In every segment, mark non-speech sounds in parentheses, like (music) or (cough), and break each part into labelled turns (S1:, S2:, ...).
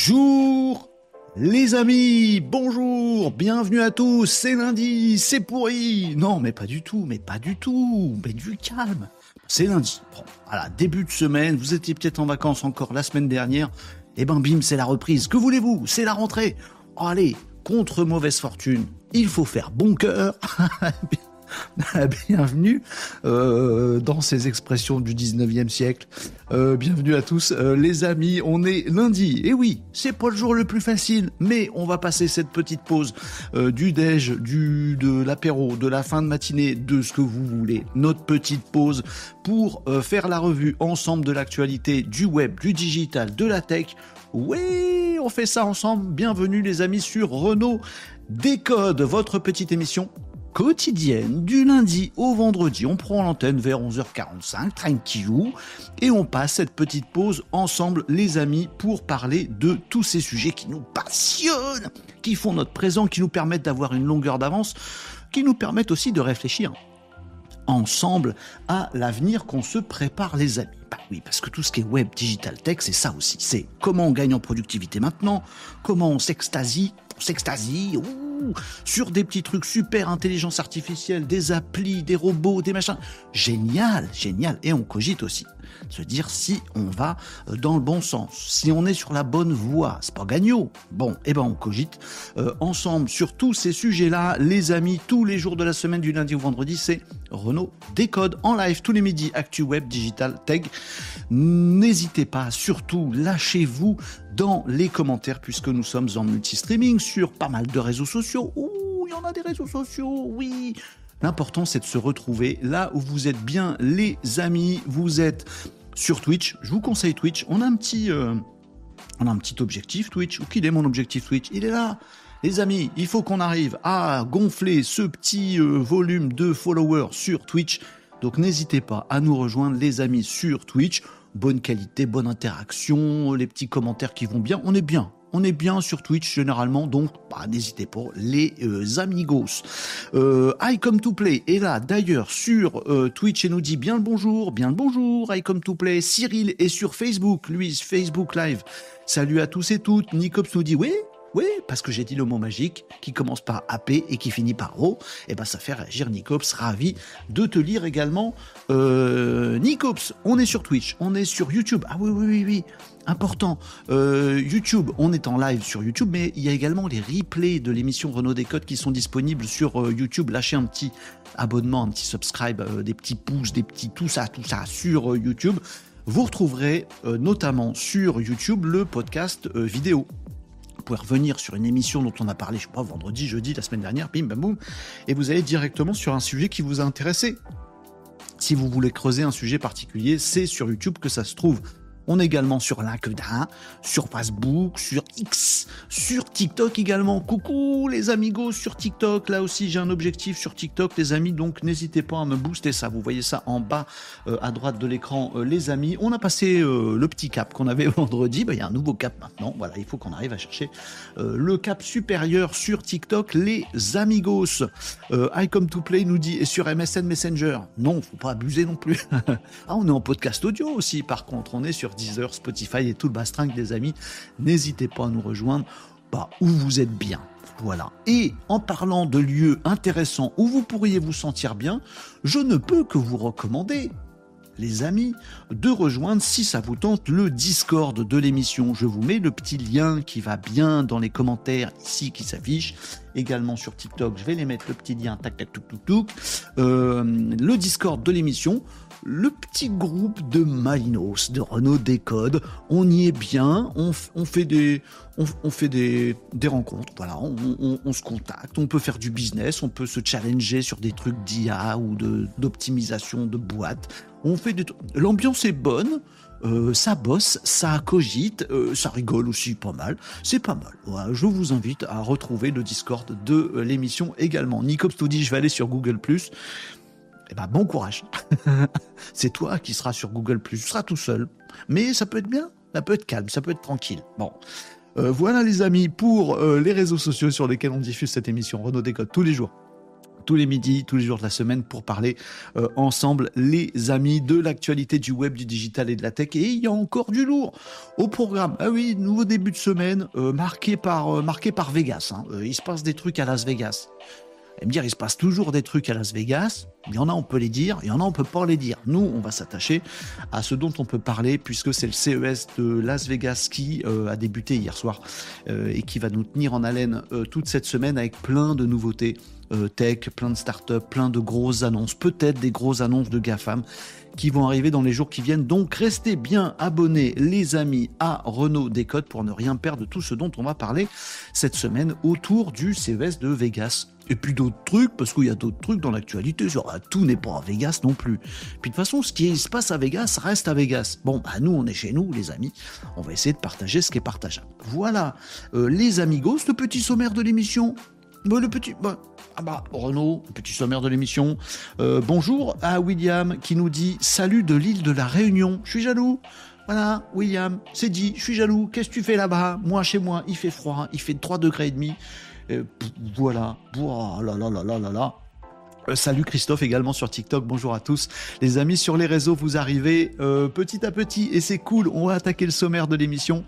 S1: bonjour les amis, bonjour, bienvenue à tous, c'est lundi, c'est pourri. Non, mais pas du tout, mais pas du tout, mais du calme. C'est lundi. Bon, voilà, début de semaine, vous étiez peut-être en vacances encore la semaine dernière. Et eh ben bim, c'est la reprise. Que voulez-vous? C'est la rentrée. Oh, allez, contre mauvaise fortune, il faut faire bon cœur. (laughs) (laughs) bienvenue euh, dans ces expressions du 19e siècle. Euh, bienvenue à tous euh, les amis, on est lundi. Et oui, c'est pas le jour le plus facile, mais on va passer cette petite pause du déj, du de l'apéro, de la fin de matinée, de ce que vous voulez. Notre petite pause pour faire la revue ensemble de l'actualité du web, du digital, de la tech. Oui, on fait ça ensemble. Bienvenue les amis sur Renault Décode, votre petite émission quotidienne du lundi au vendredi. On prend l'antenne vers 11h45, tranquillou, et on passe cette petite pause ensemble, les amis, pour parler de tous ces sujets qui nous passionnent, qui font notre présent, qui nous permettent d'avoir une longueur d'avance, qui nous permettent aussi de réfléchir ensemble à l'avenir qu'on se prépare les amis. Bah oui, parce que tout ce qui est web, digital, tech, c'est ça aussi. C'est comment on gagne en productivité maintenant, comment on s'extasie, on s'extasie, sur des petits trucs super intelligence artificielle, des applis, des robots, des machins. Génial, génial. Et on cogite aussi. Se dire si on va euh, dans le bon sens, si on est sur la bonne voie. C'est pas gagnant. Bon, eh ben on cogite euh, ensemble sur tous ces sujets-là, les amis, tous les jours de la semaine du lundi au vendredi, c'est Renault Décode en live tous les midis, Actu Web, Digital, Tech. N'hésitez pas, surtout, lâchez-vous dans les commentaires puisque nous sommes en multi-streaming sur pas mal de réseaux sociaux. Ouh, il y en a des réseaux sociaux, oui. L'important, c'est de se retrouver là où vous êtes bien, les amis. Vous êtes sur Twitch. Je vous conseille Twitch. On a un petit, euh, on a un petit objectif Twitch. Ou qu'il est mon objectif Twitch? Il est là. Les amis, il faut qu'on arrive à gonfler ce petit euh, volume de followers sur Twitch. Donc n'hésitez pas à nous rejoindre les amis sur Twitch. Bonne qualité, bonne interaction, les petits commentaires qui vont bien. On est bien, on est bien sur Twitch généralement, donc bah, n'hésitez pas, les euh, amigos. Euh, I Come to Play est là d'ailleurs sur euh, Twitch et nous dit bien le bonjour, bien le bonjour, I Come to Play. Cyril est sur Facebook, lui, Facebook Live. Salut à tous et toutes. Nicops nous dit oui, oui, parce que j'ai dit le mot magique qui commence par AP et qui finit par O. Et eh ben ça fait réagir Nicops, ravi de te lire également. Euh, Nicops, on est sur Twitch, on est sur YouTube. Ah oui, oui, oui, oui. Important. Euh, YouTube, on est en live sur YouTube, mais il y a également les replays de l'émission Renault Décode qui sont disponibles sur euh, YouTube. Lâchez un petit abonnement, un petit subscribe, euh, des petits pouces, des petits tout ça, tout ça sur YouTube. Vous retrouverez notamment sur YouTube le podcast vidéo vous pouvez revenir sur une émission dont on a parlé, je pas, vendredi, jeudi, la semaine dernière, bim, bam, boum, et vous allez directement sur un sujet qui vous a intéressé. Si vous voulez creuser un sujet particulier, c'est sur YouTube que ça se trouve. On est également sur LinkedIn, sur Facebook, sur X, sur TikTok également. Coucou les amigos sur TikTok. Là aussi, j'ai un objectif sur TikTok, les amis. Donc, n'hésitez pas à me booster ça. Vous voyez ça en bas euh, à droite de l'écran, euh, les amis. On a passé euh, le petit cap qu'on avait (laughs) vendredi. Bah, il y a un nouveau cap maintenant. Voilà, il faut qu'on arrive à chercher le cap supérieur sur TikTok, les amigos. I come to play nous dit et sur MSN Messenger. Non, faut pas abuser non plus. (laughs) ah, on est en podcast audio aussi. Par contre, on est sur Spotify et tout le bastringue des amis. N'hésitez pas à nous rejoindre bah, où vous êtes bien. Voilà. Et en parlant de lieux intéressants où vous pourriez vous sentir bien, je ne peux que vous recommander les amis, de rejoindre, si ça vous tente, le Discord de l'émission. Je vous mets le petit lien qui va bien dans les commentaires ici qui s'affiche. Également sur TikTok, je vais les mettre le petit lien, tac, tac, tout, tout, tout. Euh, le Discord de l'émission le petit groupe de Malinos, de Renault Décode. On y est bien, on, fait des, on, fait des, rencontres, voilà, on, se contacte, on peut faire du business, on peut se challenger sur des trucs d'IA ou d'optimisation de, boîtes. On fait L'ambiance est bonne. Euh, ça bosse, ça cogite, euh, ça rigole aussi pas mal. C'est pas mal. je vous invite à retrouver le Discord de euh, l'émission également. Nicops tout dit, je vais aller sur Google eh ben, bon courage. (laughs) c'est toi qui seras sur Google+, tu seras tout seul. Mais ça peut être bien, ça peut être calme, ça peut être tranquille. Bon. Euh, voilà les amis pour euh, les réseaux sociaux sur lesquels on diffuse cette émission Renault Décode tous les jours tous les midis, tous les jours de la semaine pour parler euh, ensemble, les amis, de l'actualité du web, du digital et de la tech. Et il y a encore du lourd au programme. Ah oui, nouveau début de semaine marqué, par, marqué par Vegas. Hein. il se passe des trucs à Las Vegas. Et me dire, il se passe toujours des trucs à Las Vegas. Il y en a, on peut les dire. Il y en a, on peut pas les dire. Nous, on va s'attacher à ce dont on peut parler puisque c'est le CES de Las Vegas qui a débuté hier soir et qui va nous tenir en haleine toute cette semaine avec plein de nouveautés euh, tech, plein de startups, plein de grosses annonces, peut-être des grosses annonces de GAFAM qui vont arriver dans les jours qui viennent. Donc restez bien abonnés les amis à Renault Décode pour ne rien perdre de tout ce dont on va parler cette semaine autour du CES de Vegas. Et puis d'autres trucs, parce qu'il y a d'autres trucs dans l'actualité, genre tout n'est pas à Vegas non plus. Puis de toute façon, ce qui se passe à Vegas reste à Vegas. Bon, bah nous, on est chez nous, les amis. On va essayer de partager ce qui est partageable. Voilà, euh, les amigos, le petit sommaire de l'émission. Le petit... Bah, ah bah, Renaud, petit sommaire de l'émission. Euh, bonjour à William qui nous dit Salut de l'île de la Réunion. Je suis jaloux. Voilà, William, c'est dit, je suis jaloux. Qu'est-ce que tu fais là-bas? Moi, chez moi, il fait froid, il fait 3 degrés et demi. Euh, voilà. Oh là là là là là là. Euh, salut Christophe également sur TikTok, bonjour à tous. Les amis sur les réseaux, vous arrivez petit à petit et c'est cool, on va attaquer le sommaire de l'émission.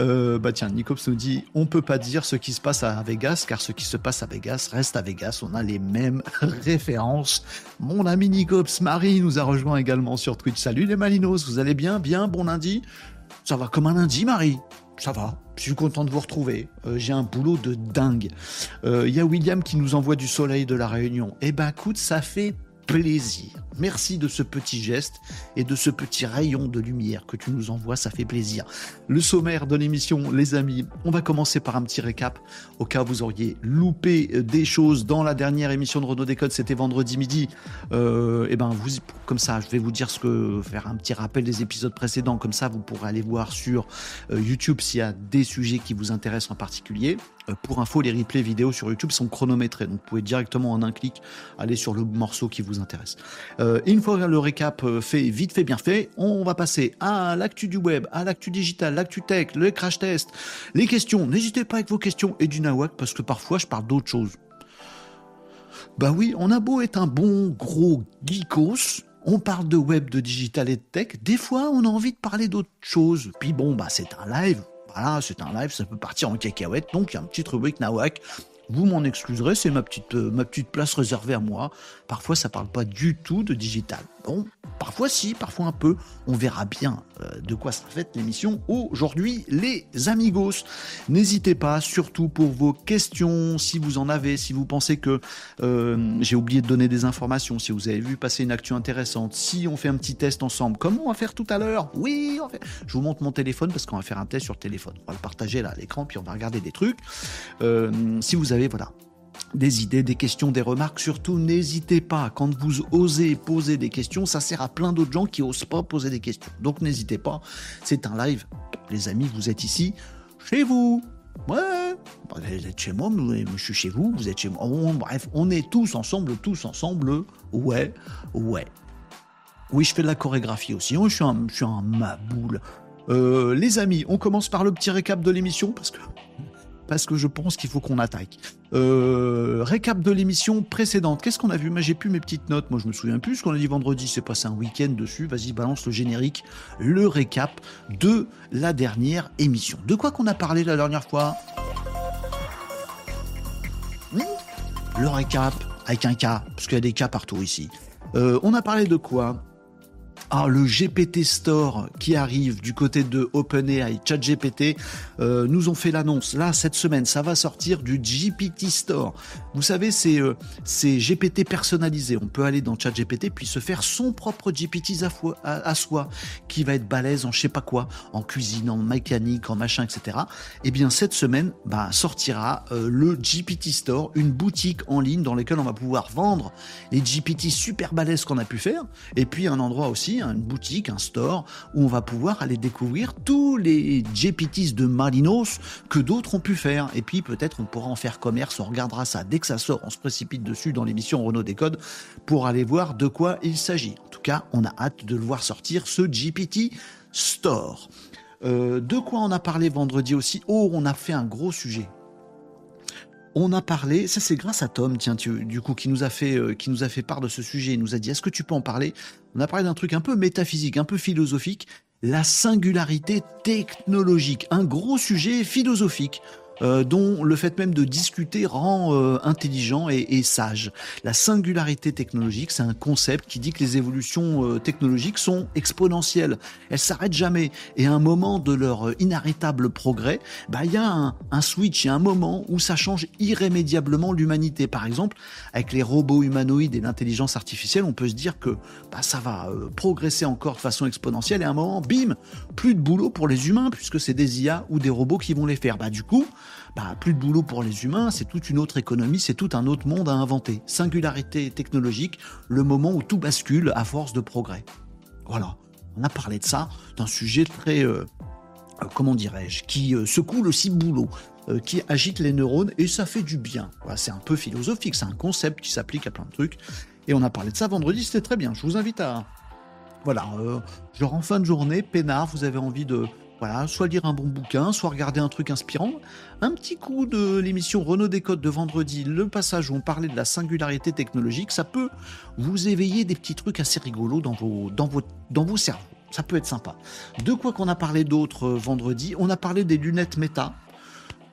S1: Euh, bah tiens, Nicops nous dit on peut pas dire ce qui se passe à Vegas, car ce qui se passe à Vegas reste à Vegas. On a les mêmes (laughs) références. Mon ami Nicops Marie nous a rejoint également sur Twitch. Salut les Malinos, vous allez bien? Bien, bon lundi Ça va comme un lundi, Marie ça va, je suis content de vous retrouver. Euh, j'ai un boulot de dingue. Il euh, y a William qui nous envoie du soleil de la Réunion. Eh ben écoute, ça fait plaisir. Merci de ce petit geste et de ce petit rayon de lumière que tu nous envoies, ça fait plaisir. Le sommaire de l'émission, les amis, on va commencer par un petit récap au cas où vous auriez loupé des choses dans la dernière émission de Renault Décode, c'était vendredi midi. et euh, eh ben vous, comme ça, je vais vous dire ce que faire un petit rappel des épisodes précédents, comme ça vous pourrez aller voir sur euh, YouTube s'il y a des sujets qui vous intéressent en particulier. Euh, pour info, les replays vidéo sur YouTube sont chronométrés, donc vous pouvez directement en un clic aller sur le morceau qui vous intéresse. Euh, une fois le récap euh, fait, vite fait, bien fait, on va passer à l'actu du web, à l'actu digital, l'actu tech, le crash test, les questions. N'hésitez pas avec vos questions et du nawak parce que parfois je parle d'autres choses. Bah oui, on a beau être un bon gros geekos, on parle de web, de digital et de tech, des fois on a envie de parler d'autres choses. Puis bon, bah c'est un live, voilà, c'est un live, ça peut partir en cacahuète, donc il y a un petit rubrique nawak. Vous m'en excuserez, c'est ma petite, euh, ma petite place réservée à moi. Parfois, ça parle pas du tout de digital. Bon, parfois si, parfois un peu. On verra bien euh, de quoi ça fait l'émission aujourd'hui, les amigos. N'hésitez pas, surtout pour vos questions, si vous en avez, si vous pensez que euh, j'ai oublié de donner des informations, si vous avez vu passer une actu intéressante, si on fait un petit test ensemble, comme on va faire tout à l'heure. Oui, je vous montre mon téléphone parce qu'on va faire un test sur téléphone. On va le partager là à l'écran, puis on va regarder des trucs. Euh, si vous avez, voilà, des idées, des questions, des remarques. Surtout, n'hésitez pas. Quand vous osez poser des questions, ça sert à plein d'autres gens qui osent pas poser des questions. Donc n'hésitez pas. C'est un live. Les amis, vous êtes ici, chez vous. Ouais, vous êtes chez moi, je suis chez vous, vous êtes chez moi. bref, on est tous ensemble, tous ensemble. Ouais, ouais. Oui, je fais de la chorégraphie aussi. je suis un, je suis un maboule. Euh, les amis, on commence par le petit récap de l'émission parce que parce que je pense qu'il faut qu'on attaque. Euh, récap de l'émission précédente. Qu'est-ce qu'on a vu? Moi, j'ai plus mes petites notes. Moi, je me souviens plus. Ce qu'on a dit vendredi, c'est passé un week-end dessus. Vas-y, balance le générique. Le récap de la dernière émission. De quoi qu'on a parlé la dernière fois? Hmm? Le récap avec un cas, parce qu'il y a des cas partout ici. Euh, on a parlé de quoi? Ah, le GPT Store qui arrive du côté de OpenAI, ChatGPT, euh, nous ont fait l'annonce. Là, cette semaine, ça va sortir du GPT Store. Vous savez, c'est euh, GPT personnalisé. On peut aller dans ChatGPT puis se faire son propre GPT à, soi, qui va être balèze en je sais pas quoi, en cuisine, en mécanique, en machin, etc. Eh bien, cette semaine, bah, sortira euh, le GPT Store, une boutique en ligne dans laquelle on va pouvoir vendre les GPT super balèzes qu'on a pu faire, et puis un endroit aussi une boutique, un store, où on va pouvoir aller découvrir tous les GPTs de Malinos que d'autres ont pu faire. Et puis peut-être on pourra en faire commerce, on regardera ça dès que ça sort, on se précipite dessus dans l'émission Renault Décode pour aller voir de quoi il s'agit. En tout cas, on a hâte de le voir sortir, ce GPT Store. Euh, de quoi on a parlé vendredi aussi? Oh, on a fait un gros sujet. On a parlé, ça c'est grâce à Tom, tiens, du coup, qui nous a fait, euh, qui nous a fait part de ce sujet. Il nous a dit, est-ce que tu peux en parler? On a parlé d'un truc un peu métaphysique, un peu philosophique, la singularité technologique, un gros sujet philosophique. Euh, dont le fait même de discuter rend euh, intelligent et, sage. La singularité technologique, c'est un concept qui dit que les évolutions euh, technologiques sont exponentielles. Elles s'arrêtent jamais. Et à un moment de leur inarrêtable progrès, bah, il y a un, un switch, il y a un moment où ça change irrémédiablement l'humanité. Par exemple, avec les robots humanoïdes et l'intelligence artificielle, on peut se dire que bah, ça va progresser encore de façon exponentielle et à un moment, bim, plus de boulot pour les humains puisque c'est des IA ou des robots qui vont les faire. Bah, du coup, bah, plus de boulot pour les humains, c'est toute une autre économie, c'est tout un autre monde à inventer. Singularité technologique, le moment où tout bascule à force de progrès. Voilà, on a parlé de ça, d'un sujet très, euh, euh, comment dirais-je, qui euh, secoue le ciboulot, qui agite les neurones et ça fait du bien. C'est un peu philosophique, c'est un concept qui s'applique à plein de trucs. Et on a parlé de ça vendredi, c'était très bien. Je vous invite à, voilà, genre en fin de journée, peinard, vous avez envie de voilà, soit lire un bon bouquin, soit regarder un truc inspirant. Un petit coup de l'émission Renault Décode de vendredi, le passage où on parlait de la singularité technologique, ça peut vous éveiller des petits trucs assez rigolos dans vos, dans dans vos cerveaux. Ça peut être sympa. De quoi qu'on a parlé d'autre euh, vendredi On a parlé des lunettes méta.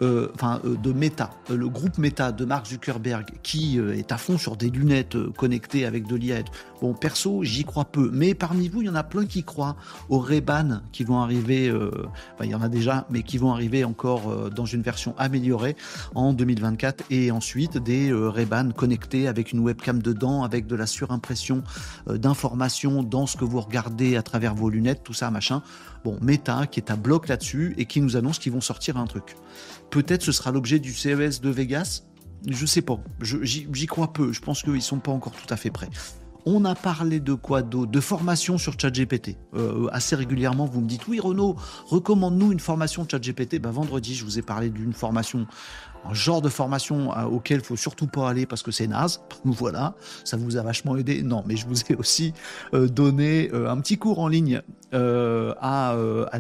S1: Euh, enfin euh, de Meta, le groupe Meta de Mark Zuckerberg, qui est à fond sur des lunettes connectées avec de l'IA. Bon, perso, j'y crois peu, mais parmi vous, il y en a plein qui croient aux Ray-Ban qui vont arriver, enfin, il y en a déjà, mais qui vont arriver encore dans une version améliorée en 2024, et ensuite des Ray-Ban connectés avec une webcam dedans, avec de la surimpression d'informations dans ce que vous regardez à travers vos lunettes, tout ça, machin. Bon, Meta qui est à bloc là-dessus et qui nous annonce qu'ils vont sortir un truc. Peut-être ce sera l'objet du CES de Vegas? Je sais pas. J'y crois peu. Je pense qu'ils sont pas encore tout à fait prêts. On a parlé de quoi d'autre De formation sur ChatGPT. Euh, assez régulièrement, vous me dites oui, Renaud, recommande-nous une formation ChatGPT. Ben, vendredi, je vous ai parlé d'une formation un genre de formation euh, auquel il faut surtout pas aller parce que c'est naze. (laughs) Voilà, ça vous a vachement aidé. Non, mais je vous ai aussi euh, donné euh, un petit cours en ligne à,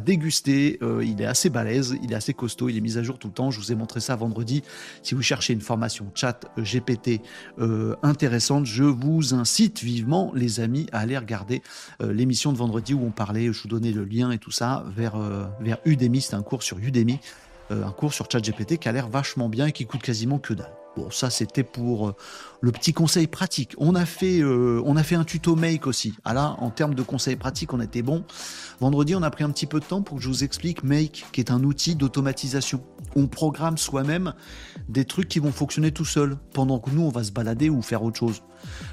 S1: déguster. il est assez balèze, il est assez costaud, il est mis à jour tout le temps. Je vous ai montré ça vendredi. Si vous cherchez une formation chat GPT intéressante, je vous incite vivement, les amis, à aller regarder l'émission de vendredi où on parlait, je vous donnais le lien et tout ça, vers Udemy. C'est un cours sur Udemy euh, un cours sur ChatGPT qui a l'air vachement bien et qui coûte quasiment que dalle. Bon, ça c'était pour euh, le petit conseil pratique. On a fait, euh, on a fait un tuto make aussi. Ah en termes de conseils pratiques, on était bon. Vendredi, on a pris un petit peu de temps pour que je vous explique Make, qui est un outil d'automatisation. On programme soi-même des trucs qui vont fonctionner tout seul pendant que nous on va se balader ou faire autre chose.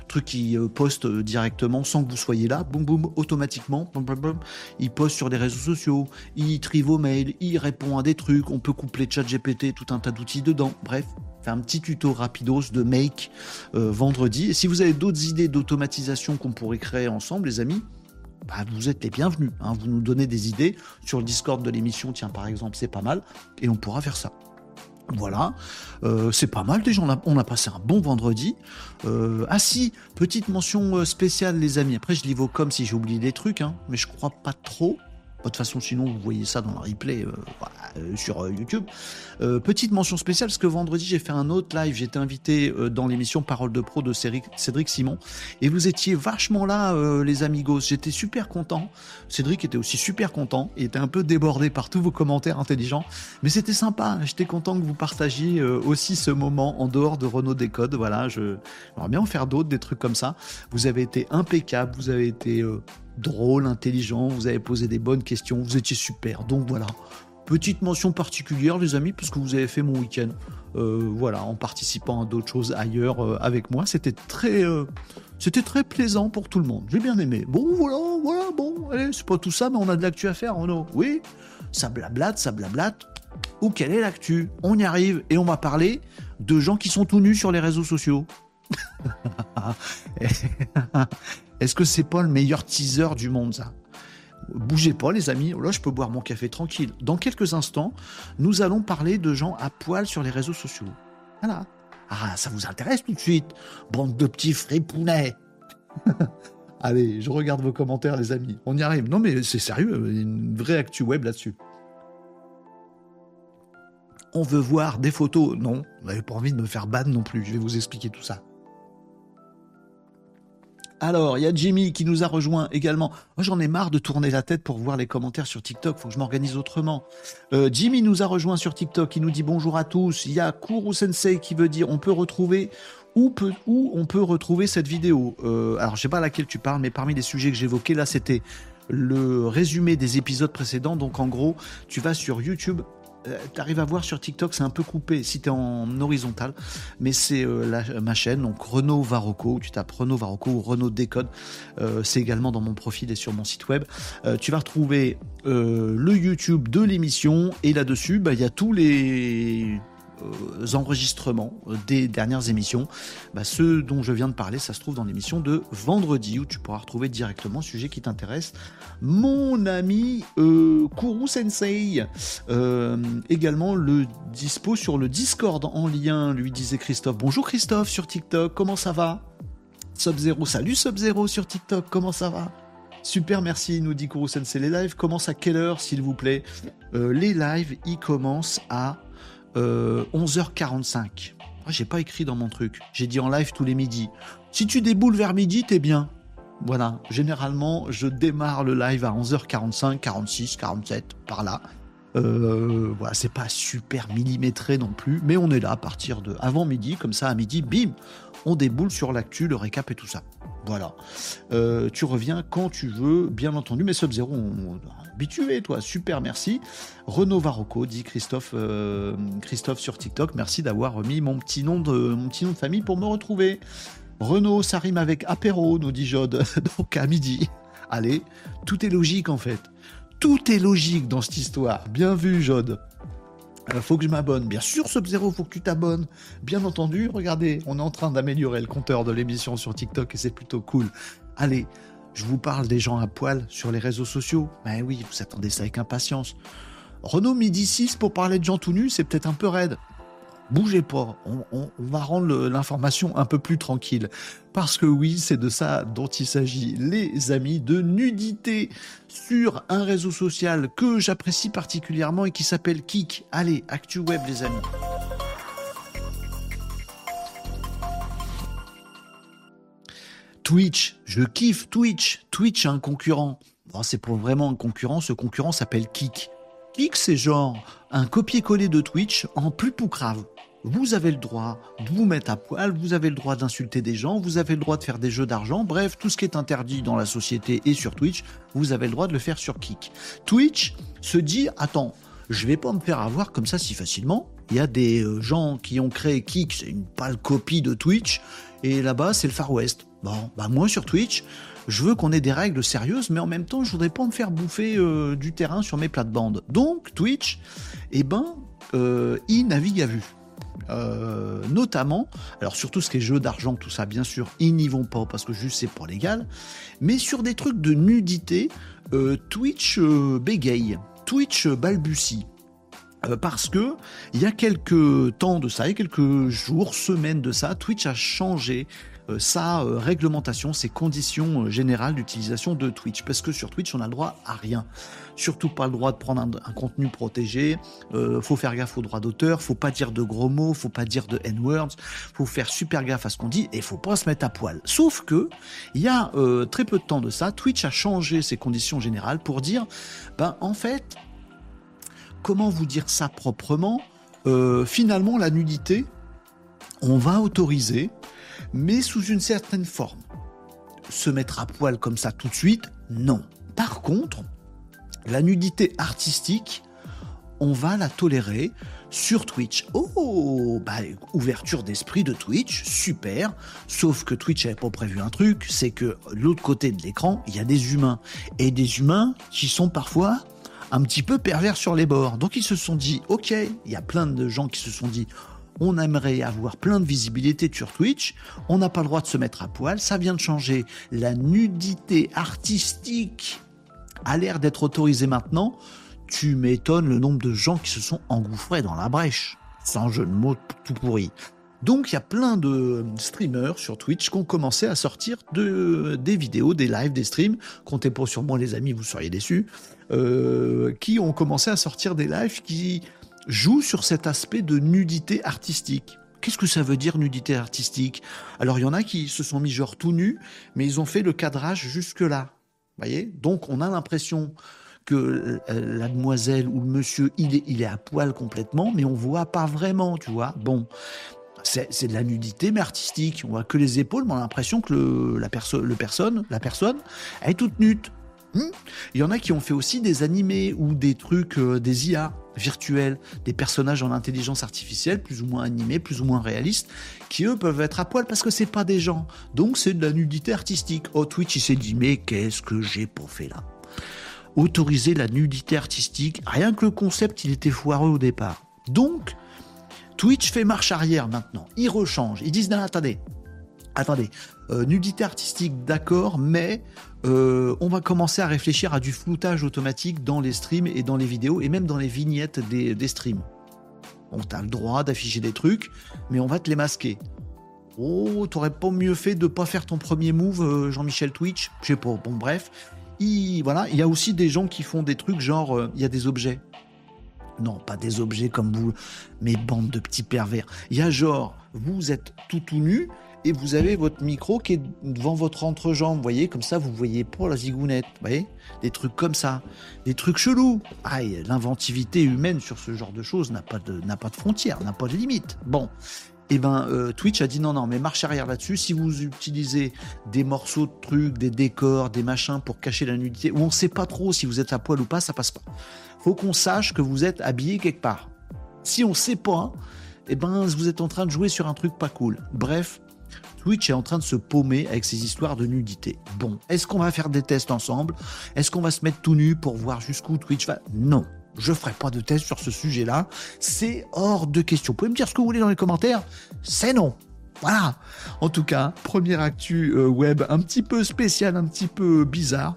S1: Truc qui euh, poste directement sans que vous soyez là, boum boum, automatiquement. Il poste sur les réseaux sociaux, il trie vos mails, il répond à des trucs. On peut coupler ChatGPT, tout un tas d'outils dedans. Bref, fait un petit tuto rapidos de Make euh, vendredi. Et si vous avez d'autres idées d'automatisation qu'on pourrait créer ensemble, les amis, bah, vous êtes les bienvenus. Hein. Vous nous donnez des idées sur le Discord de l'émission, tiens par exemple, c'est pas mal, et on pourra faire ça. Voilà, euh, c'est pas mal déjà, on a, passé un bon vendredi. Euh, ah si, petite mention spéciale les amis, après je lis vos comme si j'ai oublié des trucs, hein, mais je crois pas trop. De toute façon, sinon, vous voyez ça dans le replay euh, euh, sur euh, YouTube. petite mention spéciale, parce que vendredi, j'ai fait un autre live. J'étais invité dans l'émission Parole de Pro de Cédric Simon. Et vous étiez vachement là, les amigos. J'étais super content. Cédric était aussi super content. Il était un peu débordé par tous vos commentaires intelligents. Mais c'était sympa. J'étais content que vous partagiez aussi ce moment en dehors de Renault Décode. Voilà, je, j'aimerais bien en faire d'autres, des trucs comme ça. Vous avez été impeccable. Vous avez été drôle, intelligent, vous avez posé des bonnes questions, vous étiez super. Donc voilà, petite mention particulière les amis, parce que vous avez fait mon week-end. Euh, voilà, en participant à d'autres choses ailleurs euh, avec moi, c'était très, euh, c'était très plaisant pour tout le monde. J'ai bien aimé. Bon voilà, voilà, bon, allez, c'est pas tout ça, mais on a de l'actu à faire, Renaud. Oui, ça blablate, ça blablate. Ou quelle est l'actu On y arrive et on va parler de gens qui sont tout nus sur les réseaux sociaux. Est-ce que c'est pas le meilleur teaser du monde, ça? Bougez pas, les amis. Là, je peux boire mon café tranquille. Dans quelques instants, nous allons parler de gens à poil sur les réseaux sociaux. Voilà. Ah, ça vous intéresse tout de suite? Bande de petits fripounets (laughs) Allez, je regarde vos commentaires, les amis. On y arrive. Non, mais c'est sérieux, une vraie actu web là-dessus. On veut voir des photos? Non, vous n'avez pas envie de me faire ban non plus. Je vais vous expliquer tout ça. Alors, il y a Jimmy qui nous a rejoint également. J'en ai marre de tourner la tête pour voir les commentaires sur TikTok. Faut que je m'organise autrement. Euh, Jimmy nous a rejoint sur TikTok. Il nous dit bonjour à tous. Il y a Kuru Sensei qui veut dire on peut retrouver où, on peut retrouver cette vidéo. Euh, alors, je sais pas laquelle tu parles, mais parmi les sujets que j'évoquais là, c'était le résumé des épisodes précédents. Donc, en gros, tu vas sur YouTube tu arrives à voir sur TikTok, c'est un peu coupé si tu es en horizontal, mais c'est euh, ma chaîne, donc Renault Varocco, tu tapes Renault Varocco ou Renault Décode, euh, c'est également dans mon profil et sur mon site web. tu vas retrouver le YouTube de l'émission et là-dessus, bah, il y a tous les euh, enregistrements des dernières émissions. Bah, ceux dont je viens de parler, ça se trouve dans l'émission de vendredi où tu pourras retrouver directement le sujet qui t'intéresse. Mon ami euh, Sensei, euh, également le dispo sur le Discord en lien, lui disait Christophe. Bonjour Christophe sur TikTok, comment ça va? Sub-Zero, salut Sub-Zero sur TikTok, comment ça va? Super, merci, nous dit Kuru Sensei. Les lives commencent à quelle heure, s'il vous plaît? Les lives, ils commencent à 11h45. Euh, ah, j'ai pas écrit dans mon truc. J'ai dit en live tous les midis. Si tu déboules vers midi, t'es bien. Voilà. Généralement, je démarre le live à 11h45, 46, 47, par là. Euh, voilà, c'est pas super millimétré non plus, mais on est là à partir de avant midi, comme ça à midi, bim, on déboule sur l'actu, le récap et tout ça. Voilà. Euh, tu reviens quand tu veux, bien entendu, mais Sub-Zero, on, habitué, toi. Super, merci. Renaud Varocco, dit Christophe, euh, Christophe sur TikTok. Merci d'avoir mis mon petit, nom de, mon petit nom de famille pour me retrouver. Renaud, ça rime avec apéro, nous dit Jode. (laughs) Donc à midi. Allez, tout est logique en fait. Tout est logique dans cette histoire. Bien vu, Jode. Euh, faut que je m'abonne. Bien sûr, Sub-Zero, faut que tu t'abonnes. Bien entendu, regardez, on est en train d'améliorer le compteur de l'émission sur TikTok et c'est plutôt cool. Allez, je vous parle des gens à poil sur les réseaux sociaux. Ben oui, vous attendez ça avec impatience. Renault Midi 6 pour parler de gens tout nus, c'est peut-être un peu raide. Bougez pas, on, va rendre l'information un peu plus tranquille. Parce que oui, c'est de ça dont il s'agit, les amis, de nudité sur un réseau social que j'apprécie particulièrement et qui s'appelle Kik. Allez, ActuWeb les amis. Twitch, je kiffe Twitch. Twitch a un concurrent. c'est pour vraiment un concurrent. Ce concurrent s'appelle Kik. Kik, c'est genre un copier-coller de Twitch en plus poucrave. Vous avez le droit de vous mettre à poil, vous avez le droit d'insulter des gens, vous avez le droit de faire des jeux d'argent, bref, tout ce qui est interdit dans la société et sur Twitch, vous avez le droit de le faire sur Kik. Twitch se dit, attends, je vais pas me faire avoir comme ça si facilement. Il y a des euh, gens qui ont créé Kik, c'est une pâle copie de Twitch, et là-bas, c'est le Far West. Bon, bah moi sur Twitch, je veux qu'on ait des règles sérieuses, mais en même temps, je voudrais pas me faire bouffer euh, du terrain sur mes plates-bandes. Donc, Twitch, eh ben, euh, il navigue à vue. Euh, notamment, alors surtout ce qui est jeux d'argent, tout ça, bien sûr, ils n'y vont pas parce que juste c'est pour légal, mais sur des trucs de nudité, Twitch bégaye, Twitch balbutie. Euh, parce que il y a quelques temps de ça, il y a quelques jours, semaines de ça, Twitch a changé euh, sa euh, réglementation, ses conditions générales d'utilisation de Twitch. Parce que sur Twitch, on a le droit à rien. Surtout pas le droit de prendre un, contenu protégé. faut faire gaffe aux droits d'auteur. Faut pas dire de gros mots. Faut pas dire de n-words. Faut faire super gaffe à ce qu'on dit et faut pas se mettre à poil. Sauf que il y a très peu de temps de ça, Twitch a changé ses conditions générales pour dire, ben en fait, comment vous dire ça proprement? Euh, Finalement, la nudité, on va autoriser, mais sous une certaine forme. Se mettre à poil comme ça tout de suite, non. Par contre, la nudité artistique, on va la tolérer sur Twitch. Oh, bah, ouverture d'esprit de Twitch, super. Sauf que Twitch n'avait pas prévu un truc, c'est que l'autre côté de l'écran, il y a des humains. Et des humains qui sont parfois un petit peu pervers sur les bords. Donc ils se sont dit, ok, il y a plein de gens qui se sont dit, on aimerait avoir plein de visibilité sur Twitch, on n'a pas le droit de se mettre à poil, ça vient de changer. La nudité artistique a l'air d'être autorisée maintenant. Tu m'étonnes le nombre de gens qui se sont engouffrés dans la brèche. Sans jeu de mots tout pourri. Donc il y a plein de streamers sur Twitch qui ont commencé à sortir de, des vidéos, des lives, des streams. Comptez pas sur moi les amis, vous seriez déçus. Euh, qui ont commencé à sortir des lives qui joue sur cet aspect de nudité artistique. Qu'est-ce que ça veut dire nudité artistique? Alors il y en a qui se sont mis genre tout nus, mais ils ont fait le cadrage jusque là. Voyez? Donc on a l'impression que euh, la demoiselle ou le monsieur, il est, il est à poil complètement, mais on voit pas vraiment, tu vois. Bon, c'est de la nudité, mais artistique. On voit que les épaules, mais on a l'impression que la, personne, la personne, elle est toute Hmm il y en a qui ont fait aussi des animés ou des trucs, euh, des IA virtuels, des personnages en intelligence artificielle, plus ou moins animés, plus ou moins réalistes, qui eux peuvent être à poil parce que c'est pas des gens. Donc c'est de la nudité artistique. Oh, Twitch, il s'est dit, mais qu'est-ce que j'ai pour fait là? Autoriser la nudité artistique, rien que le concept, il était foireux au départ. Donc, Twitch fait marche arrière maintenant. Ils rechangent. Ils disent, non, attendez, attendez, euh, nudité artistique, d'accord, mais euh, on va commencer à réfléchir à du floutage automatique dans les streams et dans les vidéos et même dans les vignettes des, streams. On t'a le droit d'afficher des trucs, mais on va te les masquer. Oh, t'aurais pas mieux fait de pas faire ton premier move, euh, Jean-Michel Twitch? Je sais pas. Bon, bref. Il, voilà, il y a aussi des gens qui font des trucs genre, il y a des objets. Non, pas des objets comme vous, mais bande de petits pervers. Il y a genre, vous êtes tout tout nu et vous avez votre micro qui est devant votre entrejambe, vous voyez, comme ça vous voyez pas la zigounette, vous voyez, des trucs comme ça, des trucs chelous. Aïe, l'inventivité humaine sur ce genre de choses n'a pas de n'a pas de frontières, n'a pas de limite. Bon, et eh ben euh, Twitch a dit non non mais marche arrière là-dessus si vous utilisez des morceaux de trucs des décors des machins pour cacher la nudité ou on sait pas trop si vous êtes à poil ou pas ça passe pas faut qu'on sache que vous êtes habillé quelque part. Si on sait pas, eh ben vous êtes en train de jouer sur un truc pas cool. Bref, Twitch est en train de se paumer avec ses histoires de nudité. Bon, est-ce qu'on va faire des tests ensemble? Est-ce qu'on va se mettre tout nu pour voir jusqu'où Twitch va? Non, je ferai pas de test sur ce sujet-là. C'est hors de question. Vous pouvez me dire ce que vous voulez dans les commentaires C'est non. Voilà. En tout cas, première actu euh, web un petit peu spécial, un petit peu bizarre.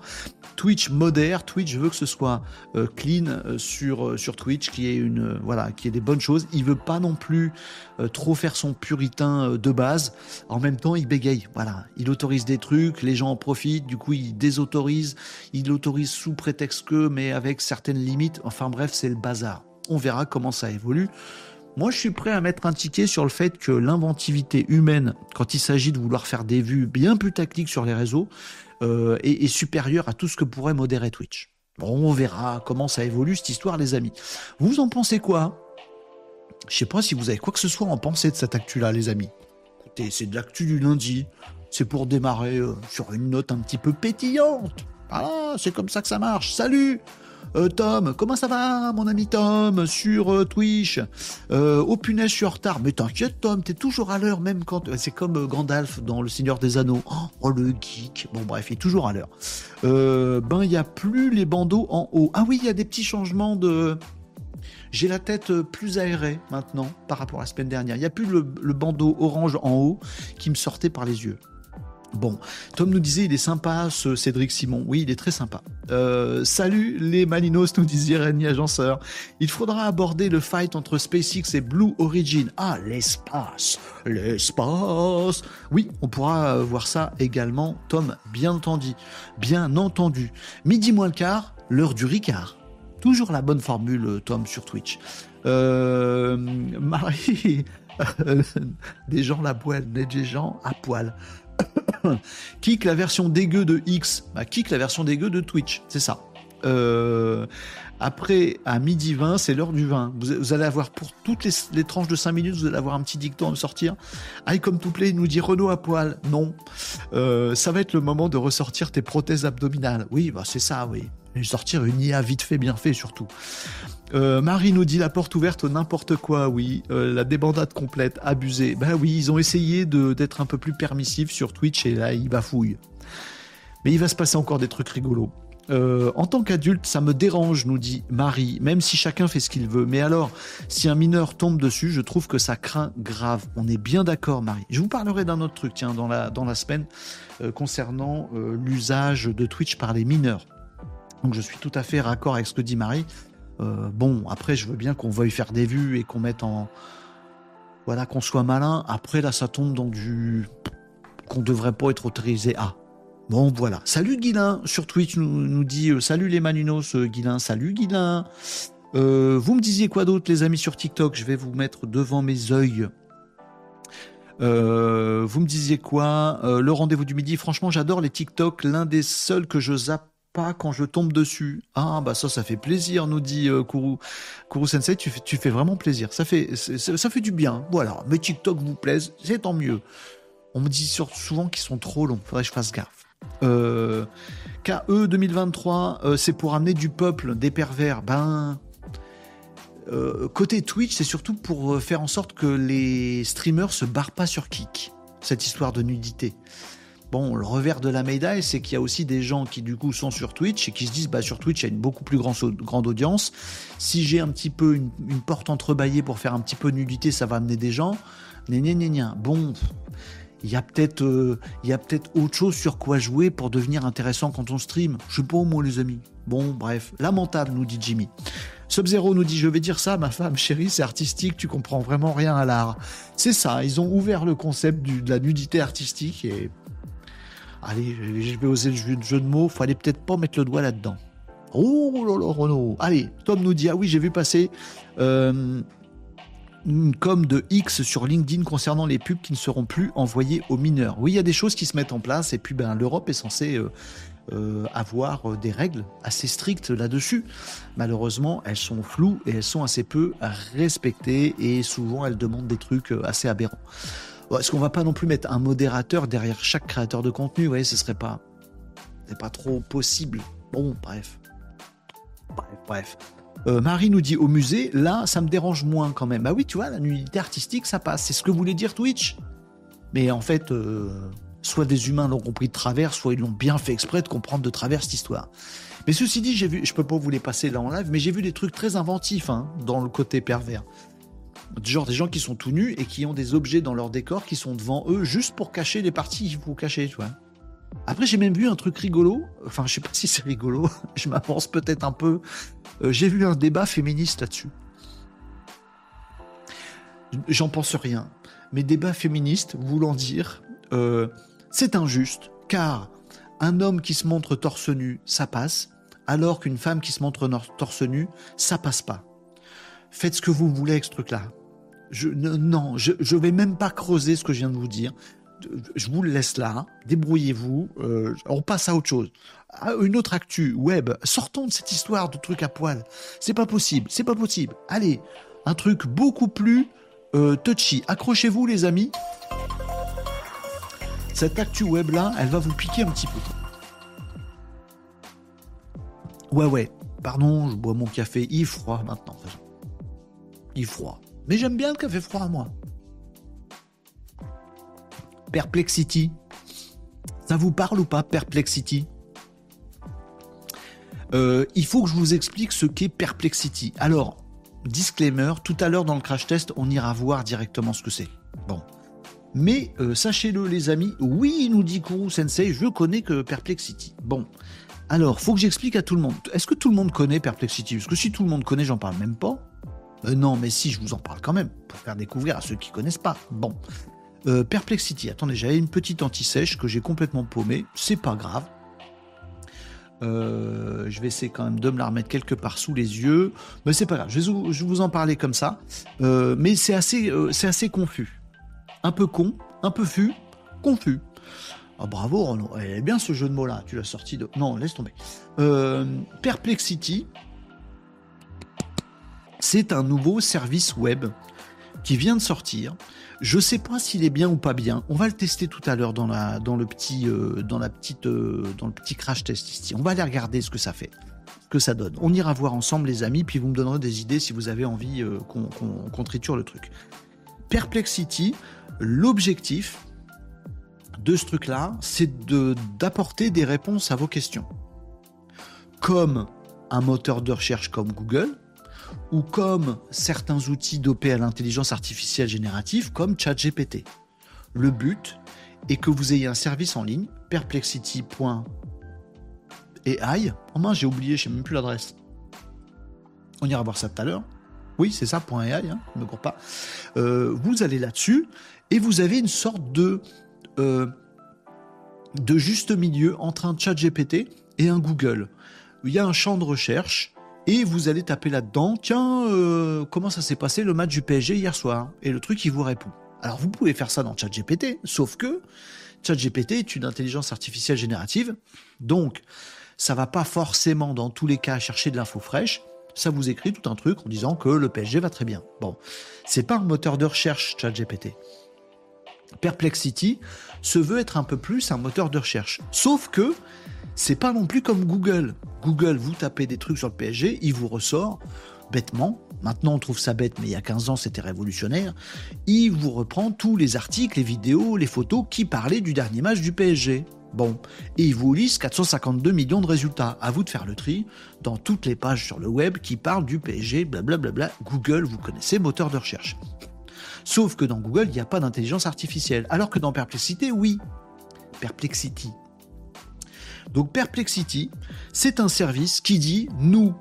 S1: Twitch modère. Twitch veut que ce soit euh, clean euh, sur, euh, sur Twitch, qui est une voilà, qui est des bonnes choses. Il veut pas non plus trop faire son puritain de base. En même temps, il bégaye. Voilà, il autorise des trucs, les gens en profitent. Du coup, il désautorise. Il autorise sous prétexte que, mais avec certaines limites. Enfin bref, c'est le bazar. On verra comment ça évolue. Moi, je suis prêt à mettre un ticket sur le fait que l'inventivité humaine, quand il s'agit de vouloir faire des vues bien plus tactiques sur les réseaux, euh, est, supérieur à tout ce que pourrait modérer Twitch. Bon, on verra comment ça évolue cette histoire, les amis. Vous en pensez quoi? Je sais pas si vous avez quoi que ce soit en pensée de cette actu-là, les amis. Écoutez, c'est de l'actu du lundi. C'est pour démarrer euh, sur une note un petit peu pétillante. Ah, c'est comme ça que ça marche. Salut euh, Tom, comment ça va, mon ami Tom, sur euh, Twitch Oh punaise, je suis en retard. Mais t'inquiète, Tom, t'es toujours à l'heure, même quand. C'est comme Gandalf dans Le Seigneur des Anneaux. Oh, oh, le geek. Bon, bref, il est toujours à l'heure. ben, il n'y a plus les bandeaux en haut. Ah oui, il y a des petits changements de. J'ai la tête plus aérée maintenant par rapport à la semaine dernière. Il n'y a plus le bandeau orange en haut qui me sortait par les yeux. Bon, Tom nous disait il est sympa ce Cédric Simon. Oui, il est très sympa. Euh, salut les Malinos, nous disait Rémi Agenceur. Il faudra aborder le fight entre SpaceX et Blue Origin. Ah, l'espace, l'espace. Oui, on pourra euh, voir ça également, Tom, bien entendu. Bien entendu. Midi moins le quart, l'heure du Ricard. Toujours la bonne formule, euh, Tom, sur Twitch. Marie, (laughs) des gens la poêle, des gens à poil. (coughs) kick la version dégueu de X, bah, kick la version dégueu de Twitch, c'est ça. Euh, après, à midi 20, c'est l'heure du vin. Vous, allez avoir pour toutes les, tranches de 5 minutes, vous allez avoir un petit dicton à me sortir. I comme tout play nous dit Renault à poil. Non. Euh, ça va être le moment de ressortir tes prothèses abdominales. Oui, bah c'est ça, oui. Et sortir une IA vite fait, bien fait surtout. Euh, Marie nous dit la porte ouverte n'importe quoi, oui. Euh, la débandade complète, abusée. Ben oui, ils ont essayé d'être un peu plus permissifs sur Twitch et là, ils bafouillent. Mais il va se passer encore des trucs rigolos. Euh, en tant qu'adulte, ça me dérange, nous dit Marie, même si chacun fait ce qu'il veut. Mais alors, si un mineur tombe dessus, je trouve que ça craint grave. On est bien d'accord, Marie. Je vous parlerai d'un autre truc, tiens, dans la, dans la semaine, concernant l'usage de Twitch par les mineurs. Donc je suis tout à fait raccord avec ce que dit Marie. Euh, bon, après, je veux bien qu'on veuille faire des vues et qu'on mette en. Voilà, qu'on soit malin. Après, là, ça tombe dans du. qu'on devrait pas être autorisé à. Bon, voilà. Salut Guilin sur Twitch nous, nous dit euh, Salut les Manunos, euh, Guilin. Salut Guilin. Euh, vous me disiez quoi d'autre, les amis, sur TikTok? Je vais vous mettre devant mes yeux. Vous me disiez quoi? Le rendez-vous du midi. Franchement, j'adore les TikTok. L'un des seuls que je zappe pas quand je tombe dessus. Ah bah ça, ça fait plaisir, nous dit Kuru. Kuru Sensei, tu fais, vraiment plaisir. Ça fait, ça fait du bien. Voilà. Mes TikTok vous plaisent, c'est tant mieux. On me dit souvent qu'ils sont trop longs. Faudrait que je fasse gaffe. KE 2023, c'est pour amener du peuple, des pervers. Ben, euh, côté Twitch, c'est surtout pour euh, faire en sorte que les streamers se barrent pas sur Kik. Cette histoire de nudité. Bon, le revers de la médaille, c'est qu'il y a aussi des gens qui du coup sont sur Twitch et qui se disent bah sur Twitch il y a une beaucoup plus grande, audience. Si j'ai un petit peu une, porte entrebâillée pour faire un petit peu de nudité, ça va amener des gens. Gna, Bon, il y a peut-être euh, il y a peut-être autre chose sur quoi jouer pour devenir intéressant quand on stream. Je sais pas moi les amis. Bon, bref, lamentable nous dit Jimmy. Sub-Zero nous dit Je vais dire ça, ma femme chérie, c'est artistique, tu comprends vraiment rien à l'art. C'est ça, ils ont ouvert le concept de la nudité artistique et. Allez, je vais oser le jeu, de mots, fallait peut-être pas mettre le doigt là-dedans. Oh là là, Renaud. Allez, Tom nous dit Ah oui, j'ai vu passer. Euh, une com de X sur LinkedIn concernant les pubs qui ne seront plus envoyées aux mineurs. Oui, il y a des choses qui se mettent en place et puis ben, l'Europe est censée euh, euh, avoir des règles assez strictes là-dessus. Malheureusement, elles sont floues et elles sont assez peu respectées et souvent elles demandent des trucs assez aberrants. Est-ce qu'on va pas non plus mettre un modérateur derrière chaque créateur de contenu? Vous voyez, ce serait pas, c'est pas trop possible. Bon, bref, bref, bref. Marie nous dit au musée, là, ça me dérange moins quand même. Bah oui, tu vois, la nudité artistique, ça passe. C'est ce que voulait dire Twitch. Mais en fait, soit des humains l'ont compris de travers, soit ils l'ont bien fait exprès de comprendre de travers cette histoire. Mais ceci dit, j'ai vu, je peux pas vous les passer là en live, mais j'ai vu des trucs très inventifs hein, dans le côté pervers. Genre des gens qui sont tout nus et qui ont des objets dans leur décor qui sont devant eux juste pour cacher les parties qu'il faut cacher, tu vois. Après, j'ai même vu un truc rigolo. Enfin, je sais pas (laughs) si c'est rigolo. je m'avance peut-être un peu. Euh, j'ai vu un débat féministe là-dessus. J'en pense rien. Mais débat féministe voulant dire euh, c'est injuste, car un homme qui se montre torse nu, ça passe, alors qu'une femme qui se montre torse nu, ça passe pas. Faites ce que vous voulez avec ce truc-là. Je, non, je ne vais même pas creuser ce que je viens de vous dire. Je vous le laisse là, débrouillez-vous, euh, on passe à autre chose. une autre actu, web, sortons de cette histoire de truc à poil. C'est pas possible, c'est pas possible. Allez, un truc beaucoup plus euh, touchy. Accrochez-vous les amis, cette actu web là, elle va vous piquer un petit peu. Ouais, ouais, pardon, je bois mon café, il froid maintenant. Il froid. Mais j'aime bien le café froid à moi. Perplexity. Ça vous parle ou pas, Perplexity? Euh, Il faut que je vous explique ce qu'est Perplexity. Alors, disclaimer, tout à l'heure dans le crash test, on ira voir directement ce que c'est. Bon, mais euh, sachez-le les amis, oui, nous dit Kuru Sensei, je connais que Perplexity. Bon, alors, faut que j'explique à tout le monde. Est-ce que tout le monde connaît Perplexity? Parce que si tout le monde connaît, j'en parle même pas. Euh, non, mais si, je vous en parle quand même, pour faire découvrir à ceux qui connaissent pas. Bon. Euh, Perplexity, attendez, j'avais une petite anti-sèche que j'ai complètement paumée, c'est pas grave. je vais essayer quand même de me la remettre quelque part sous les yeux, mais c'est pas grave, je vais vous, en parler comme ça. mais c'est assez, confus un peu con, un peu fu, confus. Ah, bravo Renaud, est bien ce jeu de mots là, tu l'as sorti de... Non, laisse tomber. Euh, Perplexity, c'est un nouveau service web qui vient de sortir. Je sais pas s'il est bien ou pas bien. On va le tester tout à l'heure dans dans le petit euh, dans euh, dans le petit crash test ici. On va aller regarder ce que ça fait, ce que ça donne. On ira voir ensemble les amis, puis vous me donnerez des idées si vous avez envie qu'on triture le truc. Perplexity, L'objectif de ce truc-là, c'est d'apporter des réponses à vos questions. Comme un moteur de recherche comme Google, ou comme certains outils dopés à l'intelligence artificielle générative comme ChatGPT. Le but est que vous ayez un service en ligne, perplexity.ai. Oh mince, j'ai oublié, je sais même plus l'adresse. On ira voir ça tout à l'heure. Oui, c'est ça, .ai, hein, ne me cours pas. Euh, vous allez là-dessus et vous avez une sorte de, euh, de juste milieu entre un chat GPT et un Google. Il y a un champ de recherche et vous allez taper là-dedans, tiens, euh, comment ça s'est passé le match du PSG hier soir? Et le truc, il vous répond. Alors vous pouvez faire ça dans ChatGPT, sauf que ChatGPT est une intelligence artificielle générative, donc ça va pas forcément dans tous les cas chercher de l'info fraîche. Ça vous écrit tout un truc en disant que le PSG va très bien. Bon, c'est pas un moteur de recherche ChatGPT. Perplexity se veut être un peu plus un moteur de recherche. Sauf que c'est pas non plus comme Google. Google, vous tapez des trucs sur le PSG, il vous ressort bêtement. Maintenant, on trouve ça bête, mais il y a 15 ans, c'était révolutionnaire. Il vous reprend tous les articles, les vidéos, les photos qui parlaient du dernier match du PSG. Bon, et il vous liste 452 millions de résultats. À vous de faire le tri dans toutes les pages sur le web qui parlent du PSG, blablabla. Google, vous connaissez, moteur de recherche. Sauf que dans Google, il n'y a pas d'intelligence artificielle. Alors que dans Perplexity, oui. Perplexity. Donc Perplexity, c'est un service qui dit, nous,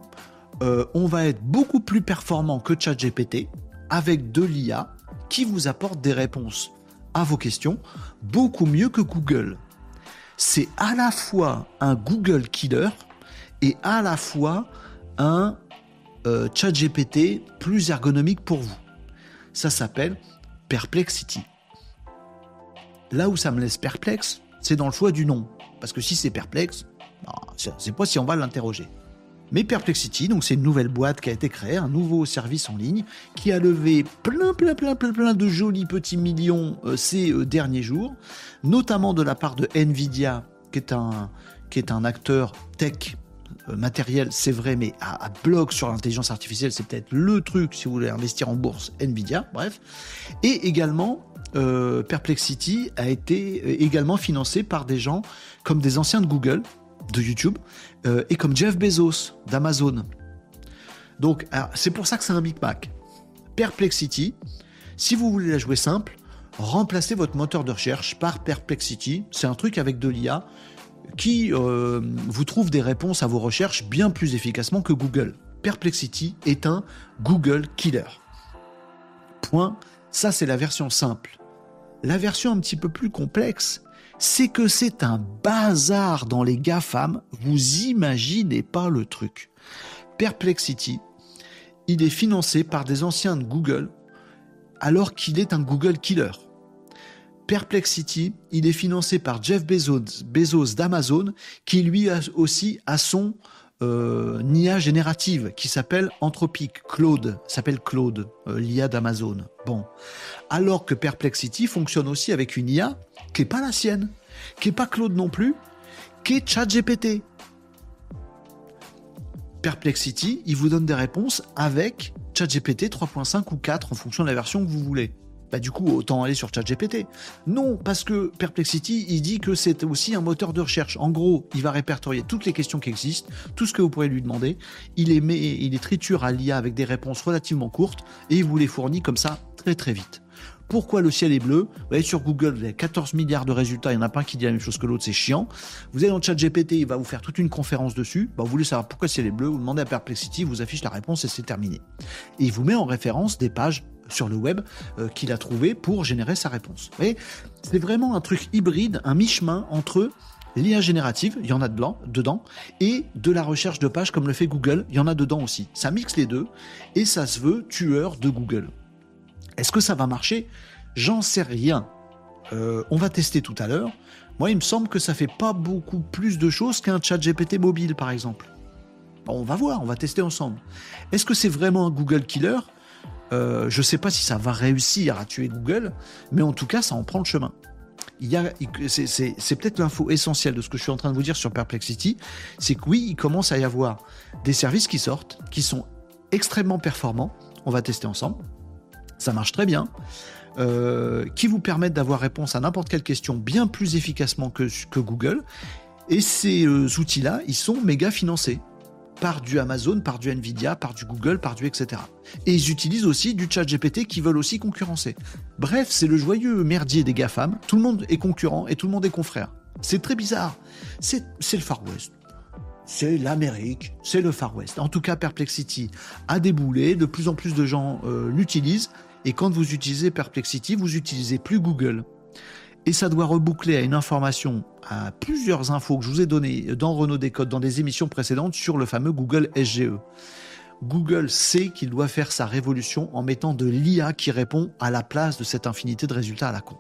S1: euh, on va être beaucoup plus performant que ChatGPT avec de l'IA qui vous apporte des réponses à vos questions beaucoup mieux que Google. C'est à la fois un Google killer et à la fois un euh, ChatGPT plus ergonomique pour vous. Ça s'appelle Perplexity. Là où ça me laisse perplexe, c'est dans le choix du nom. Parce que si c'est perplexe, c'est pas si on va l'interroger. Mais Perplexity, donc c'est une nouvelle boîte qui a été créée, un nouveau service en ligne qui a levé plein, plein, plein, plein, plein de jolis petits millions euh, ces euh, derniers jours, notamment de la part de Nvidia, qui est un, acteur tech matériel, c'est vrai, mais à, bloc sur l'intelligence artificielle, c'est peut-être le truc si vous voulez investir en bourse, Nvidia, bref. Et également, Perplexity a été également financé par des gens comme des anciens de Google, de YouTube, euh, et comme Jeff Bezos d'Amazon. Donc, c'est pour ça que c'est un Big Mac. Perplexity, si vous voulez la jouer simple, remplacez votre moteur de recherche par Perplexity. C'est un truc avec de l'IA qui euh, vous trouve des réponses à vos recherches bien plus efficacement que Google. Perplexity est un Google killer. Point. Ça, c'est la version simple. La version un petit peu plus complexe, c'est que c'est un bazar dans les GAFAM, vous imaginez pas le truc. Perplexity, il est financé par des anciens de Google, alors qu'il est un Google killer. Perplexity, il est financé par Jeff Bezos, d'Amazon, qui lui aussi a son euh, IA générative qui s'appelle Anthropic, Claude, s'appelle Claude, euh, l'IA d'Amazon. Bon. Alors que Perplexity fonctionne aussi avec une IA qui n'est pas la sienne, qui n'est pas Claude non plus, qui est ChatGPT. Perplexity, il vous donne des réponses avec ChatGPT 3.5 ou 4 en fonction de la version que vous voulez. Bah du coup, autant aller sur ChatGPT. Non, parce que Perplexity, il dit que c'est aussi un moteur de recherche. En gros, il va répertorier toutes les questions qui existent, tout ce que vous pourrez lui demander. Il les il les triture à l'IA avec des réponses relativement courtes et il vous les fournit comme ça très très vite. Pourquoi le ciel est bleu? Vous allez sur Google, vous avez 14 milliards de résultats, il n'y en a pas un qui dit la même chose que l'autre, c'est chiant. Vous allez dans ChatGPT, il va vous faire toute une conférence dessus. Bah, vous voulez savoir pourquoi le ciel est bleu, vous demandez à Perplexity, vous affiche la réponse et c'est terminé. Et il vous met en référence des pages sur le web euh, qu'il a trouvé pour générer sa réponse. Vous voyez, c'est vraiment un truc hybride, un mi-chemin entre l'IA générative, il y en a dedans, et de la recherche de pages comme le fait Google, il y en a dedans aussi. Ça mixe les deux et ça se veut tueur de Google. Est-ce que ça va marcher? J'en sais rien. Euh, on va tester tout à l'heure. Moi, il me semble que ça fait pas beaucoup plus de choses qu'un chat GPT mobile, par exemple. on va voir, on va tester ensemble. Est-ce que c'est vraiment un Google killer? Euh, Je ne sais pas si ça va réussir à tuer Google, mais en tout cas, ça en prend le chemin. c'est, peut-être l'info essentielle de ce que je suis en train de vous dire sur Perplexity, c'est que oui, il commence à y avoir des services qui sortent, qui sont extrêmement performants. On va tester ensemble ça marche très bien, euh, qui vous permettent d'avoir réponse à n'importe quelle question bien plus efficacement que, que Google. Et ces euh, outils-là, ils sont méga financés par du Amazon, par du Nvidia, par du Google, par du etc. Et ils utilisent aussi du chat GPT qui veulent aussi concurrencer. Bref, c'est le joyeux merdier des GAFAM. Tout le monde est concurrent et tout le monde est confrère. C'est très bizarre. C'est le Far West c'est l'Amérique, c'est le Far West. En tout cas, Perplexity a déboulé, de plus en plus de gens euh, l'utilisent, et quand vous utilisez Perplexity, vous n'utilisez plus Google. Et ça doit reboucler à une information, à plusieurs infos que je vous ai données dans Renault Décode, dans des émissions précédentes sur le fameux Google SGE. Google sait qu'il doit faire sa révolution en mettant de l'IA qui répond à la place de cette infinité de résultats à la con.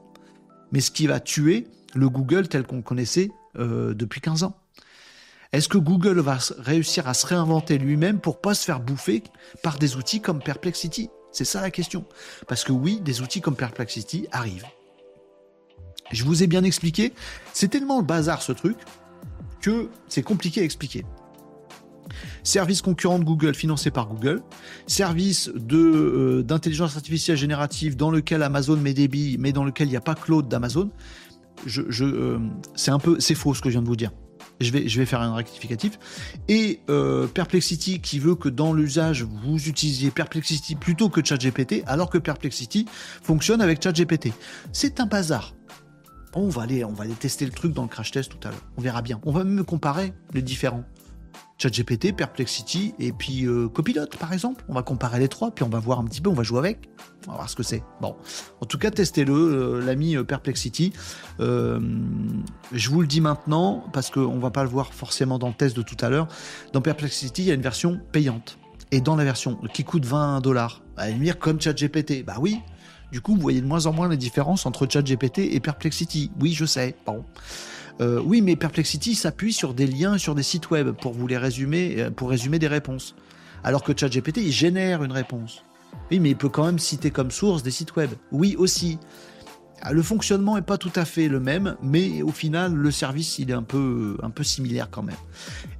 S1: Mais ce qui va tuer le Google tel qu'on connaissait euh, depuis 15 ans. Est-ce que Google va réussir à se réinventer lui-même pour pas se faire bouffer par des outils comme Perplexity? C'est ça la question. Parce que oui, des outils comme Perplexity arrivent. Je vous ai bien expliqué, c'est tellement le bazar ce truc que c'est compliqué à expliquer. Service concurrent de Google financé par Google, service de euh, d'intelligence artificielle générative dans lequel Amazon met des billes, mais dans lequel il n'y a pas Claude d'Amazon. Je, euh, c'est un peu, c'est faux ce que je viens de vous dire. Je vais, je vais faire un rectificatif. Et euh, Perplexity qui veut que dans l'usage, vous utilisiez Perplexity plutôt que ChatGPT, alors que Perplexity fonctionne avec ChatGPT. C'est un bazar. On va, aller, on va tester le truc dans le crash test tout à l'heure. On verra bien. On va même comparer les différents. ChatGPT, Perplexity et puis euh, Copilot par exemple. On va comparer les trois, puis on va voir un petit peu, on va jouer avec, on va voir ce que c'est. Bon, en tout cas, testez-le, euh, l'ami euh, Perplexity. je vous le dis maintenant parce qu'on va pas le voir forcément dans le test de tout à l'heure. Dans Perplexity, il y a une version payante. Et dans la version qui coûte 20 dollars, bah, dire comme ChatGPT, bah oui. Du coup, vous voyez de moins en moins la différence entre ChatGPT et Perplexity. Oui, je sais. Bon. Euh, oui, mais Perplexity s'appuie sur des liens sur des sites web pour vous les résumer, euh, pour résumer des réponses. Alors que ChatGPT, il génère une réponse. Oui, mais il peut quand même citer comme source des sites web. Oui, aussi. Ah, le fonctionnement n'est pas tout à fait le même, mais au final, le service, il est un peu, similaire quand même.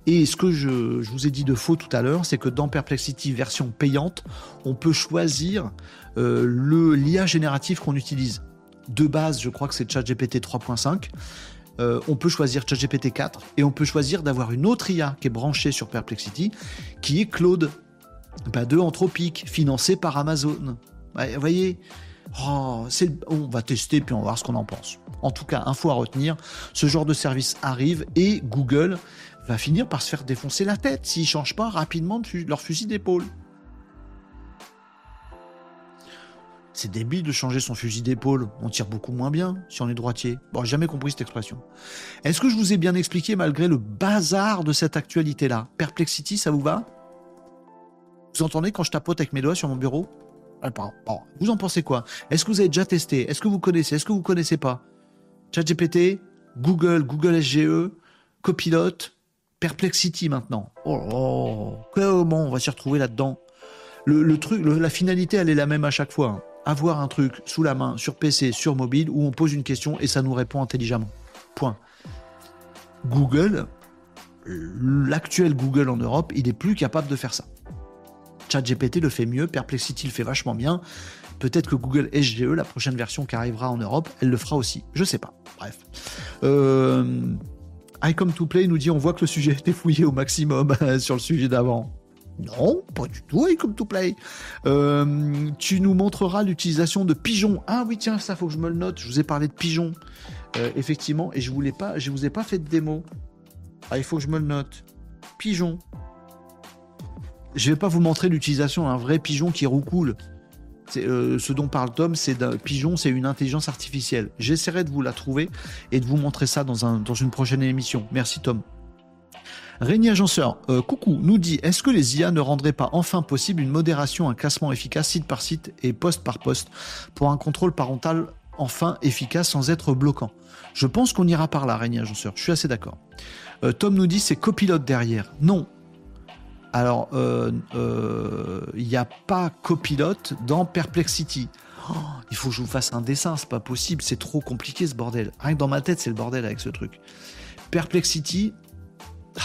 S1: Et ce que je, vous ai dit de faux tout à l'heure, c'est que dans Perplexity version payante, on peut choisir euh, l'IA génératif qu'on utilise. De base, je crois que c'est ChatGPT 3.5. Euh, on peut choisir ChatGPT 4 et on peut choisir d'avoir une autre IA qui est branchée sur Perplexity, qui est Claude, de Anthropique, financé par Amazon. vous voyez, oh, on va tester puis on va voir ce qu'on en pense. En tout cas, info à retenir, ce genre de service arrive et Google va finir par se faire défoncer la tête s'ils ne changent pas rapidement leur fusil d'épaule. C'est débile de changer son fusil d'épaule. On tire beaucoup moins bien si on est droitier. Bon, j'ai jamais compris cette expression. Est-ce que je vous ai bien expliqué malgré le bazar de cette actualité-là? Perplexity, ça vous va? Vous entendez quand je tapote avec mes doigts sur mon bureau? Bon, Vous en pensez quoi? Est-ce que vous avez déjà testé? Est-ce que vous connaissez? Est-ce que vous connaissez pas? ChatGPT, Google, Google SGE, Copilot, Perplexity maintenant. Oh, comment on va s'y retrouver là-dedans? Le, truc, la finalité, elle est la même à chaque fois. Hein avoir un truc sous la main, sur PC, sur mobile, où on pose une question et ça nous répond intelligemment. Point. Google, l'actuel Google en Europe, il est plus capable de faire ça. ChatGPT le fait mieux, Perplexity le fait vachement bien. Peut-être que Google SGE, la prochaine version qui arrivera en Europe, elle le fera aussi. Je sais pas. Bref. Euh, I Come to Play nous dit on voit que le sujet (laughs) été fouillé au maximum (laughs) sur le sujet d'avant. Non, pas du tout, comme to play. Euh, tu nous montreras l'utilisation de pigeons. Ah oui, tiens, ça faut que je me le note. Je vous ai parlé de pigeons, euh, effectivement, et je voulais pas, je vous ai pas fait de démo. Ah, il faut que je me le note. Pigeon. Je vais pas vous montrer l'utilisation d'un vrai pigeon qui roucoule. Euh, ce dont parle Tom, c'est d'un pigeon, c'est une intelligence artificielle. J'essaierai de vous la trouver et de vous montrer ça dans, un, dans une prochaine émission. Merci Tom. Régnier Agenceur, euh, coucou, nous dit est-ce que les IA ne rendraient pas enfin possible une modération, un classement efficace site par site et poste par poste pour un contrôle parental enfin efficace sans être bloquant? Je pense qu'on ira par là, Régnier Agenceur, je suis assez d'accord. Euh, Tom nous dit c'est copilote derrière. Non. Alors, il euh, n'y a pas copilote dans Perplexity. Oh, il faut que je vous fasse un dessin, c'est pas possible, c'est trop compliqué ce bordel. Rien que dans ma tête, c'est le bordel avec ce truc. Perplexity,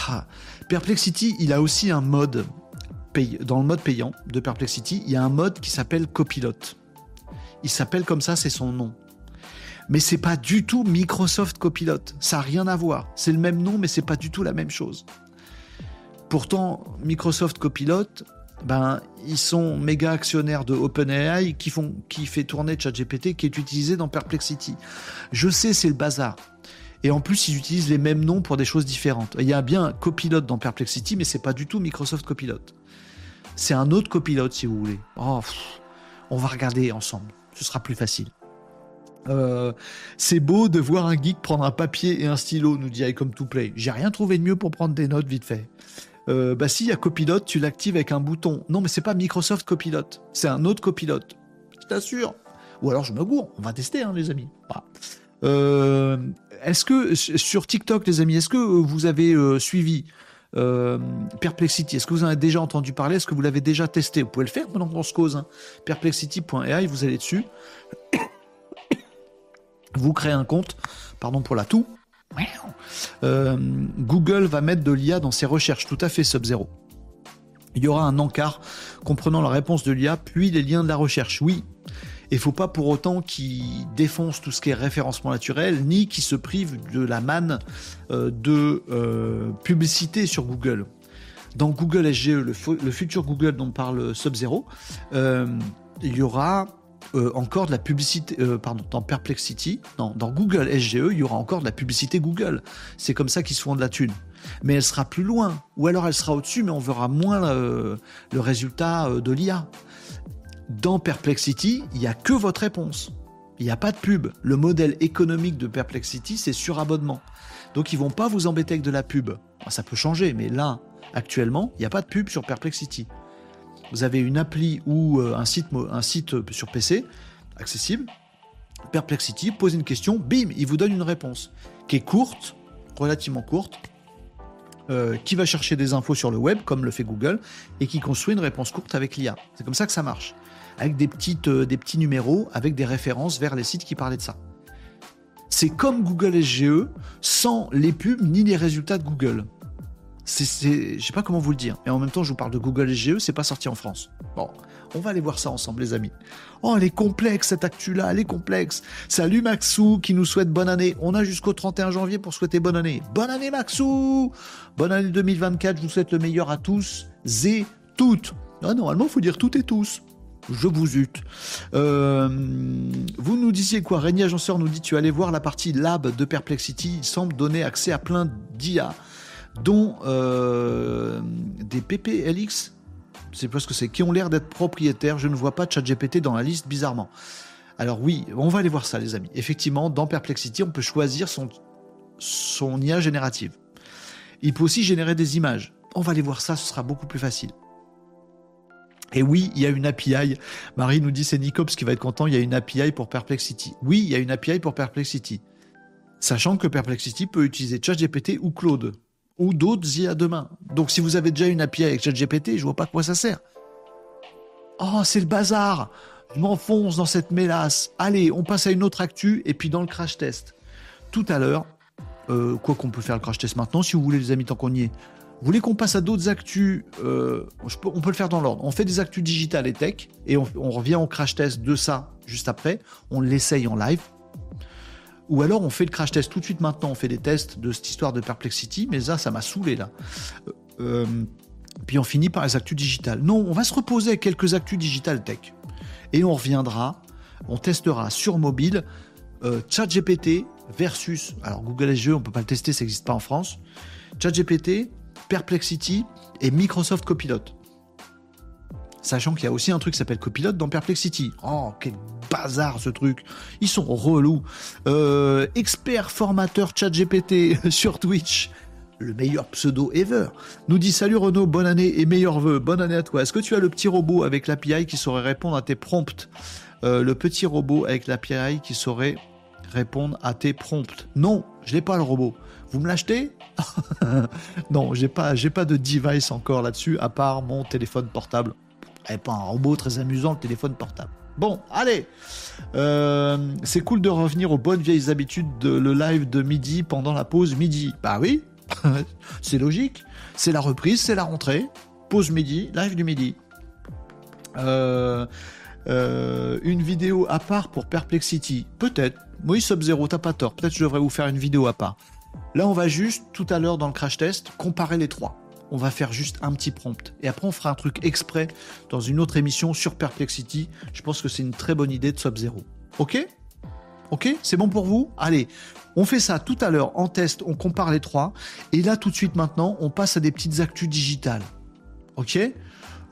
S1: ah, Perplexity, il a aussi un mode dans le mode payant de Perplexity, il y a un mode qui s'appelle Copilot. Il s'appelle comme ça, c'est son nom. Mais c'est pas du tout Microsoft Copilot. Ça n'a rien à voir. C'est le même nom, mais c'est pas du tout la même chose. Pourtant, Microsoft Copilot, ben, ils sont méga actionnaires de OpenAI qui, font, qui fait tourner ChatGPT qui est utilisé dans Perplexity. Je sais, c'est le bazar. Et en plus, ils utilisent les mêmes noms pour des choses différentes. Il y a bien Copilot dans Perplexity, mais c'est pas du tout Microsoft Copilot. C'est un autre Copilot, si vous voulez. Oh, on va regarder ensemble. Ce sera plus facile. Euh, c'est beau de voir un geek prendre un papier et un stylo, nous dit comme to play. J'ai rien trouvé de mieux pour prendre des notes vite fait. Euh, bah si, il y a Copilot, tu l'actives avec un bouton. Non, mais c'est pas Microsoft Copilot, c'est un autre Copilot. Je t'assure. Ou alors je me gourre. On va tester, hein, les amis. Euh, est-ce que sur TikTok, les amis, est-ce que vous avez euh, suivi Perplexity? Est-ce que vous en avez déjà entendu parler? Est-ce que vous l'avez déjà testé? Vous pouvez le faire pendant qu'on se cause. Hein. Perplexity.ai, vous allez dessus. (coughs) vous créez un compte. Pardon pour la toux. Euh, Google va mettre de l'IA dans ses recherches, tout à fait, Sub-Zero. Il y aura un encart comprenant la réponse de l'IA, puis les liens de la recherche. Oui, il faut pas pour autant qu'ils défoncent tout ce qui est référencement naturel, ni qu'ils se privent de la manne euh, de euh, publicité sur Google. Dans Google SGE, le, le futur Google dont parle Sub-Zero, il y aura euh, encore de la publicité, euh, pardon, dans Perplexity, dans, dans Google SGE, il y aura encore de la publicité Google. C'est comme ça qu'ils se font de la thune. Mais elle sera plus loin, ou alors elle sera au-dessus, mais on verra moins euh, le résultat de l'IA. Dans Perplexity, il n'y a que votre réponse. Il n'y a pas de pub. Le modèle économique de Perplexity, c'est sur abonnement. Donc ils vont pas vous embêter avec de la pub. Ça peut changer, mais là, actuellement, il n'y a pas de pub sur Perplexity vous avez une appli ou euh, un site, sur PC accessible, Perplexity, posez une question, bim, il vous donne une réponse qui est courte, relativement courte, euh, qui va chercher des infos sur le web, comme le fait Google, et qui construit une réponse courte avec l'IA. C'est comme ça que ça marche. Avec des, euh, des petits numéros, avec des références vers les sites qui parlaient de ça. C'est comme Google SGE, sans les pubs ni les résultats de Google c'est, je sais pas comment vous le dire. Et en même temps, je vous parle de Google SGE, c'est pas sorti en France. Bon, on va aller voir ça ensemble, les amis. Oh, elle est complexe, cette actu-là, elle est complexe. Salut Maxou, qui nous souhaite bonne année. On a jusqu'au 31 janvier pour souhaiter bonne année. Bonne année Maxou Bonne année 2024, je vous souhaite le meilleur à tous et toutes. Ah, normalement, il faut dire toutes et tous. Je vous ute. Euh, vous nous disiez quoi? Régnier Agenceur nous dit tu allais voir la partie lab de Perplexity. Il semble donner accès à plein d'IA dont euh, des PPLX, c'est parce que c'est qui ont l'air d'être propriétaires. Je ne vois pas ChatGPT dans la liste bizarrement. Alors oui, on va aller voir ça, les amis. Effectivement, dans Perplexity, on peut choisir son, IA générative. Il peut aussi générer des images. On va aller voir ça, ce sera beaucoup plus facile. Et oui, il y a une API. Marie nous dit c'est Nicops qui va être content, il y a une API pour Perplexity. Oui, il y a une API pour Perplexity. Sachant que Perplexity peut utiliser ChatGPT ou Claude ou d'autres IA demain. Donc si vous avez déjà une API avec ChatGPT, je vois pas à quoi ça sert. Oh, c'est le bazar. Je m'enfonce dans cette mélasse. Allez, on passe à une autre actu et puis dans le crash test. Tout à l'heure, euh, quoi qu'on peut faire le crash test maintenant, si vous voulez, les amis, tant qu'on y est. Vous voulez qu'on passe à d'autres actus euh, On peut le faire dans l'ordre. On fait des actus digitales et tech et on, on revient au crash test de ça juste après. On l'essaye en live. Ou alors on fait le crash test tout de suite maintenant, on fait des tests de cette histoire de Perplexity, mais ça, ça m'a saoulé là. Euh, euh, puis on finit par les actus digitales. Non, on va se reposer avec quelques actus digitales tech. Et on reviendra, on testera sur mobile euh, ChatGPT versus, alors Google SGE, on peut pas le tester, ça n'existe pas en France, ChatGPT, Perplexity et Microsoft Copilot. Sachant qu'il y a aussi un truc qui s'appelle Copilot dans Perplexity. Oh, quel bazar ce truc. Ils sont relous. Euh, expert formateur chat GPT (laughs) sur Twitch. Le meilleur pseudo ever. Nous dit salut Renaud, bonne année et meilleurs vœux. Bonne année à toi. Est-ce que tu as le petit robot avec l'API qui saurait répondre à tes prompts? Euh, Le petit robot avec l'API qui saurait répondre à tes prompts. Non, je n'ai pas le robot. Vous me l'achetez? (laughs) Non, j'ai pas, j'ai pas de device encore là-dessus à part mon téléphone portable. Et pas un robot très amusant, le téléphone portable. Bon, allez. Euh, c'est cool de revenir aux bonnes vieilles habitudes de le live de midi pendant la pause midi. Bah oui, (laughs) c'est logique. C'est la reprise, c'est la rentrée. Pause midi, live du midi. Euh, euh, une vidéo à part pour Perplexity. Peut-être. Oui, Sub-Zero, t'as pas tort. Peut-être je devrais vous faire une vidéo à part. Là, on va juste, tout à l'heure dans le crash test, comparer les trois on va faire juste un petit prompt. Et après, on fera un truc exprès dans une autre émission sur Perplexity. Je pense que c'est une très bonne idée de Sub-Zero. Ok? Ok? C'est bon pour vous? Allez, on fait ça tout à l'heure en test, on compare les trois. Et là, tout de suite maintenant, on passe à des petites actus digitales. Ok?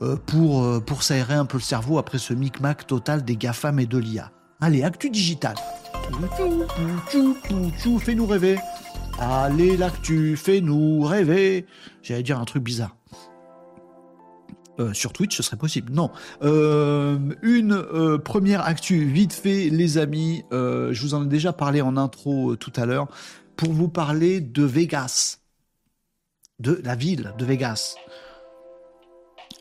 S1: Euh, pour, euh, pour s'aérer un peu le cerveau après ce micmac total des GAFAM et de l'IA. Allez, actu digitale. Fais-nous rêver. Allez, l'actu, fais-nous rêver. J'allais dire un truc bizarre. Euh, sur Twitch, ce serait possible. Non. Euh, une euh, première actu, vite fait, les amis. je vous en ai déjà parlé en intro tout à l'heure. Pour vous parler de Vegas. De la ville de Vegas.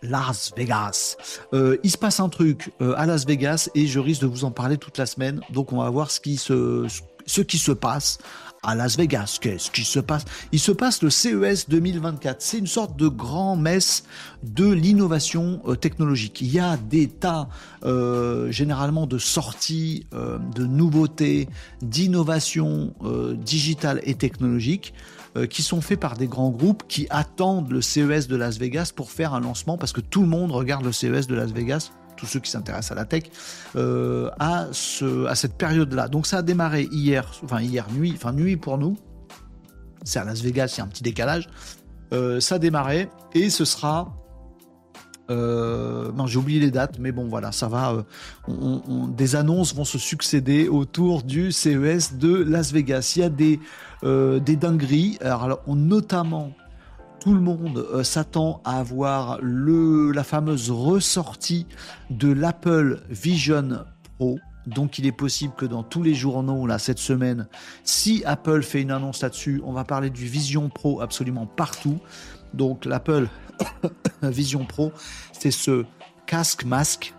S1: Las Vegas. il se passe un truc à Las Vegas et je risque de vous en parler toute la semaine. Donc on va voir ce qui se, ce qui se passe à Las Vegas. Qu'est-ce qui se passe? Il se passe le CES 2024. C'est une sorte de grand messe de l'innovation euh, technologique. Il y a des tas euh, généralement de sorties, euh, de nouveautés, d'innovations digitales et technologiques qui sont faits par des grands groupes qui attendent le CES de Las Vegas pour faire un lancement parce que tout le monde regarde le CES de Las Vegas tous ceux qui s'intéressent à la tech, euh, à, ce, à cette période-là. Donc ça a démarré hier, enfin hier nuit, enfin nuit pour nous. C'est à Las Vegas, il y a un petit décalage. Euh, ça a démarré et ce sera euh, non, j'ai oublié les dates, mais bon, voilà, ça va. des annonces vont se succéder autour du CES de Las Vegas. Il y a des, des dingueries, alors, notamment tout le monde euh, s'attend à avoir le, la fameuse ressortie de l'Apple Vision Pro. Donc il est possible que dans tous les journaux là cette semaine, si Apple fait une annonce là-dessus, on va parler du Vision Pro absolument partout. Donc l'Apple (coughs) Vision Pro, c'est ce casque masque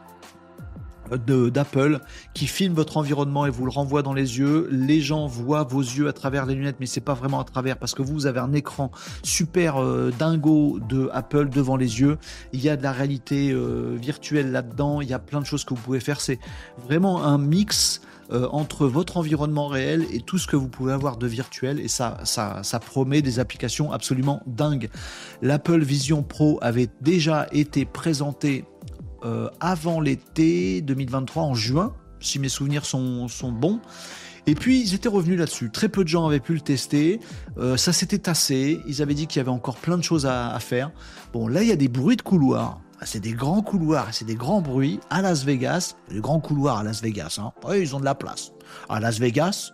S1: d'Apple qui filme votre environnement et vous le renvoie dans les yeux. Les gens voient vos yeux à travers les lunettes, mais c'est pas vraiment à travers parce que vous avez un écran super euh, dingo de Apple devant les yeux. Il y a de la réalité euh, virtuelle là-dedans. Il y a plein de choses que vous pouvez faire. C'est vraiment un mix. Euh, entre votre environnement réel et tout ce que vous pouvez avoir de virtuel et ça, ça, ça promet des applications absolument dingues. L'Apple Vision Pro avait déjà été présenté euh, avant l'été 2023, en juin, si mes souvenirs sont, bons. Et puis ils étaient revenus là-dessus. Très peu de gens avaient pu le tester. Euh, ça s'était tassé. Ils avaient dit qu'il y avait encore plein de choses à, faire. Bon, là il y a des bruits de couloirs. Ah, c'est des grands couloirs, c'est des grands bruits à Las Vegas. Les grands couloirs à Las Vegas, hein. ils ont de la place. À Las Vegas,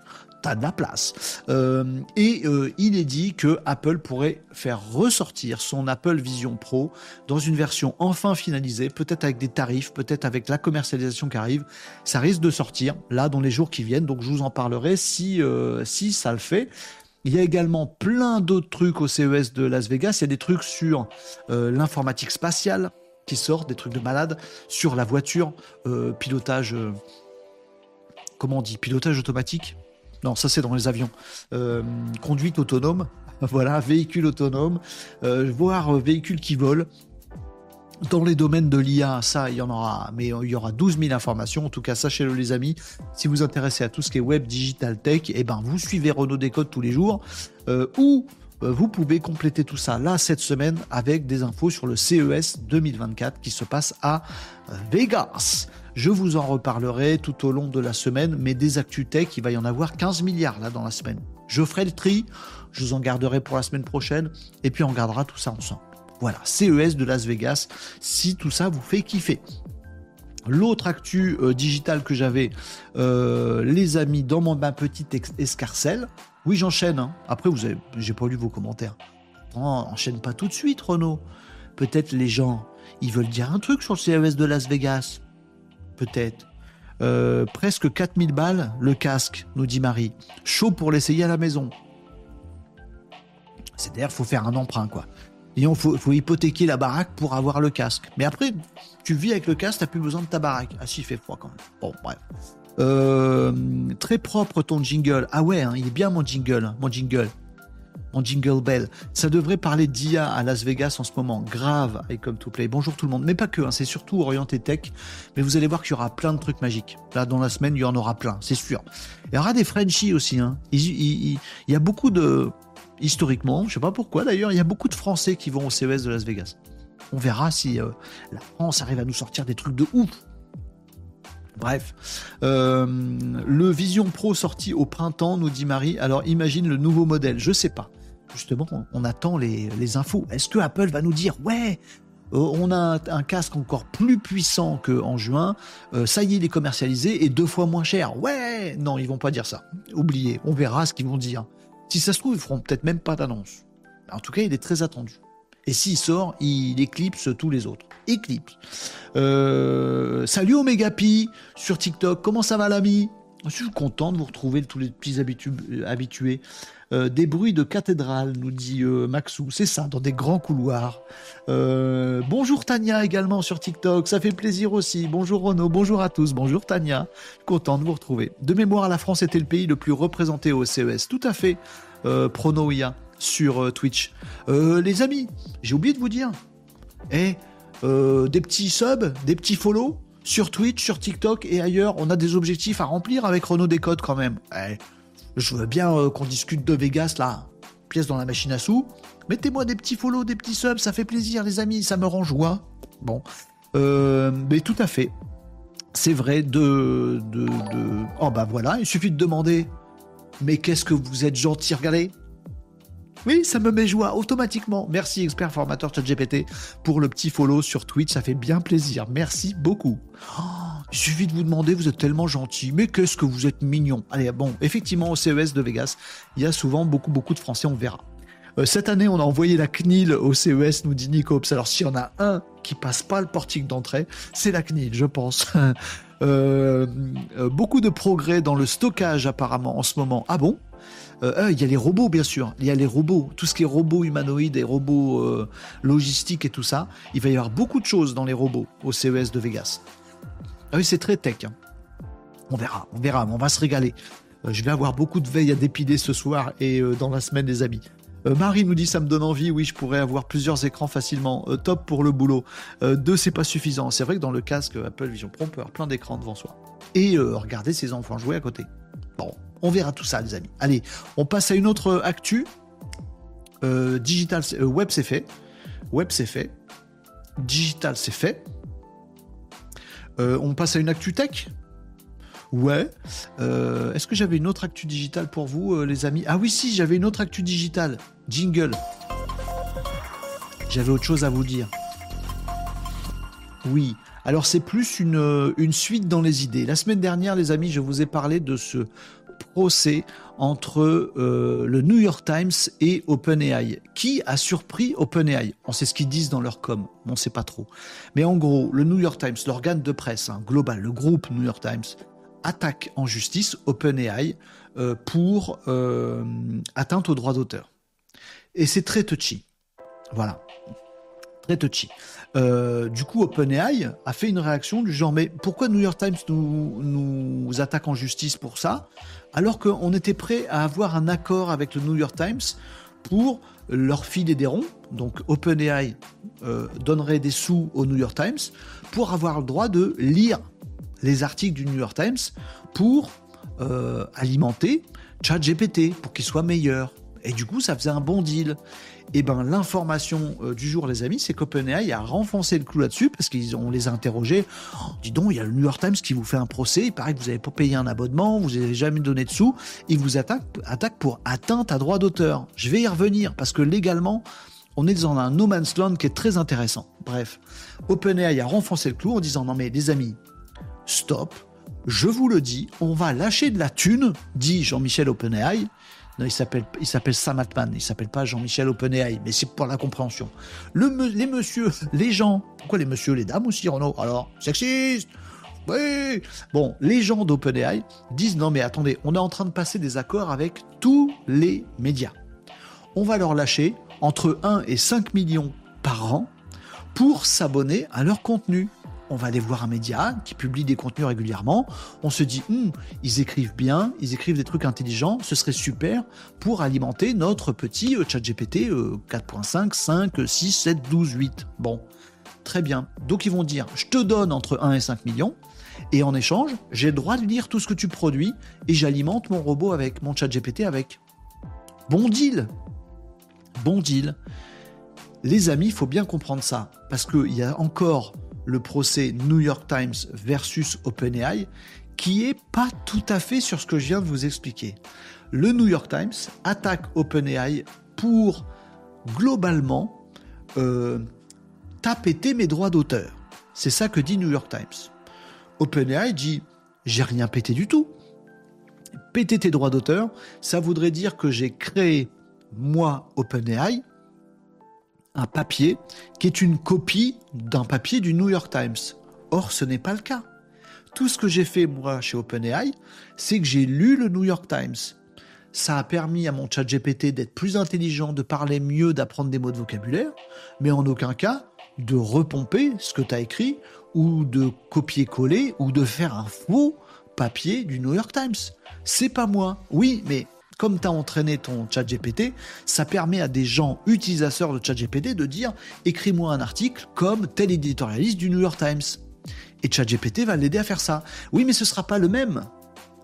S1: de la place. Euh, et euh, il est dit que Apple pourrait faire ressortir son Apple Vision Pro dans une version enfin finalisée, peut-être avec des tarifs, peut-être avec la commercialisation qui arrive. Ça risque de sortir là dans les jours qui viennent, donc je vous en parlerai si, euh, si ça le fait. Il y a également plein d'autres trucs au CES de Las Vegas. Il y a des trucs sur l'informatique spatiale qui sortent, des trucs de malade, sur la voiture, pilotage, comment on dit, pilotage automatique non, ça c'est dans les avions. Euh, conduite autonome, (laughs) voilà, véhicule autonome, euh, voire euh, véhicule qui vole. Dans les domaines de l'IA, ça, il y en aura, mais il y aura 12 000 informations. En tout cas, sachez-le, les amis. Si vous intéressez à tout ce qui est web, digital, tech, eh ben, vous suivez Renault Décode tous les jours. ou vous pouvez compléter tout ça là cette semaine avec des infos sur le CES 2024 qui se passe à Vegas. Je vous en reparlerai tout au long de la semaine, mais des actus tech, il va y en avoir 15 milliards là dans la semaine. Je ferai le tri, je vous en garderai pour la semaine prochaine, et puis on gardera tout ça ensemble. Voilà, CES de Las Vegas, si tout ça vous fait kiffer. L'autre actu euh, digital que j'avais, euh, les amis, dans mon, ma petite escarcelle. Oui, j'enchaîne. Hein. Après, vous j'ai pas lu vos commentaires. Enchaîne pas tout de suite, Renaud. Peut-être les gens, ils veulent dire un truc sur le CES de Las Vegas peut-être. Euh, presque 4000 balles le casque, nous dit Marie. Chaud pour l'essayer à la maison. C'est-à-dire, faut faire un emprunt, quoi. Faut, faut hypothéquer la baraque pour avoir le casque. Mais après, tu vis avec le casque, t'as plus besoin de ta baraque. Ah si, il fait froid quand même. Bon, bref. Euh, très propre ton jingle. Ah ouais, hein, il est bien mon jingle, mon jingle en Jingle Bell. Ça devrait parler d'IA à Las Vegas en ce moment. Grave avec Come to Play. Bonjour tout le monde. Mais pas que, hein, c'est surtout orienté tech. Mais vous allez voir qu'il y aura plein de trucs magiques. Là, dans la semaine, il y en aura plein, c'est sûr. Il y aura des Frenchies aussi. Hein. Il, y a beaucoup de. Historiquement, je sais pas pourquoi d'ailleurs, il y a beaucoup de Français qui vont au CES de Las Vegas. On verra si euh, la France arrive à nous sortir des trucs de ouf. Bref, euh, le Vision Pro sorti au printemps, nous dit Marie. Alors imagine le nouveau modèle. Je sais pas justement, on, attend les, infos. Est-ce que Apple va nous dire, ouais, euh, on a un, casque encore plus puissant qu'en juin, euh, ça y est, il est commercialisé et deux fois moins cher. Ouais, non, ils vont pas dire ça. Oubliez, on verra ce qu'ils vont dire. Si ça se trouve, ils feront peut-être même pas d'annonce. En tout cas, il est très attendu. Et s'il sort, il éclipse tous les autres. Éclipse. Euh, salut Omega Pi sur TikTok. Comment ça va l'ami? Je suis content de vous retrouver tous les petits habitués. Euh, des bruits de cathédrale, nous dit euh, Maxou. C'est ça, dans des grands couloirs. Euh, bonjour Tania également sur TikTok, ça fait plaisir aussi. Bonjour Renaud, bonjour à tous, bonjour Tania. Content de vous retrouver. De mémoire, la France était le pays le plus représenté au CES. Tout à fait, Pronoia sur Twitch. les amis, j'ai oublié de vous dire. Eh, des petits subs, des petits follow sur Twitch, sur TikTok et ailleurs. On a des objectifs à remplir avec Renault Décode quand même. Eh, je veux bien euh, qu'on discute de Vegas, là, pièce dans la machine à sous. Mettez-moi des petits follow, des petits subs, ça fait plaisir, les amis, ça me rend joie. Bon. Euh, mais tout à fait. C'est vrai de, de, Oh bah voilà, il suffit de demander. Mais qu'est-ce que vous êtes gentil, regardez. Oui, ça me met joie automatiquement. Merci, expert formateur ChatGPT, pour le petit follow sur Twitch. Ça fait bien plaisir. Merci beaucoup. Oh, il suffit de vous demander, vous êtes tellement gentil, mais qu'est-ce que vous êtes mignon. Allez, bon, effectivement, au CES de Vegas, il y a souvent beaucoup, beaucoup de Français, on verra. Euh, cette année, on a envoyé la CNIL au CES, nous dit Nicops. Alors, s'il y en a un qui passe pas le portique d'entrée, c'est la CNIL, je pense. (laughs) Euh, euh, beaucoup de progrès dans le stockage, apparemment, en ce moment. Ah bon? Euh, il y a les robots, bien sûr. Il y a les robots, tout ce qui est robots humanoïdes et robots euh, logistiques et tout ça. Il va y avoir beaucoup de choses dans les robots au CES de Vegas. Ah oui, c'est très tech. Hein. On verra, on verra, on va se régaler. Euh, je vais avoir beaucoup de veilles à dépiler ce soir et dans la semaine des amis. Marie nous dit ça me donne envie, oui je pourrais avoir plusieurs écrans facilement, top pour le boulot. deux c'est pas suffisant, c'est vrai que dans le casque Apple Vision Pro on peut avoir plein d'écrans devant soi. Et regarder ses enfants jouer à côté. Bon, on verra tout ça, les amis. Allez, on passe à une autre actu. Euh, digital, euh, web, c'est fait. Web, c'est fait. Digital, c'est fait. Euh, on passe à une actu tech. Ouais. Est-ce que j'avais une autre actu digitale pour vous, les amis? Ah oui, si, j'avais une autre actu digitale. Jingle. J'avais autre chose à vous dire. Oui. Alors c'est plus une, une, suite dans les idées. La semaine dernière, les amis, je vous ai parlé de ce procès entre euh, le New York Times et OpenAI. Qui a surpris OpenAI? On sait ce qu'ils disent dans leur com, on ne sait pas trop. Mais en gros, le New York Times, l'organe de presse hein, global, le groupe New York Times, attaque en justice OpenAI euh, pour euh, atteinte aux droits d'auteur. Et c'est très touchy. Voilà. Très touchy. Euh, du coup, OpenAI a fait une réaction du genre mais pourquoi New York Times nous, attaque en justice pour ça alors qu'on était prêt à avoir un accord avec le New York Times pour leur filer des ronds. Donc OpenAI euh, donnerait des sous au New York Times pour avoir le droit de lire les articles du New York Times pour euh, alimenter ChatGPT pour qu'il soit meilleur. Et du coup, ça faisait un bon deal. Et eh ben l'information euh, du jour, les amis, c'est qu'OpenAI a renfoncé le clou là-dessus parce qu'on les a interrogés. Oh, dis donc, il y a le New York Times qui vous fait un procès. Il paraît que vous n'avez pas payé un abonnement, vous n'avez jamais donné de sous. Il vous attaque, attaque pour atteinte à droit d'auteur. Je vais y revenir parce que légalement, on est dans un no man's land qui est très intéressant. Bref, OpenAI a renfoncé le clou en disant non mais les amis, stop. Je vous le dis, on va lâcher de la thune, dit Jean-Michel OpenAI, non, il s'appelle, il s'appelle Sam Altman, il s'appelle pas Jean-Michel OpenAI, mais c'est pour la compréhension. Le, les messieurs, les gens, pourquoi les messieurs, les dames aussi, Renaud? Alors, sexiste Oui Bon, les gens d'OpenAI disent non mais attendez, on est en train de passer des accords avec tous les médias. On va leur lâcher entre 1 et 5 millions par an pour s'abonner à leur contenu on va aller voir un média qui publie des contenus régulièrement. On se dit, hum, ils écrivent bien, ils écrivent des trucs intelligents, ce serait super pour alimenter notre petit chat GPT 4.5, 5, 6, 7, 12, 8. Bon, très bien. Donc ils vont dire, je te donne entre 1 et 5 millions, et en échange, j'ai le droit de lire tout ce que tu produis, et j'alimente mon robot avec, mon chat GPT avec. Bon deal Bon deal les amis, il faut bien comprendre ça, parce qu'il y a encore le procès New York Times versus OpenAI, qui est pas tout à fait sur ce que je viens de vous expliquer. Le New York Times attaque OpenAI pour globalement euh, mes droits d'auteur. C'est ça que dit New York Times. OpenAI dit j'ai rien pété du tout. Péter tes droits d'auteur, ça voudrait dire que j'ai créé, moi, OpenAI, un papier qui est une copie d'un papier du New York Times. Or, ce n'est pas le cas. Tout ce que j'ai fait, moi, chez OpenAI, c'est que j'ai lu le New York Times. Ça a permis à mon chat GPT d'être plus intelligent, de parler mieux, d'apprendre des mots de vocabulaire, mais en aucun cas de repomper ce que tu as écrit ou de copier-coller ou de faire un faux papier du New York Times. C'est pas moi. Oui, mais comme tu as entraîné ton chat GPT, ça permet à des gens utilisateurs de chat GPT de dire écris-moi un article comme tel éditorialiste du New York Times. Et ChatGPT va l'aider à faire ça. Oui, mais ce sera pas le même.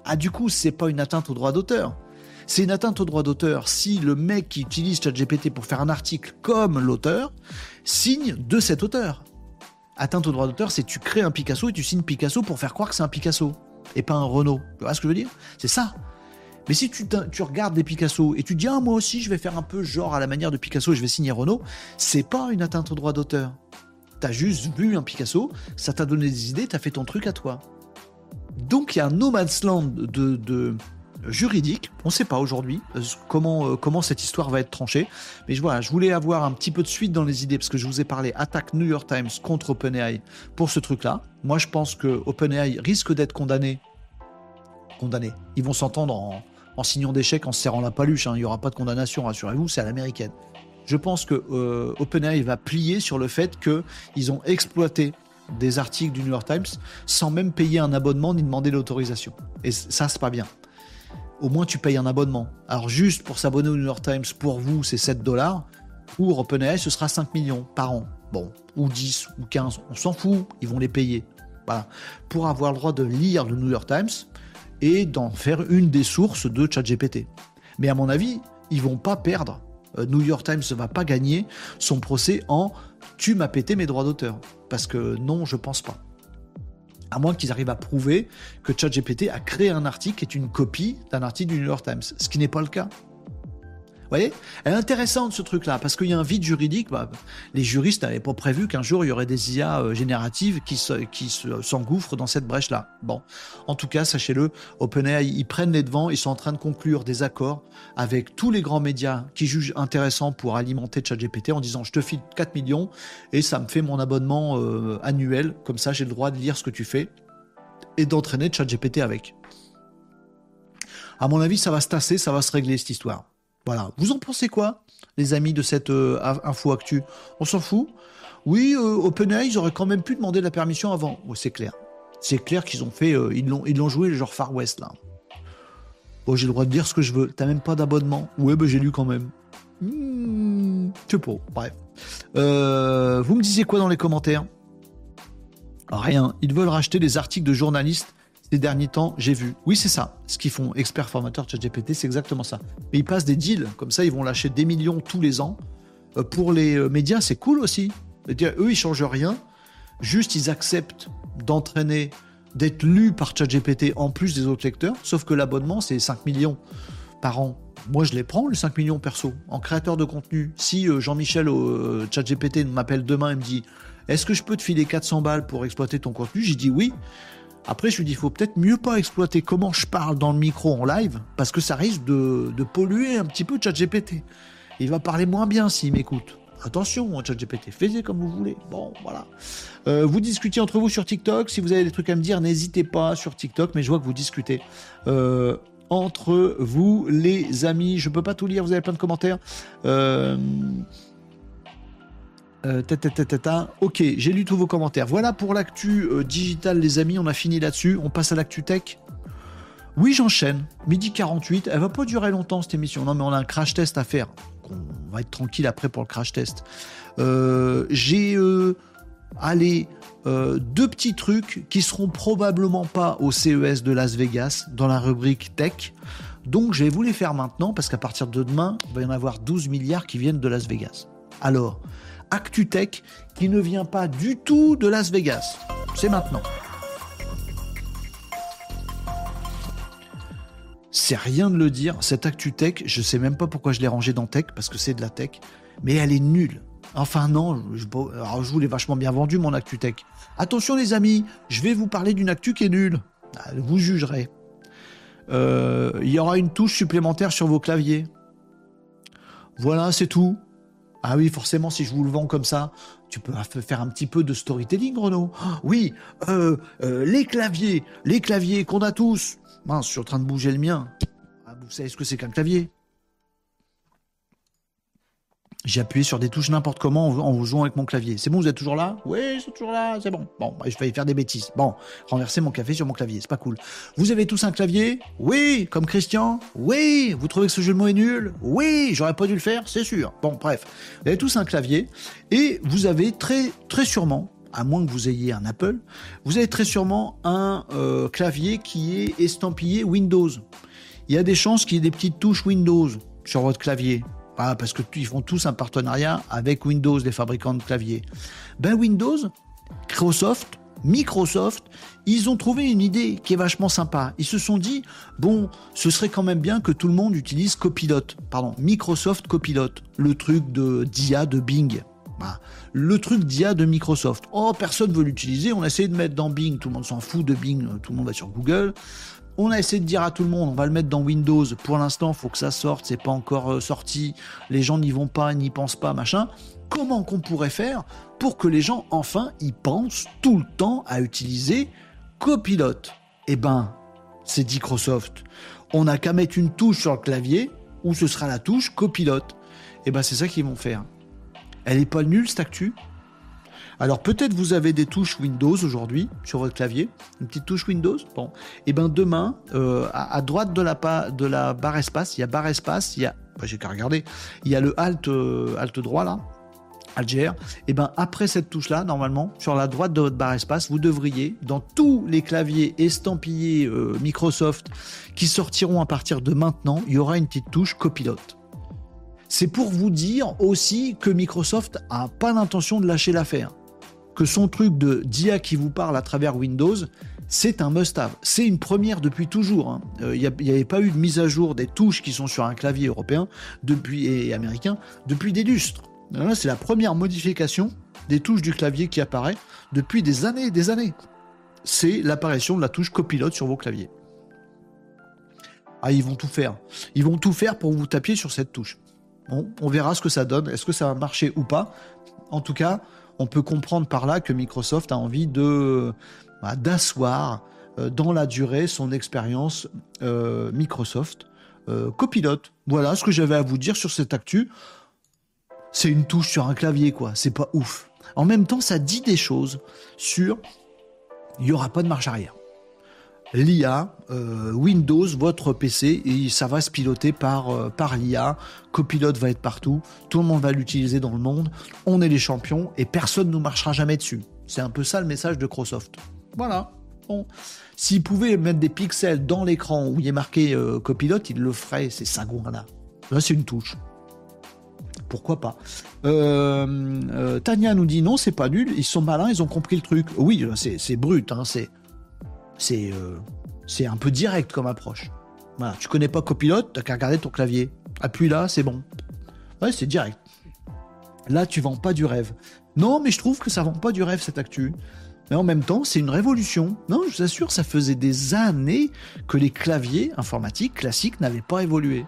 S1: Ah, du coup, c'est pas une atteinte au droit d'auteur. C'est une atteinte au droit d'auteur si le mec qui utilise ChatGPT pour faire un article comme l'auteur signe de cet auteur. Atteinte au droit d'auteur, c'est tu crées un Picasso et tu signes Picasso pour faire croire que c'est un Picasso et pas un Renault. Tu vois ce que je veux dire? C'est ça. Mais si tu, tu, regardes des Picasso et tu dis ah moi aussi je vais faire un peu genre à la manière de Picasso et je vais signer Renault, c'est pas une atteinte au droit d'auteur. T'as juste vu un Picasso, ça t'a donné des idées, t'as fait ton truc à toi. Donc il y a un no man's land de, de juridique. On ne sait pas aujourd'hui euh, comment, euh, comment cette histoire va être tranchée. Mais voilà, je voulais avoir un petit peu de suite dans les idées parce que je vous ai parlé attaque New York Times contre OpenAI pour ce truc-là. Moi, je pense que OpenAI risque d'être condamné. Condamné. Ils vont s'entendre en, signant des chèques, en se serrant la paluche. Hein. Il n'y aura pas de condamnation, rassurez-vous, c'est à l'américaine. Je pense que euh, OpenAI va plier sur le fait qu'ils ont exploité des articles du New York Times sans même payer un abonnement ni demander l'autorisation. Et ça, c'est pas bien au moins tu payes un abonnement. Alors juste pour s'abonner au New York Times, pour vous, c'est 7 dollars. Pour OpenAI, ce sera 5 millions par an. Bon, ou 10 ou 15, on s'en fout, ils vont les payer. Voilà. Pour avoir le droit de lire le New York Times et d'en faire une des sources de ChatGPT. Mais à mon avis, ils vont pas perdre. Euh, New York Times ne va pas gagner son procès en tu m'as pété mes droits d'auteur. Parce que non, je pense pas à moins qu'ils arrivent à prouver que ChatGPT a créé un article qui est une copie d'un article du New York Times, ce qui n'est pas le cas. Voyez? Elle est intéressante ce truc-là, parce qu'il y a un vide juridique. Bah, les juristes n'avaient pas prévu qu'un jour il y aurait des IA euh, génératives qui, s'engouffrent dans cette brèche-là. Bon, en tout cas, sachez-le, OpenAI, ils prennent les devants, ils sont en train de conclure des accords avec tous les grands médias qui jugent intéressant pour alimenter ChatGPT en disant je te file 4 millions et ça me fait mon abonnement euh, annuel, comme ça j'ai le droit de lire ce que tu fais et d'entraîner ChatGPT avec. À mon avis, ça va se tasser, ça va se régler cette histoire. Voilà. Vous en pensez quoi, les amis de cette euh, info actu? On s'en fout? Oui, euh, OpenAI, ils auraient quand même pu demander la permission avant. c'est clair. C'est clair qu'ils ont fait, euh, ils l'ont, ils l'ont joué genre Far West là. Bon, j'ai le droit de dire ce que je veux. T'as même pas d'abonnement Ouais, ben j'ai lu quand même. Mmh, je sais pas. Bref. vous me disiez quoi dans les commentaires? Rien. Ils veulent racheter les articles de journalistes ces derniers temps, j'ai vu. Oui, c'est ça. Ce qu'ils font, experts formateurs ChatGPT, c'est exactement ça. Mais ils passent des deals, comme ça, ils vont lâcher des millions tous les ans. Euh, pour les euh, médias, c'est cool aussi. Eux, ils changent rien. Juste, ils acceptent d'entraîner, d'être lus par ChatGPT en plus des autres lecteurs. Sauf que l'abonnement, c'est 5 millions par an. Moi, je les prends, les 5 millions perso, en créateur de contenu. Si euh, Jean-Michel au ChatGPT m'appelle demain et me dit Est-ce que je peux te filer 400 balles pour exploiter ton contenu? J'ai dit oui. Après, je lui dis, il faut peut-être mieux pas exploiter comment je parle dans le micro en live, parce que ça risque de, polluer un petit peu ChatGPT. Il va parler moins bien s'il m'écoute. Attention, hein, ChatGPT, faites comme vous voulez. Bon, voilà. Euh, vous discutez entre vous sur TikTok. Si vous avez des trucs à me dire, n'hésitez pas sur TikTok, mais je vois que vous discutez. Euh, entre vous, les amis. Je peux pas tout lire, vous avez plein de commentaires. Euh, euh, ok, j'ai lu tous vos commentaires. Voilà pour l'actu euh, digital, les amis. On a fini là-dessus. On passe à l'actu tech. Oui, j'enchaîne. Midi 48. Elle va pas durer longtemps cette émission. Non, mais on a un crash test à faire. On va être tranquille après pour le crash test. Euh, j'ai allez deux petits trucs qui seront probablement pas au CES de Las Vegas dans la rubrique tech. Donc je vais vous les faire maintenant parce qu'à partir de demain, il va y en avoir 12 milliards qui viennent de Las Vegas. Alors, ActuTech qui ne vient pas du tout de Las Vegas. C'est maintenant. C'est rien de le dire, cette ActuTech, je sais même pas pourquoi je l'ai rangée dans Tech, parce que c'est de la tech, mais elle est nulle. Enfin non, je vous l'ai vachement bien vendu mon ActuTech. Attention les amis, je vais vous parler d'une actu qui est nulle. Ah, vous jugerez. Euh, il y aura une touche supplémentaire sur vos claviers. Voilà, c'est tout. Ah oui, forcément, si je vous le vends comme ça, tu peux faire un petit peu de storytelling, Renaud. Ah, oui, euh, euh, les claviers, les claviers qu'on a tous. Mince, je suis en train de bouger le mien. Ah, vous savez ce que c'est qu'un clavier? J'ai appuyé sur des touches n'importe comment en, jouant avec mon clavier. C'est bon, vous êtes toujours là? Oui, je suis toujours là, c'est bon. Bon, bah, je vais faire des bêtises. Bon, renverser mon café sur mon clavier, c'est pas cool. Vous avez tous un clavier? Oui, comme Christian? Oui. Vous trouvez que ce jeu de mots est nul? Oui, j'aurais pas dû le faire, c'est sûr. Bon, bref, vous avez tous un clavier et vous avez très, très sûrement, à moins que vous ayez un Apple, vous avez très sûrement un euh, clavier qui est estampillé Windows. Il y a des chances qu'il y ait des petites touches Windows sur votre clavier. Parce que ils font tous un partenariat avec Windows, les fabricants de claviers. Ben Windows, Microsoft, Microsoft, ils ont trouvé une idée qui est vachement sympa. Ils se sont dit, bon, ce serait quand même bien que tout le monde utilise Copilot, pardon, Microsoft Copilot, le truc de d'IA de Bing. Le truc d'IA de Microsoft. Oh, personne veut l'utiliser. On a essayé de mettre dans Bing. Tout le monde s'en fout de Bing. Tout le monde va sur Google. On a essayé de dire à tout le monde, on va le mettre dans Windows. Pour l'instant, faut que ça sorte, c'est pas encore euh, sorti. Les gens n'y vont pas, n'y pensent pas, machin. Comment qu'on pourrait faire pour que les gens, enfin, y pensent tout le temps à utiliser Copilot? Eh ben, c'est Microsoft. On n'a qu'à mettre une touche sur le clavier où ce sera la touche Copilot. Eh ben, c'est ça qu'ils vont faire. Elle est pas nulle cette actu? Alors peut-être vous avez des touches Windows aujourd'hui sur votre clavier, une petite touche Windows. Bon, et eh ben demain, euh, à, droite de la, barre espace, il y a barre espace, il y a, bah, j'ai qu'à regarder, il y a le Alt, euh, droit là, Alger, et eh ben après cette touche là, normalement, sur la droite de votre barre espace, vous devriez, dans tous les claviers estampillés euh, Microsoft qui sortiront à partir de maintenant, il y aura une petite touche copilote. C'est pour vous dire aussi que Microsoft a pas l'intention de lâcher l'affaire que son truc de DIA qui vous parle à travers Windows, c'est un must-have. C'est une première depuis toujours. Il hein. n'y euh, avait pas eu de mise à jour des touches qui sont sur un clavier européen depuis, et américain depuis des lustres. C'est la première modification des touches du clavier qui apparaît depuis des années et des années. C'est l'apparition de la touche copilote sur vos claviers. Ah, ils vont tout faire. Ils vont tout faire pour vous taper sur cette touche. Bon, on verra ce que ça donne. Est-ce que ça va marcher ou pas? En tout cas, on peut comprendre par là que Microsoft a envie de bah, d'asseoir euh, dans la durée son expérience euh, Microsoft euh, copilote. Voilà ce que j'avais à vous dire sur cette actu. C'est une touche sur un clavier, quoi. C'est pas ouf. En même temps, ça dit des choses sur il n'y aura pas de marche arrière l'IA, euh, Windows, votre PC, et ça va se piloter par, euh, par l'IA. Copilot va être partout, tout le monde va l'utiliser dans le monde, on est les champions et personne ne nous marchera jamais dessus. C'est un peu ça le message de Microsoft. Voilà. S'ils pouvaient mettre des pixels dans l'écran où il est marqué euh, Copilot, ils le feraient, c'est là. Là, c'est une touche. Pourquoi pas Tania nous dit non, c'est pas nul, ils sont malins, ils ont compris le truc. Oui, c'est brut, hein, c'est euh, c'est un peu direct comme approche. Voilà, tu connais pas Copilot, t'as qu'à regarder ton clavier. Appuie là, c'est bon. Ouais, c'est direct. Là, tu vends pas du rêve. Non, mais je trouve que ça vend pas du rêve cette actu. Mais en même temps, c'est une révolution. Non, je vous assure, ça faisait des années que les claviers informatiques classiques n'avaient pas évolué.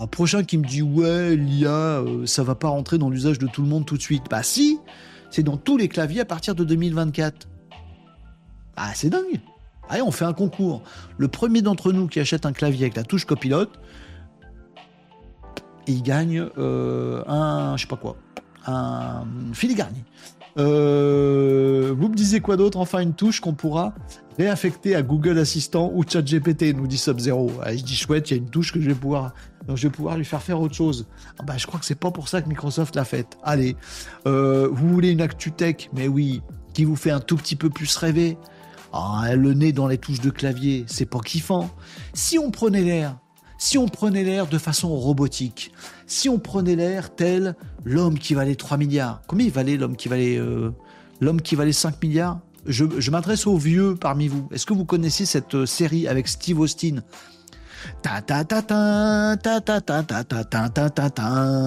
S1: Un prochain qui me dit ouais, l'IA, euh, ça va pas rentrer dans l'usage de tout le monde tout de suite. Bah si, c'est dans tous les claviers à partir de 2024. Ah, c'est dingue. Allez, on fait un concours. Le premier d'entre nous qui achète un clavier avec la touche copilote, il gagne euh, un, je sais pas quoi, un filigrane. Euh, vous me disiez quoi d'autre? Enfin, une touche qu'on pourra réaffecter à Google Assistant ou ChatGPT, nous dit Sub-Zero. Je dis chouette, il y a une touche que je vais pouvoir, je vais pouvoir lui faire faire autre chose. Ah bah, je crois que c'est pas pour ça que Microsoft l'a faite. Allez, euh, vous voulez une actu tech? Mais oui, qui vous fait un tout petit peu plus rêver? Ah, le nez dans les touches de clavier, c'est pas kiffant. Si on prenait l'air, si on prenait l'air de façon robotique, si on prenait l'air tel l'homme qui valait 3 milliards, combien il valait l'homme qui valait euh, l'homme qui valait 5 milliards Je, m'adresse aux vieux parmi vous. Est-ce que vous connaissez cette euh, série avec Steve Austin.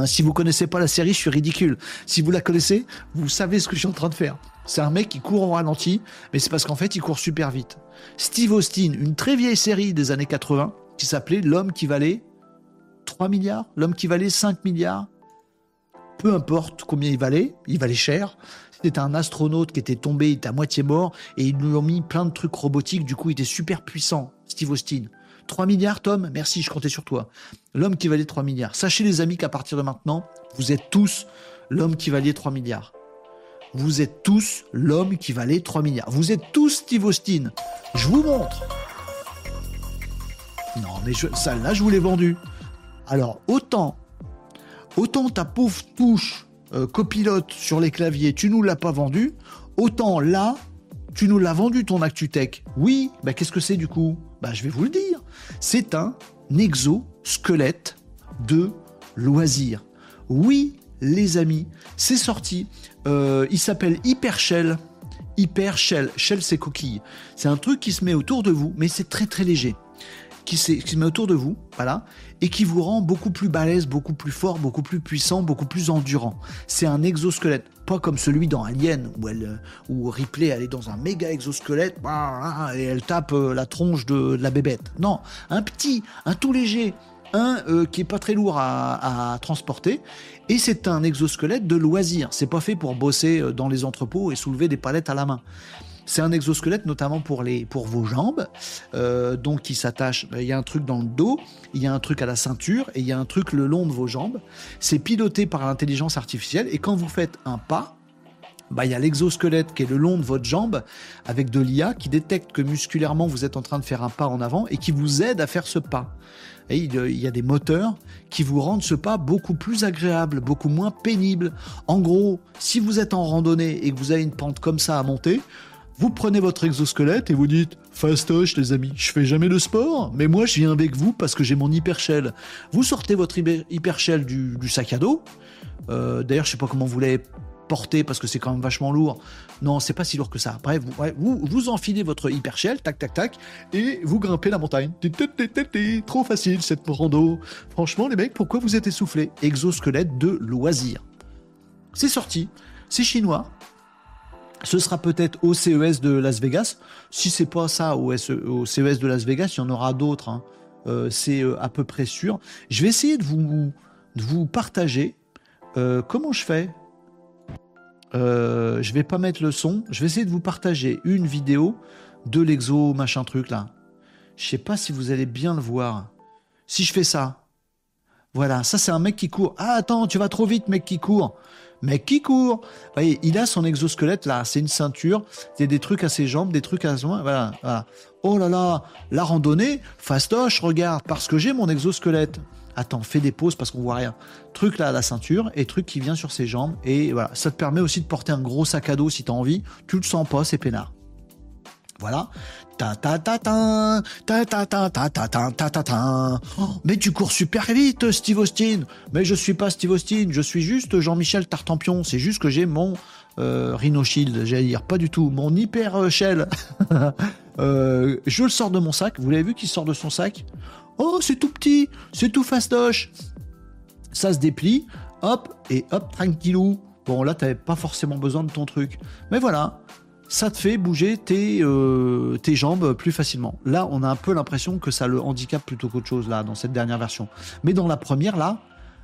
S1: Si vous connaissez pas la série, je suis ridicule. Si vous la connaissez, vous savez ce que je suis en train de faire. C'est un mec qui court en ralenti, mais c'est parce qu'en fait, il court super vite. Steve Austin, une très vieille série des années 80 qui s'appelait L'homme qui valait 3 milliards, l'homme qui valait 5 milliards. Peu importe combien il valait, il valait cher. C'était un astronaute qui était tombé, il était à moitié mort, et ils lui ont mis plein de trucs robotiques, du coup il était super puissant, Steve Austin. 3 milliards, Tom? Merci, je comptais sur toi. L'homme qui valait 3 milliards. Sachez les amis qu'à partir de maintenant, vous êtes tous l'homme qui valait 3 milliards. Vous êtes tous l'homme qui valait 3 milliards. Vous êtes tous Steve Austin. Je vous montre. Non, mais je, ça, là, je vous l'ai vendu. Alors, autant, autant ta pauvre touche euh, copilote sur les claviers, tu nous l'as pas vendu, autant là, tu nous l'as vendu ton ActuTech. Oui, bah qu'est-ce que c'est du coup? Bah je vais vous le dire. C'est un exosquelette de loisir. Oui, les amis, c'est sorti. Euh, il s'appelle Hypershell. Hypershell. Shell, c'est coquille. C'est un truc qui se met autour de vous, mais c'est très très léger. Qui, se met autour de vous, voilà, et qui vous rend beaucoup plus balèze, beaucoup plus fort, beaucoup plus puissant, beaucoup plus endurant. C'est un exosquelette, pas comme celui dans Alien où elle, où Ripley elle est dans un méga exosquelette et elle tape euh, la tronche de la bébête. Non, un petit, un tout léger, un euh, qui est pas très lourd à, à transporter et c'est un exosquelette de loisir. C'est pas fait pour bosser euh, dans les entrepôts et soulever des palettes à la main. C'est un exosquelette notamment pour, les, pour vos jambes, euh, donc qui s'attache. Il y a un truc dans le dos, il y a un truc à la ceinture et il y a un truc le long de vos jambes. C'est piloté par l'intelligence artificielle et quand vous faites un pas, bah, il y a l'exosquelette qui est le long de votre jambe avec de l'IA qui détecte que musculairement vous êtes en train de faire un pas en avant et qui vous aide à faire ce pas. Et il y a des moteurs qui vous rendent ce pas beaucoup plus agréable, beaucoup moins pénible. En gros, si vous êtes en randonnée et que vous avez une pente comme ça à monter, vous prenez votre exosquelette et vous dites Fastoche les amis, je fais jamais de sport, mais moi je viens avec vous parce que j'ai mon hypershell. Vous sortez votre hypershell du, du sac à dos. Euh, D'ailleurs, je sais pas comment vous l'avez porté parce que c'est quand même vachement lourd. Non, c'est pas si lourd que ça. Bref, vous, vous, enfilez votre hypershell, tac tac tac, et vous grimpez la montagne. Trop facile cette rando. Franchement, les mecs, pourquoi vous êtes essoufflés? Exosquelette de loisir. C'est sorti, c'est chinois, ce sera peut-être au CES de Las Vegas. Si c'est pas ça au, CES de Las Vegas, il y en aura d'autres. Hein. Euh, c'est euh, à peu près sûr. Je vais essayer de vous, de vous partager euh, comment je fais. Je vais pas mettre le son. Je vais essayer de vous partager une vidéo de l'exo machin truc là. Je sais pas si vous allez bien le voir. Si je fais ça, voilà, ça c'est un mec qui court. Ah attends, tu vas trop vite, mec qui court mec qui court. Vous voyez, il a son exosquelette là, c'est une ceinture, c'est des trucs à ses jambes, des trucs à mains, voilà, voilà. Oh là là, la randonnée, fastoche, regarde, parce que j'ai mon exosquelette. Attends, fais des pauses parce qu'on voit rien. Truc là à la ceinture et truc qui vient sur ses jambes. Et voilà, ça te permet aussi de porter un gros sac à dos si t'as envie. Tu le sens pas, c'est peinard. Voilà. Ta ta ta ta ta ta ta ta ta ta ta ta ta. mais tu cours super vite, Steve Austin. Mais je suis pas Steve Austin, je suis juste Jean-Michel Tartampion. C'est juste que j'ai mon euh, Rhino Shield, j'allais dire, pas du tout, mon hyper shell. euh, je le sors de mon sac. Vous l'avez vu qu'il sort de son sac Oh, c'est tout petit, c'est tout fastoche. Ça se déplie, hop et hop tranquillou. Bon là, t'avais pas forcément besoin de ton truc, mais voilà ça te fait bouger tes, euh, jambes plus facilement. Là, on a un peu l'impression que ça le handicape plutôt qu'autre chose, là, dans cette dernière version. Mais dans la première, là,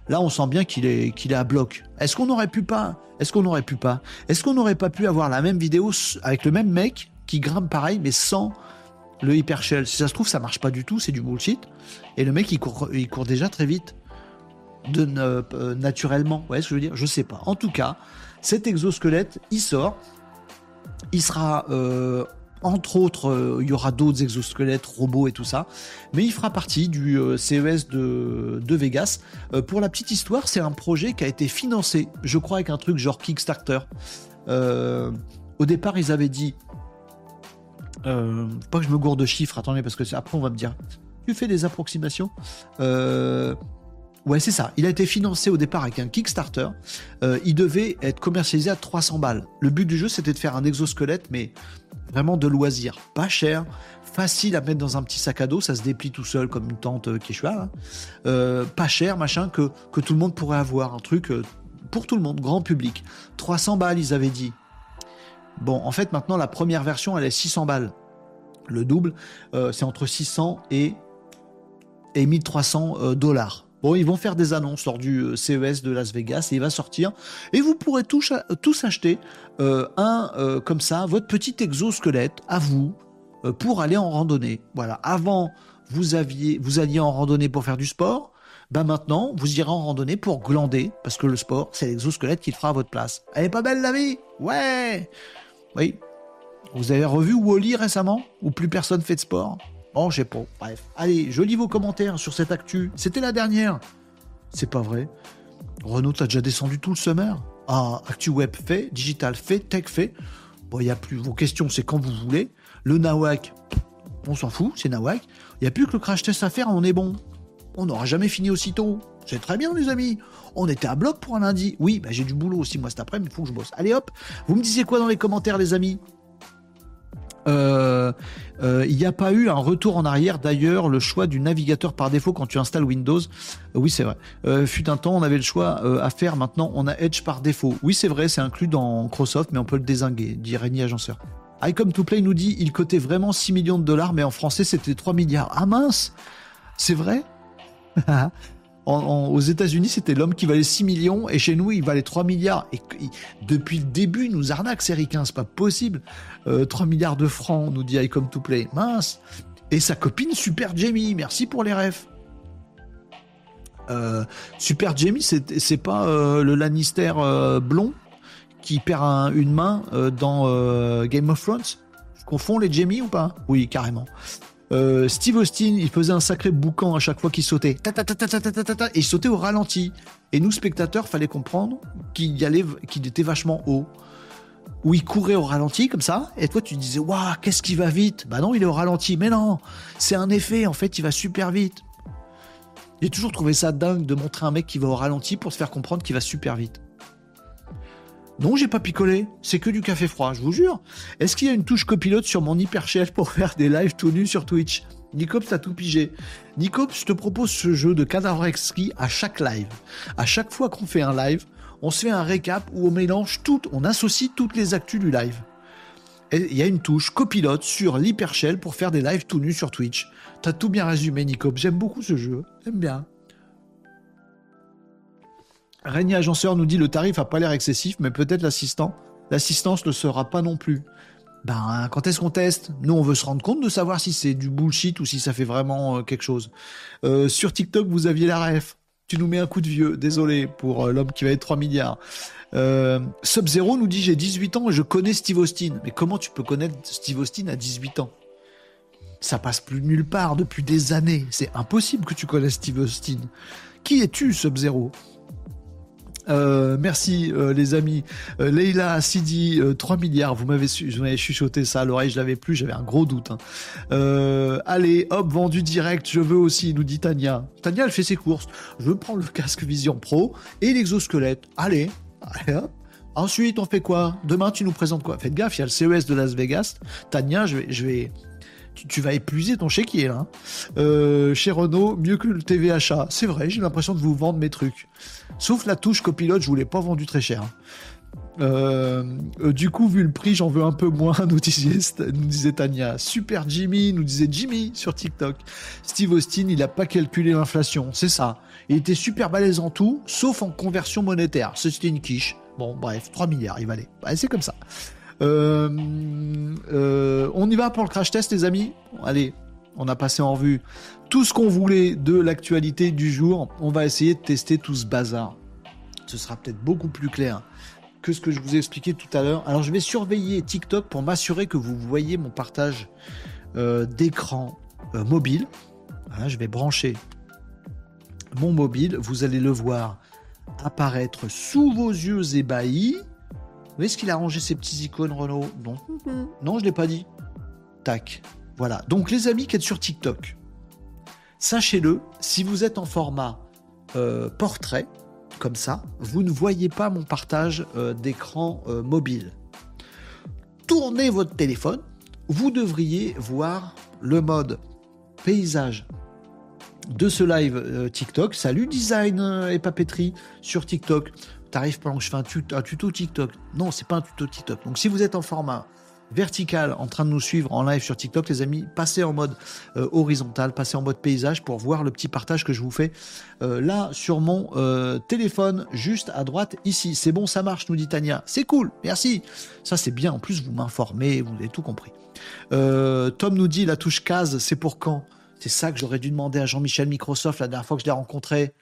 S1: là, on sent bien qu'il est, qu'il est à bloc. Est-ce qu'on aurait pu pas, est-ce qu'on aurait pu pas, est-ce qu'on n'aurait pas pu avoir la même vidéo avec le même mec qui grimpe pareil, mais sans le hyper shell Si ça se trouve, ça marche pas du tout, c'est du bullshit. Et le mec, il court, il court déjà très vite. De, euh, naturellement. Vous voyez ce que je veux dire? Je sais pas. En tout cas, cet exosquelette, il sort. Il sera, euh, entre autres, euh, il y aura d'autres exosquelettes, robots et tout ça, mais il fera partie du euh, CES de, de Vegas. pour la petite histoire, c'est un projet qui a été financé, je crois, avec un truc genre Kickstarter. au départ, ils avaient dit, pas que je me gourde de chiffres, attendez, parce que après on va me dire, tu fais des approximations. Ouais, c'est ça. Il a été financé au départ avec un Kickstarter. Euh, il devait être commercialisé à 300 balles. Le but du jeu, c'était de faire un exosquelette, mais vraiment de loisirs, pas cher, facile à mettre dans un petit sac à dos, ça se déplie tout seul comme une tente euh, Quechua, hein. euh, pas cher, machin, que, que tout le monde pourrait avoir, un truc euh, pour tout le monde, grand public. 300 balles, ils avaient dit. Bon, en fait, maintenant, la première version, elle est 600 balles. Le double, c'est entre 600 et, et 1300 dollars. Bon, ils vont faire des annonces lors du CES de Las Vegas et il va sortir. Et vous pourrez tous, acheter un, comme ça, votre petit exosquelette à vous, euh, pour aller en randonnée. Voilà. Avant, vous aviez, vous alliez en randonnée pour faire du sport. Ben maintenant, vous irez en randonnée pour glander, parce que le sport, c'est l'exosquelette qui le fera à votre place. Elle est pas belle la vie? Ouais Oui. Vous avez revu Wally récemment Où plus personne fait de sport? Bon, je sais pas. Bref. Allez, je lis vos commentaires sur cette actu. C'était la dernière. C'est pas vrai. Renault, t'as déjà descendu tout le summer Ah, actu web fait, digital fait, tech fait. Bon, il n'y a plus. Vos questions, c'est quand vous voulez. Le Nawak, on s'en fout, c'est Nawak. Il n'y a plus que le crash test à faire, on est bon. On n'aura jamais fini aussitôt. C'est très bien, les amis. On était à bloc pour un lundi. Oui, bah, j'ai du boulot aussi, moi, cet après-midi, il faut que je bosse. Allez hop, vous me disiez quoi dans les commentaires, les amis euh, euh, il n'y a pas eu un retour en arrière. D'ailleurs, le choix du navigateur par défaut quand tu installes Windows, euh, oui c'est vrai. fut un temps, on avait le choix à faire. Maintenant, on a Edge par défaut. Oui c'est vrai, c'est inclus dans Microsoft, mais on peut le désinguer, dit Rémi Agenceur. Icom to Play nous dit il cotait vraiment 6 millions de dollars, mais en français c'était 3 milliards. Ah mince C'est vrai? (laughs) Aux États-Unis, c'était l'homme qui valait 6 millions, et chez nous, il valait 3 milliards. Et depuis le début, nous arnaque, c'est ricain, c'est pas possible. 3 euh, milliards de francs, nous dit Icom to Play. Mince Et sa copine Super Jamie, merci pour les refs. Euh, Super Jamie, c'est pas euh, le Lannister blond qui perd une main euh, dans euh, Game of Thrones? Je confonds les Jamie ou pas? Oui, carrément. Euh, Steve Austin, il faisait un sacré boucan à chaque fois qu'il sautait. et il sautait au ralenti. Et nous, spectateurs, fallait comprendre qu'il allait, qu'il était vachement haut. Ou il courait au ralenti comme ça, et toi tu disais waouh qu'est-ce qui va vite? Bah non il est au ralenti, mais non c'est un effet en fait il va super vite. J'ai toujours trouvé ça dingue de montrer un mec qui va au ralenti pour se faire comprendre qu'il va super vite. Non, j'ai pas picolé. C'est que du café froid, je vous jure. Est-ce qu'il y a une touche copilote sur mon hyperchef pour (laughs) faire des lives tout nus sur Twitch? Nicops t'as tout pigé. Nicops, je te propose ce jeu de cadavre exquis à chaque live. À chaque fois qu'on fait un live, on se fait un récap où on mélange tout, on associe toutes les actus du live. Il y a une touche copilote sur l'hypershell pour faire des lives tout nus sur Twitch. T'as tout bien résumé, Nicops. J'aime beaucoup ce jeu. J'aime bien. Régnier Agenceur nous dit le tarif a pas l'air excessif, mais peut-être l'assistant, l'assistance ne sera pas non plus. Ben, quand est-ce qu'on teste? Nous, on veut se rendre compte de savoir si c'est du bullshit ou si ça fait vraiment euh, quelque chose. Euh, sur TikTok, vous aviez la ref. Tu nous mets un coup de vieux. Désolé pour euh, l'homme qui va être 3 milliards. Sub-Zero nous dit j'ai 18 ans et je connais Steve Austin. Mais comment tu peux connaître Steve Austin à 18 ans? Ça passe plus nulle part depuis des années. C'est impossible que tu connaisses Steve Austin. Qui es-tu, Sub-Zero? Euh, merci euh, les amis. Euh, Leila Sidi, 3 milliards. Vous m'avez chuchoté ça à l'oreille, je l'avais plus, j'avais un gros doute. Hein. allez, hop, vendu direct, je veux aussi, nous dit Tania. Tania, elle fait ses courses. Je veux prendre le casque Vision Pro et l'exosquelette. Allez, allez hop. Ensuite, on fait quoi? Demain, tu nous présentes quoi? Faites gaffe, il y a le CES de Las Vegas. Tania, je vais, je vais, tu, vas épuiser ton chéquier là. Hein. chez Renault, mieux que le TV achat. C'est vrai, j'ai l'impression de vous vendre mes trucs. Sauf la touche copilote, je vous l'ai pas vendu très cher. Euh, euh, du coup, vu le prix, j'en veux un peu moins, (laughs) nous disait, nous disait Tania. Super Jimmy, nous disait Jimmy sur TikTok. Steve Austin, il a pas calculé l'inflation, c'est ça. Il était super balèze en tout, sauf en conversion monétaire. C'était une quiche. Bon, bref, 3 milliards, il valait. c'est comme ça. Euh, on y va pour le crash test, les amis Allez, on a passé en revue tout ce qu'on voulait de l'actualité du jour. On va essayer de tester tout ce bazar. Ce sera peut-être beaucoup plus clair que ce que je vous ai expliqué tout à l'heure. Alors je vais surveiller TikTok pour m'assurer que vous voyez mon partage euh, d'écran euh, mobile. je vais brancher mon mobile. Vous allez le voir apparaître sous vos yeux ébahis. Vous voyez ce qu'il a rangé ces petits icônes Renault Non, non, je l'ai pas dit. Tac. Voilà. Donc les amis qui êtes sur TikTok, sachez-le, si vous êtes en format euh, portrait, comme ça, vous ne voyez pas mon partage euh, d'écran euh, mobile. Tournez votre téléphone, vous devriez voir le mode paysage de ce live TikTok. Salut design et papeterie sur TikTok. T'arrives pendant que je fais un, tuto TikTok. Non, c'est pas un tuto TikTok. Donc si vous êtes en format vertical en train de nous suivre en live sur TikTok, les amis, passez en mode euh, horizontal, passez en mode paysage pour voir le petit partage que je vous fais là sur mon téléphone, juste à droite ici. C'est bon, ça marche, nous dit Tania. C'est cool, merci. Ça c'est bien. En plus, vous m'informez, vous avez tout compris. Tom nous dit la touche case, c'est pour quand? C'est ça que j'aurais dû demander à Jean-Michel Microsoft la dernière fois que je l'ai rencontré.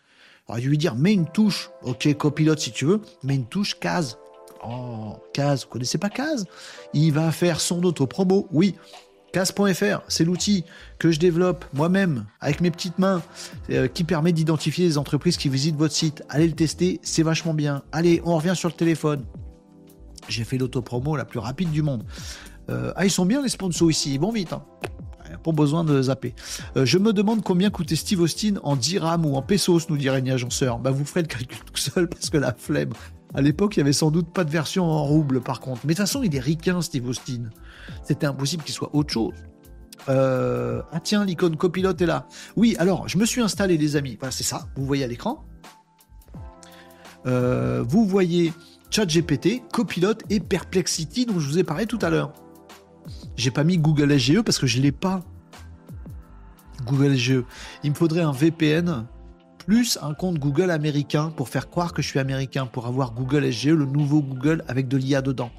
S1: Dû lui dire, mets une touche, ok, copilote si tu veux, mets une touche case. Oh, case, vous connaissez pas case? Il va faire son auto-promo, oui. Case.fr, c'est l'outil que je développe moi-même avec mes petites mains euh, qui permet d'identifier les entreprises qui visitent votre site. Allez le tester, c'est vachement bien. Allez, on revient sur le téléphone. J'ai fait l'auto-promo la plus rapide du monde. Euh, ah, ils sont bien les sponsors ici, ils vont vite. Hein pas besoin de zapper. Euh, je me demande combien coûtait Steve Austin en dirham ou en pesos, nous dirait une agenceur. Bah, vous ferez le calcul tout seul parce que la flemme. À l'époque, il y avait sans doute pas de version en rouble, par contre. Mais de toute façon, il est ricain, Steve Austin. C'était impossible qu'il soit autre chose. Euh, ah tiens, l'icône copilote est là. Oui, alors, je me suis installé, les amis. Voilà, c'est ça. Vous voyez à l'écran. Euh, vous voyez ChatGPT, Copilote et Perplexity dont je vous ai parlé tout à l'heure. J'ai pas mis Google SGE parce que je l'ai pas. Google SGE. Il me faudrait un VPN plus un compte Google américain pour faire croire que je suis américain, pour avoir Google SGE, le nouveau Google avec de l'IA dedans.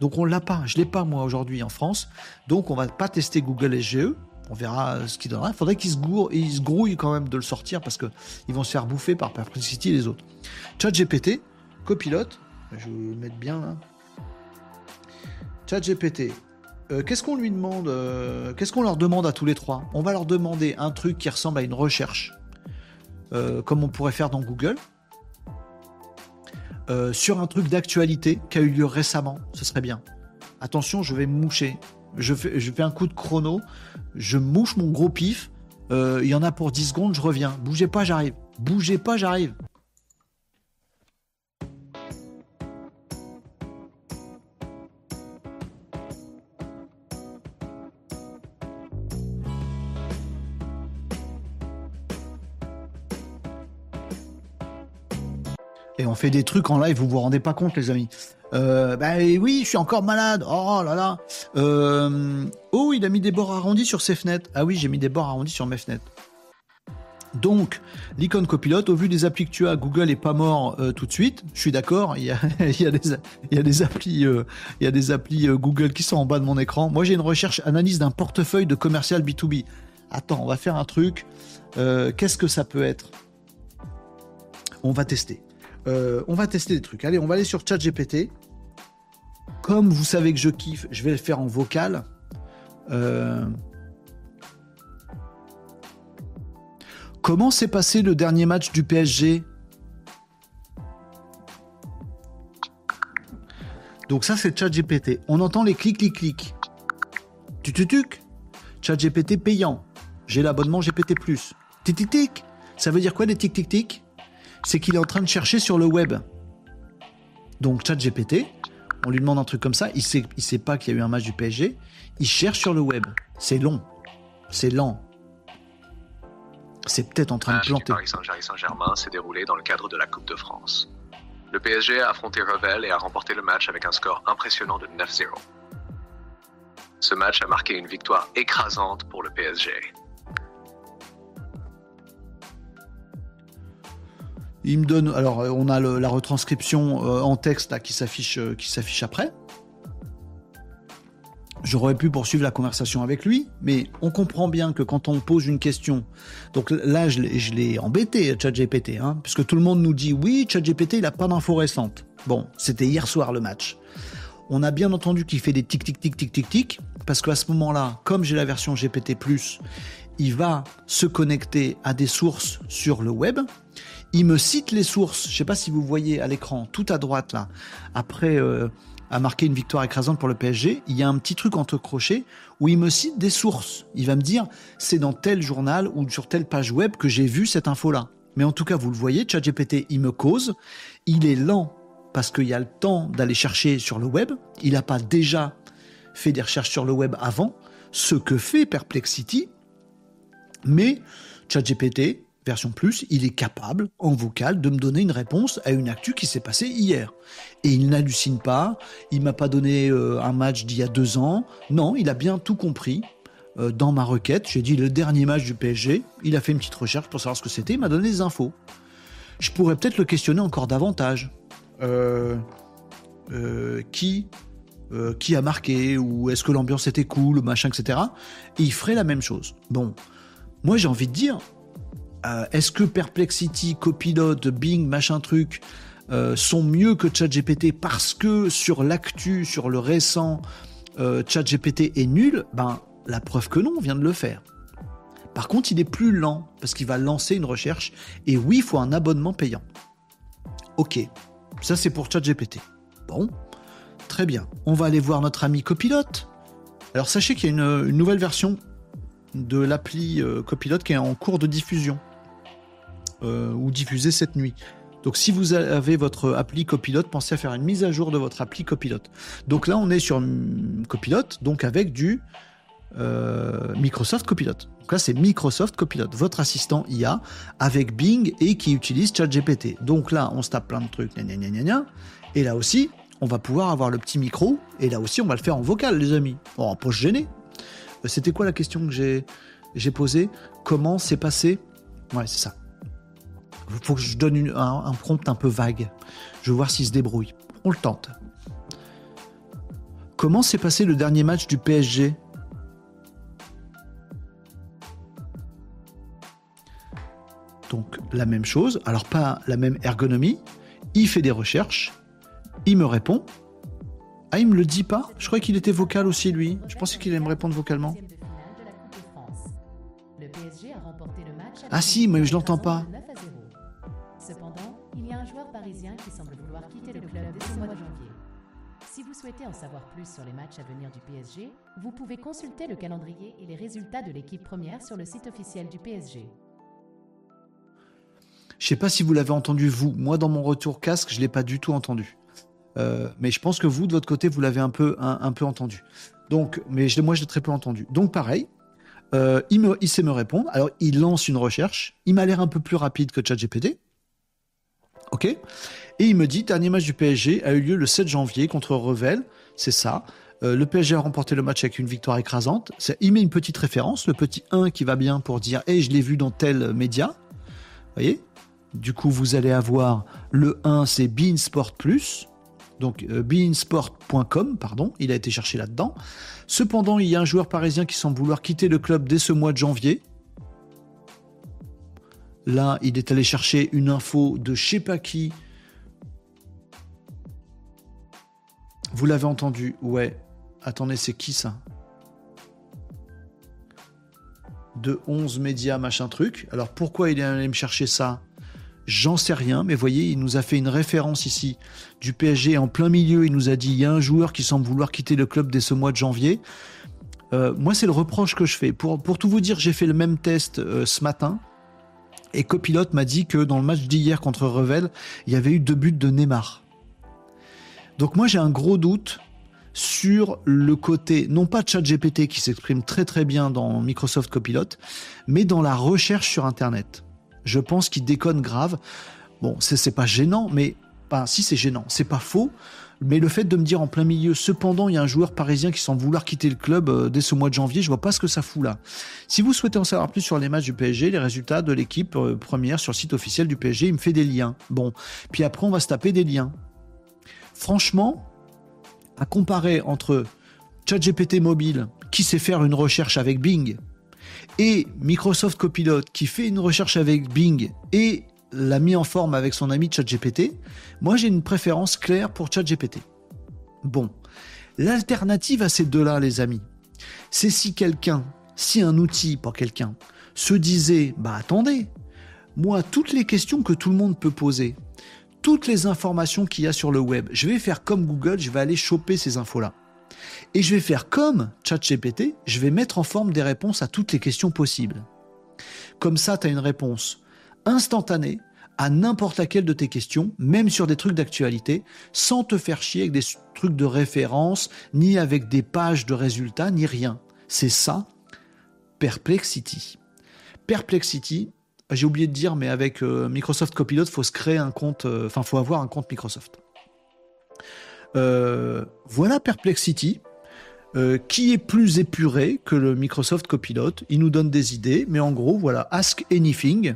S1: Donc on l'a pas, je l'ai pas moi aujourd'hui en France. Donc on va pas tester Google SGE. On verra ce qu'il donnera. Il faudrait qu'ils se, se grouillent quand même de le sortir parce qu'ils vont se faire bouffer par Perplexity et les autres. ChatGPT, copilote, je vais le mettre bien là. ChatGPT, euh, euh, Qu'est-ce qu'on leur demande à tous les trois? On va leur demander un truc qui ressemble à une recherche, euh, comme on pourrait faire dans Google, sur un truc d'actualité qui a eu lieu récemment. Ce serait bien. Attention, je vais moucher. Je fais, je fais un coup de chrono. Je mouche mon gros pif. Il y en a pour 10 secondes, je reviens. Bougez pas, j'arrive. Bougez pas, j'arrive. On fait des trucs en live, vous vous rendez pas compte, les amis. Euh, bah oui, je suis encore malade. Oh là là. Euh, oh, il a mis des bords arrondis sur ses fenêtres. Ah oui, j'ai mis des bords arrondis sur mes fenêtres. Donc, l'icône copilote, au vu des applis que tu as, Google est pas mort euh, tout de suite. Je suis d'accord. Il y a, (laughs) des, applis, il y a des applis Google qui sont en bas de mon écran. Moi, j'ai une recherche analyse d'un portefeuille de commercial B2B. Attends, on va faire un truc. Qu'est-ce que ça peut être? On va tester. Euh, on va tester des trucs. Allez, on va aller sur ChatGPT. Comme vous savez que je kiffe, je vais le faire en vocal. Euh, comment s'est passé le dernier match du PSG Donc ça, c'est ChatGPT. On entend les clics, clics, clics. Tu tu tuc. ChatGPT payant. J'ai l'abonnement GPT+. Tic, tic, tic. Ça veut dire quoi les tic, tic, tic? C'est qu'il est en train de chercher sur le web. Donc ChatGPT, on lui demande un truc comme ça, il sait, il sait pas qu'il y a eu un match du PSG, il cherche sur le web. C'est long, c'est lent. C'est peut-être en train de planter.
S2: Paris Saint-Germain s'est déroulé dans le cadre de la Coupe de France. Le PSG a affronté Revel et a remporté le match avec un score impressionnant de 9-0. Ce match a marqué une victoire écrasante pour le PSG.
S1: Il me donne, alors euh, on a la retranscription euh, en texte qui s'affiche, euh, qui s'affiche après. J'aurais pu poursuivre la conversation avec lui, mais on comprend bien que quand on pose une question, donc là je l'ai embêté ChatGPT, hein, puisque tout le monde nous dit oui, ChatGPT il a pas d'infos récentes. Bon, c'était hier soir le match. On a bien entendu qu'il fait des tic tic tic tic tic tic, parce qu'à ce moment-là, comme j'ai la version GPT+, il va se connecter à des sources sur le web, il me cite les sources. Je ne sais pas si vous voyez à l'écran, tout à droite là. Après euh, a marqué une victoire écrasante pour le PSG, il y a un petit truc entre crochets où il me cite des sources. Il va me dire c'est dans tel journal ou sur telle page web que j'ai vu cette info là. Mais en tout cas, vous le voyez, ChatGPT, il me cause. Il est lent parce qu'il y a le temps d'aller chercher sur le web. Il n'a pas déjà fait des recherches sur le web avant, ce que fait Perplexity, mais ChatGPT, version plus, il est capable, en vocal, de me donner une réponse à une actu qui s'est passée hier. Et il n'hallucine pas, il m'a pas donné euh, un match d'il y a deux ans, non, il a bien tout compris. Euh, dans ma requête, j'ai dit le dernier match du PSG, il a fait une petite recherche pour savoir ce que c'était, il m'a donné des infos. Je pourrais peut-être le questionner encore davantage. Euh, qui qui a marqué ou est-ce que l'ambiance était cool, machin, etc. Et il ferait la même chose. Bon, moi j'ai envie de dire, euh, est-ce que Perplexity, Copilot, Bing, machin truc euh, sont mieux que ChatGPT parce que sur l'actu, sur le récent, euh, ChatGPT est nul? Ben, la preuve que non, on vient de le faire. Par contre, il est plus lent parce qu'il va lancer une recherche et oui, il faut un abonnement payant. Ok, ça c'est pour ChatGPT. Bon, très bien. On va aller voir notre ami Copilot. Alors sachez qu'il y a une, une nouvelle version de l'appli Copilot qui est en cours de diffusion. Euh, ou diffuser cette nuit. Donc si vous avez votre appli Copilot, pensez à faire une mise à jour de votre appli Copilot. Donc là, on est sur Copilot, donc avec du euh, Microsoft Copilot. Donc là, c'est Microsoft Copilot, votre assistant IA avec Bing et qui utilise ChatGPT. Donc là, on se tape plein de trucs, gna, gna, et là aussi, on va pouvoir avoir le petit micro, et là aussi, on va le faire en vocal, les amis. Bon, pour se gêner. Euh, c'était quoi la question que j'ai posée? Comment s'est passé? Ouais, c'est ça. Il faut que je donne un, prompt un peu vague. Je veux voir s'il se débrouille. On le tente. Comment s'est passé le dernier match du PSG Donc la même chose, alors pas la même ergonomie. Il fait des recherches, il me répond. Ah, il me le dit pas? Je croyais qu'il était vocal aussi lui. Je pensais qu'il allait me répondre vocalement. Ah si, mais je l'entends pas. Qui semble vouloir quitter le club dès ce mois de janvier. Si vous souhaitez en savoir plus sur les matchs à venir du PSG, vous pouvez consulter le calendrier et les résultats de l'équipe première sur le site officiel du PSG. Je sais pas si vous l'avez entendu vous. Moi, dans mon retour casque, je l'ai pas du tout entendu. Euh, mais je pense que vous, de votre côté, vous l'avez un peu, un, peu entendu. Donc, mais je, moi, je l'ai très peu entendu. Donc, pareil, euh, il, me, il sait me répondre. Alors, il lance une recherche. Il m'a l'air un peu plus rapide que ChatGPT. Et il me dit, dernier match du PSG a eu lieu le 7 janvier contre Revel, c'est ça. Euh, le PSG a remporté le match avec une victoire écrasante. Il met une petite référence, le petit 1 qui va bien pour dire, hey, je l'ai vu dans tel média. Voyez? Du coup, vous allez avoir le 1, c'est Beansport Plus. Donc euh, beansport.com, pardon, il a été cherché là-dedans. Cependant, il y a un joueur parisien qui semble vouloir quitter le club dès ce mois de janvier. Là, il est allé chercher une info de je sais pas qui. Vous l'avez entendu Ouais. Attendez, c'est qui ça? De 11 médias, machin truc. Alors pourquoi il est allé me chercher ça? J'en sais rien, mais voyez, il nous a fait une référence ici du PSG en plein milieu. Il nous a dit il y a un joueur qui semble vouloir quitter le club dès ce mois de janvier. Euh, moi, c'est le reproche que je fais. Pour, tout vous dire, j'ai fait le même test euh, ce matin. Et Copilote m'a dit que dans le match d'hier contre Revel, il y avait eu deux buts de Neymar. Donc moi j'ai un gros doute sur le côté, non pas de ChatGPT qui s'exprime très très bien dans Microsoft Copilot, mais dans la recherche sur Internet. Je pense qu'il déconne grave. Bon, c'est pas gênant, mais pas si c'est gênant, c'est pas faux. Mais le fait de me dire en plein milieu, cependant, il y a un joueur parisien qui semble vouloir quitter le club euh, dès ce mois de janvier, je vois pas ce que ça fout là. Si vous souhaitez en savoir plus sur les matchs du PSG, les résultats de l'équipe euh, première sur le site officiel du PSG, il me fait des liens. Bon, puis après on va se taper des liens. Franchement, à comparer entre ChatGPT mobile, qui sait faire une recherche avec Bing, et Microsoft Copilot, qui fait une recherche avec Bing et l'a mis en forme avec son ami ChatGPT, moi j'ai une préférence claire pour ChatGPT. Bon, l'alternative à ces deux-là, les amis, c'est si quelqu'un, si un outil pour quelqu'un, se disait, bah attendez, moi toutes les questions que tout le monde peut poser, toutes les informations qu'il y a sur le web, je vais faire comme Google, je vais aller choper ces infos-là. Et je vais faire comme ChatGPT, je vais mettre en forme des réponses à toutes les questions possibles. Comme ça, tu as une réponse instantanée à n'importe laquelle de tes questions, même sur des trucs d'actualité, sans te faire chier avec des trucs de référence, ni avec des pages de résultats, ni rien. C'est ça, Perplexity. Perplexity, j'ai oublié de dire, mais avec euh, Microsoft Copilot, faut euh, faut avoir un compte Microsoft. Euh, voilà Perplexity. qui est plus épuré que le Microsoft Copilot. Il nous donne des idées, mais en gros, voilà, Ask Anything.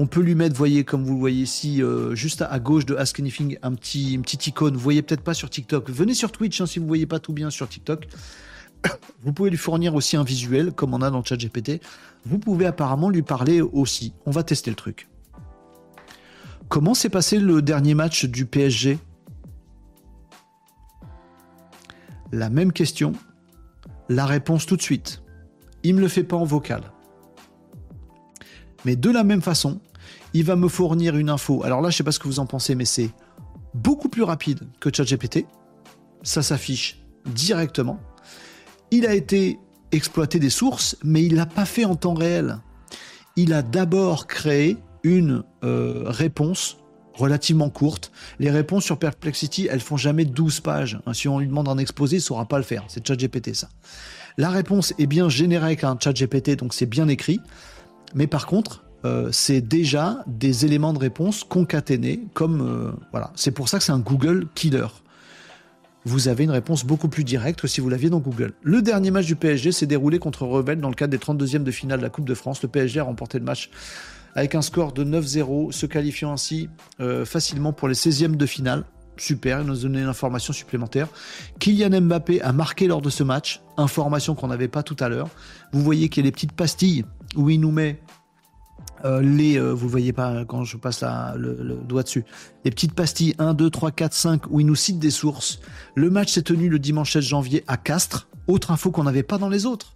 S1: On peut lui mettre, voyez, comme vous le voyez ici, juste à, gauche de Ask Anything, un petit, une petite icône. Vous voyez peut-être pas sur TikTok. Venez sur Twitch hein, si vous voyez pas tout bien sur TikTok. (coughs) Vous pouvez lui fournir aussi un visuel, comme on a dans ChatGPT. Vous pouvez apparemment lui parler aussi. On va tester le truc. Comment s'est passé le dernier match du PSG La même question. La réponse tout de suite. Il me le fait pas en vocal. Mais de la même façon, il va me fournir une info. Alors là, je sais pas ce que vous en pensez, mais c'est beaucoup plus rapide que ChatGPT. Ça s'affiche directement. Il a été exploité des sources, mais il l'a pas fait en temps réel. Il a d'abord créé une euh, réponse relativement courte. Les réponses sur Perplexity, elles font jamais 12 pages. Hein, si on lui demande un exposé, il saura pas le faire. C'est ChatGPT ça. La réponse est bien générée avec un ChatGPT, donc c'est bien écrit. Mais par contre, euh, c'est déjà des éléments de réponse concaténés, comme euh, voilà. C'est pour ça que c'est un Google killer vous avez une réponse beaucoup plus directe que si vous l'aviez dans Google. Le dernier match du PSG s'est déroulé contre Rebelle dans le cadre des 32e de finale de la Coupe de France. Le PSG a remporté le match avec un score de 9-0, se qualifiant ainsi euh, facilement pour les 16e de finale. Super, il nous donné une information supplémentaire. Kylian Mbappé a marqué lors de ce match, information qu'on n'avait pas tout à l'heure. Vous voyez qu'il y a les petites pastilles où il nous met euh, les, euh, vous voyez pas quand je passe le, doigt dessus, les petites pastilles 1, 2, 3, 4, 5 où il nous cite des sources. Le match s'est tenu le dimanche 16 janvier à Castres. Autre info qu'on n'avait pas dans les autres.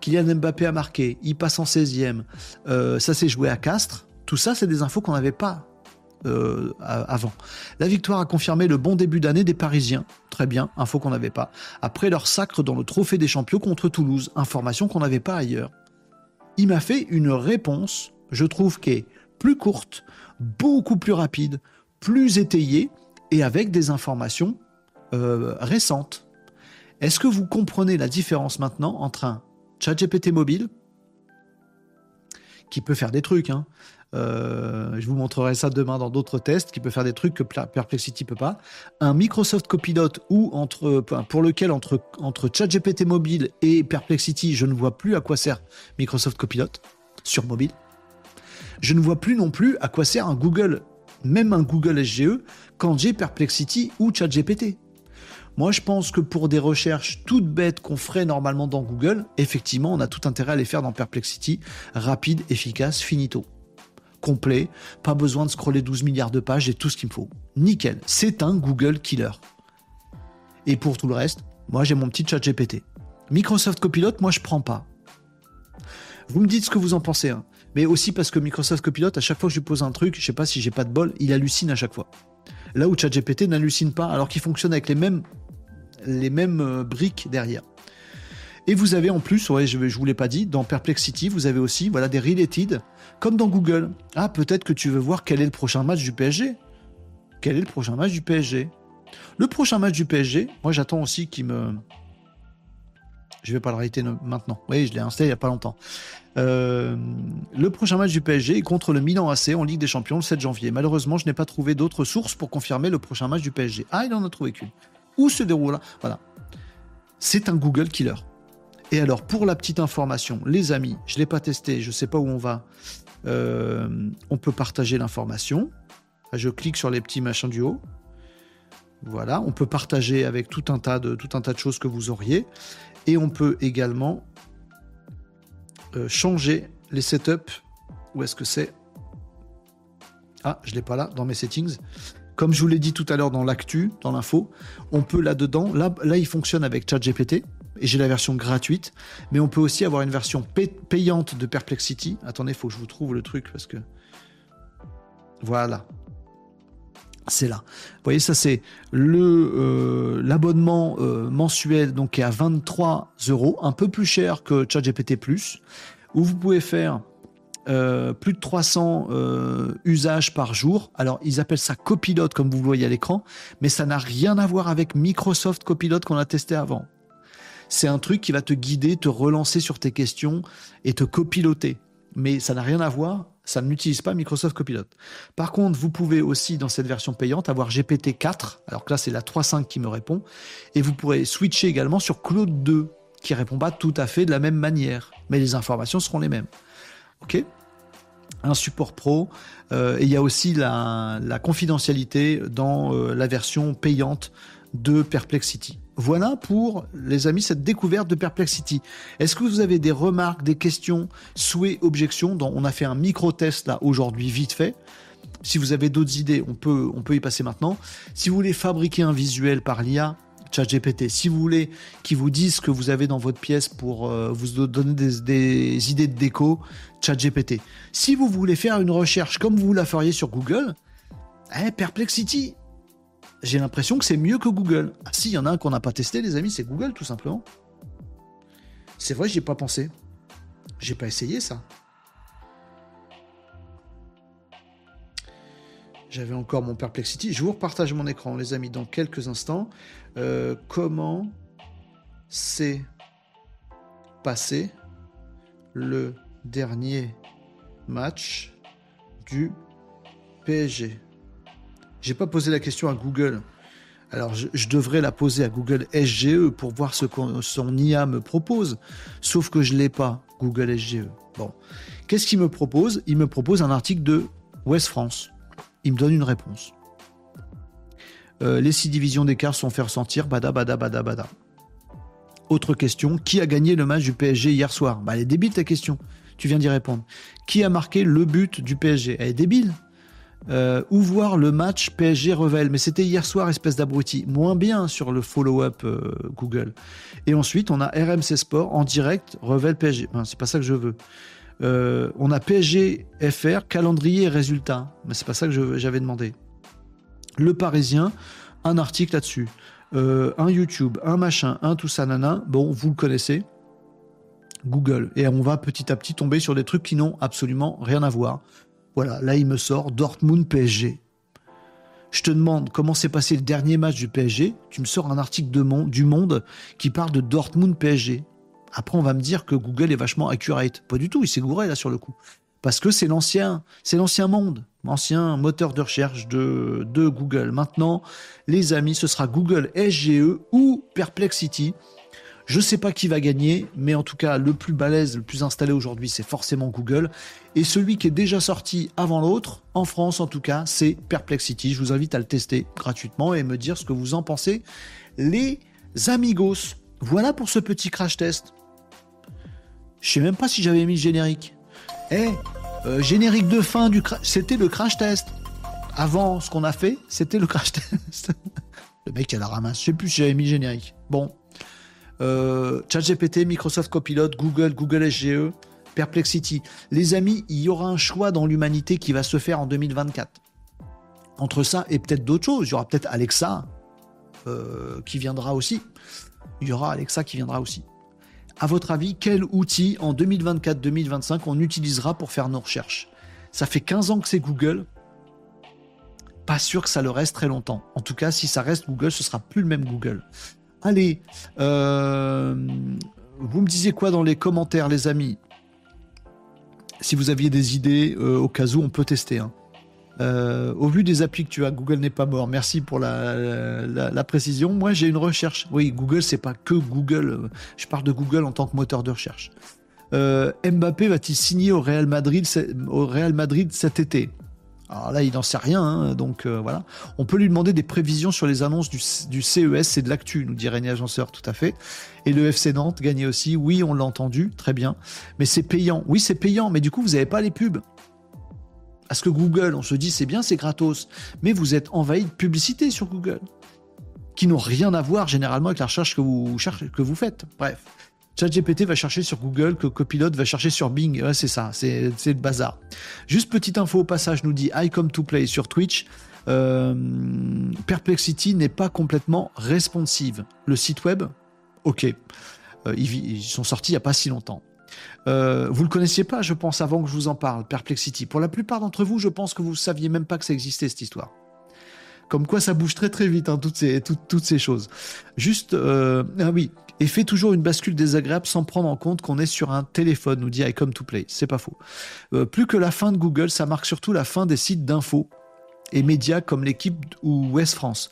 S1: Kylian Mbappé a marqué, il passe en 16e, euh, ça s'est joué à Castres. Tout ça, c'est des infos qu'on n'avait pas avant. La victoire a confirmé le bon début d'année des Parisiens. Très bien, info qu'on n'avait pas. Après leur sacre dans le Trophée des Champions contre Toulouse, information qu'on n'avait pas ailleurs. Il m'a fait une réponse je trouve qu'elle est plus courte, beaucoup plus rapide, plus étayée et avec des informations euh, récentes. Est-ce que vous comprenez la différence maintenant entre un ChatGPT mobile qui peut faire des trucs, hein, euh, je vous montrerai ça demain dans d'autres tests, qui peut faire des trucs que Perplexity peut pas. Un Microsoft Copilot entre, pour lequel entre, entre ChatGPT mobile et Perplexity, je ne vois plus à quoi sert Microsoft Copilot sur mobile. Je ne vois plus non plus à quoi sert un Google, même un Google SGE, quand j'ai Perplexity ou ChatGPT. Moi, je pense que pour des recherches toutes bêtes qu'on ferait normalement dans Google, effectivement, on a tout intérêt à les faire dans Perplexity, rapide, efficace, finito. Complet, pas besoin de scroller 12 milliards de pages, et tout ce qu'il me faut. Nickel, c'est un Google killer. Et pour tout le reste, moi j'ai mon petit chat GPT. Microsoft Copilot, moi je prends pas. Vous me dites ce que vous en pensez. Hein mais aussi parce que Microsoft Copilot, à chaque fois que je lui pose un truc, je sais pas si j'ai pas de bol, il hallucine à chaque fois. Là où ChatGPT n'hallucine pas, alors qu'il fonctionne avec les mêmes, les mêmes euh, briques derrière. Et vous avez en plus, ouais, je, je vous l'ai pas dit, dans Perplexity, vous avez aussi voilà, des related, comme dans Google. Ah, peut-être que tu veux voir quel est le prochain match du PSG. Quel est le prochain match du PSG Le prochain match du PSG, moi j'attends aussi qu'il me, je vais pas le réiter maintenant. Oui, je l'ai installé il y a pas longtemps. Euh, le prochain match du PSG est contre le Milan AC en Ligue des Champions le 7 janvier. Malheureusement, je n'ai pas trouvé d'autres sources pour confirmer le prochain match du PSG. Ah, il en a trouvé qu'une. Où se déroule Voilà. C'est un Google killer. Et alors, pour la petite information, les amis, je ne l'ai pas testé, je ne sais pas où on va. Euh, on peut partager l'information. Je clique sur les petits machins du haut. Voilà, on peut partager avec tout un tas de, choses que vous auriez. Et on peut également euh, changer les setups. Où est-ce que c'est? Ah, je ne l'ai pas là, dans mes settings. Comme je vous l'ai dit tout à l'heure dans l'actu, dans l'info, on peut là-dedans, là, là il fonctionne avec ChatGPT, et j'ai la version gratuite, mais on peut aussi avoir une version payante de Perplexity. Attendez, il faut que je vous trouve le truc, parce que... Voilà, c'est là. Vous voyez, ça c'est le euh, l'abonnement euh, mensuel donc qui est à 23 euros, un peu plus cher que ChatGPT Plus, où vous pouvez faire euh, plus de 300 euh, usages par jour. Alors, ils appellent ça Copilot, comme vous le voyez à l'écran, mais ça n'a rien à voir avec Microsoft Copilot qu'on a testé avant. C'est un truc qui va te guider, te relancer sur tes questions et te copiloter. Mais ça n'a rien à voir, ça n'utilise pas Microsoft Copilot. Par contre, vous pouvez aussi, dans cette version payante, avoir GPT-4, alors que là, c'est la 3.5 qui me répond, et vous pourrez switcher également sur Claude 2, qui répond pas tout à fait de la même manière, mais les informations seront les mêmes. Ok? Un support pro euh, et il y a aussi la, confidentialité dans euh, la version payante de Perplexity. Voilà pour les amis cette découverte de Perplexity. Est-ce que vous avez des remarques, des questions, souhaits, objections dont On a fait un micro-test là aujourd'hui vite fait. Si vous avez d'autres idées, on peut, on peut y passer maintenant. Si vous voulez fabriquer un visuel par l'IA, ChatGPT. Si vous voulez qu'ils vous disent ce que vous avez dans votre pièce pour euh, vous donner des, idées de déco, ChatGPT. Si vous voulez faire une recherche comme vous la feriez sur Google, eh, Perplexity. J'ai l'impression que c'est mieux que Google. Ah si, y en a un qu'on n'a pas testé, les amis, c'est Google tout simplement. C'est vrai, j'y ai pas pensé. J'ai pas essayé ça. J'avais encore mon Perplexity. Je vous repartage mon écran, les amis, dans quelques instants. Euh, comment s'est passé le dernier match du PSG J'ai pas posé la question à Google. Alors, je, devrais la poser à Google SGE pour voir ce que son IA me propose. Sauf que je l'ai pas, Google SGE. Bon. Qu'est-ce qu'il me propose? Il me propose un article de West France. Il me donne une réponse. Euh, les six divisions d'écart sont fait ressentir, bada, bada, bada, bada. Autre question, qui a gagné le match du PSG hier soir? Bah, Elle est débile ta question, tu viens d'y répondre. Qui a marqué le but du PSG Elle est débile. Euh, où voir le match PSG Revel Mais c'était hier soir, espèce d'abruti. Moins bien sur le follow-up euh, Google. Et ensuite, on a RMC Sport en direct, Revel PSG. c'est pas ça que je veux. on a PSG FR, calendrier et résultats. Mais c'est pas ça que j'avais demandé. Le Parisien, un article là-dessus. Euh, un YouTube, un machin, un tout ça, nana. Bon, vous le connaissez. Google. Et on va petit à petit tomber sur des trucs qui n'ont absolument rien à voir. Voilà, là il me sort Dortmund PSG. Je te demande comment s'est passé le dernier match du PSG. Tu me sors un article du Monde qui parle de Dortmund PSG. Après, on va me dire que Google est vachement accurate. Pas du tout, il s'est gouré là sur le coup parce que c'est l'ancien, c'est l'ancien monde, l'ancien moteur de recherche de, de Google. Maintenant, les amis, ce sera Google SGE ou Perplexity. Je ne sais pas qui va gagner, mais en tout cas, le plus balèze, le plus installé aujourd'hui, c'est forcément Google. Et celui qui est déjà sorti avant l'autre, en France en tout cas, c'est Perplexity. Je vous invite à le tester gratuitement et me dire ce que vous en pensez. Les amigos, voilà pour ce petit crash test. Je sais même pas si j'avais mis le générique. Eh, euh, générique de fin du c'était le crash test. Avant ce qu'on a fait, c'était le crash test. (laughs) le mec a la ramasse. Je sais plus si j'avais mis générique. Bon. Euh, ChatGPT, Microsoft Copilot, Google, Google SGE, Perplexity. Les amis, il y aura un choix dans l'humanité qui va se faire en 2024. Entre ça et peut-être d'autres choses. Il y aura peut-être Alexa euh, qui viendra aussi. Il y aura Alexa qui viendra aussi. À votre avis, quel outil en 2024-2025 on utilisera pour faire nos recherches? Ça fait 15 ans que c'est Google. Pas sûr que ça le reste très longtemps. En tout cas, si ça reste Google, ce sera plus le même Google. Allez, euh, vous me disiez quoi dans les commentaires, les amis? Si vous aviez des idées, euh, au cas où, on peut tester. Hein. Euh, au vu des applis que tu as, Google n'est pas mort. Merci pour la, précision. Moi, j'ai une recherche. Oui, Google, c'est pas que Google. Je parle de Google en tant que moteur de recherche. Mbappé va-t-il signer au Real Madrid cet été? Alors là, il n'en sait rien, hein, donc euh, voilà. On peut lui demander des prévisions sur les annonces du, CES, c'est de l'actu, nous dit René Agenceur, tout à fait. Et le FC Nantes gagnait aussi, oui, on l'a entendu, très bien. Mais c'est payant, oui, c'est payant, mais du coup, vous n'avez pas les pubs. Parce que Google, on se dit c'est bien, c'est gratos, mais vous êtes envahi de publicités sur Google, qui n'ont rien à voir généralement avec la recherche que vous faites. Bref. ChatGPT va chercher sur Google, que Copilot va chercher sur Bing. c'est ça, c'est le bazar. Juste petite info au passage, nous dit I come to play sur Twitch. Euh, Perplexity n'est pas complètement responsive. Le site web, ok. Euh, ils, sont sortis il n'y a pas si longtemps. Euh, vous le connaissiez pas, je pense, avant que je vous en parle, Perplexity. Pour la plupart d'entre vous, je pense que vous saviez même pas que ça existait cette histoire. Comme quoi, ça bouge très très vite, hein, toutes, ces, toutes, ces choses. Juste, ah oui, et fait toujours une bascule désagréable sans prendre en compte qu'on est sur un téléphone, nous dit I come to play. C'est pas faux. Euh, plus que la fin de Google, ça marque surtout la fin des sites d'infos et médias comme l'équipe ou West France.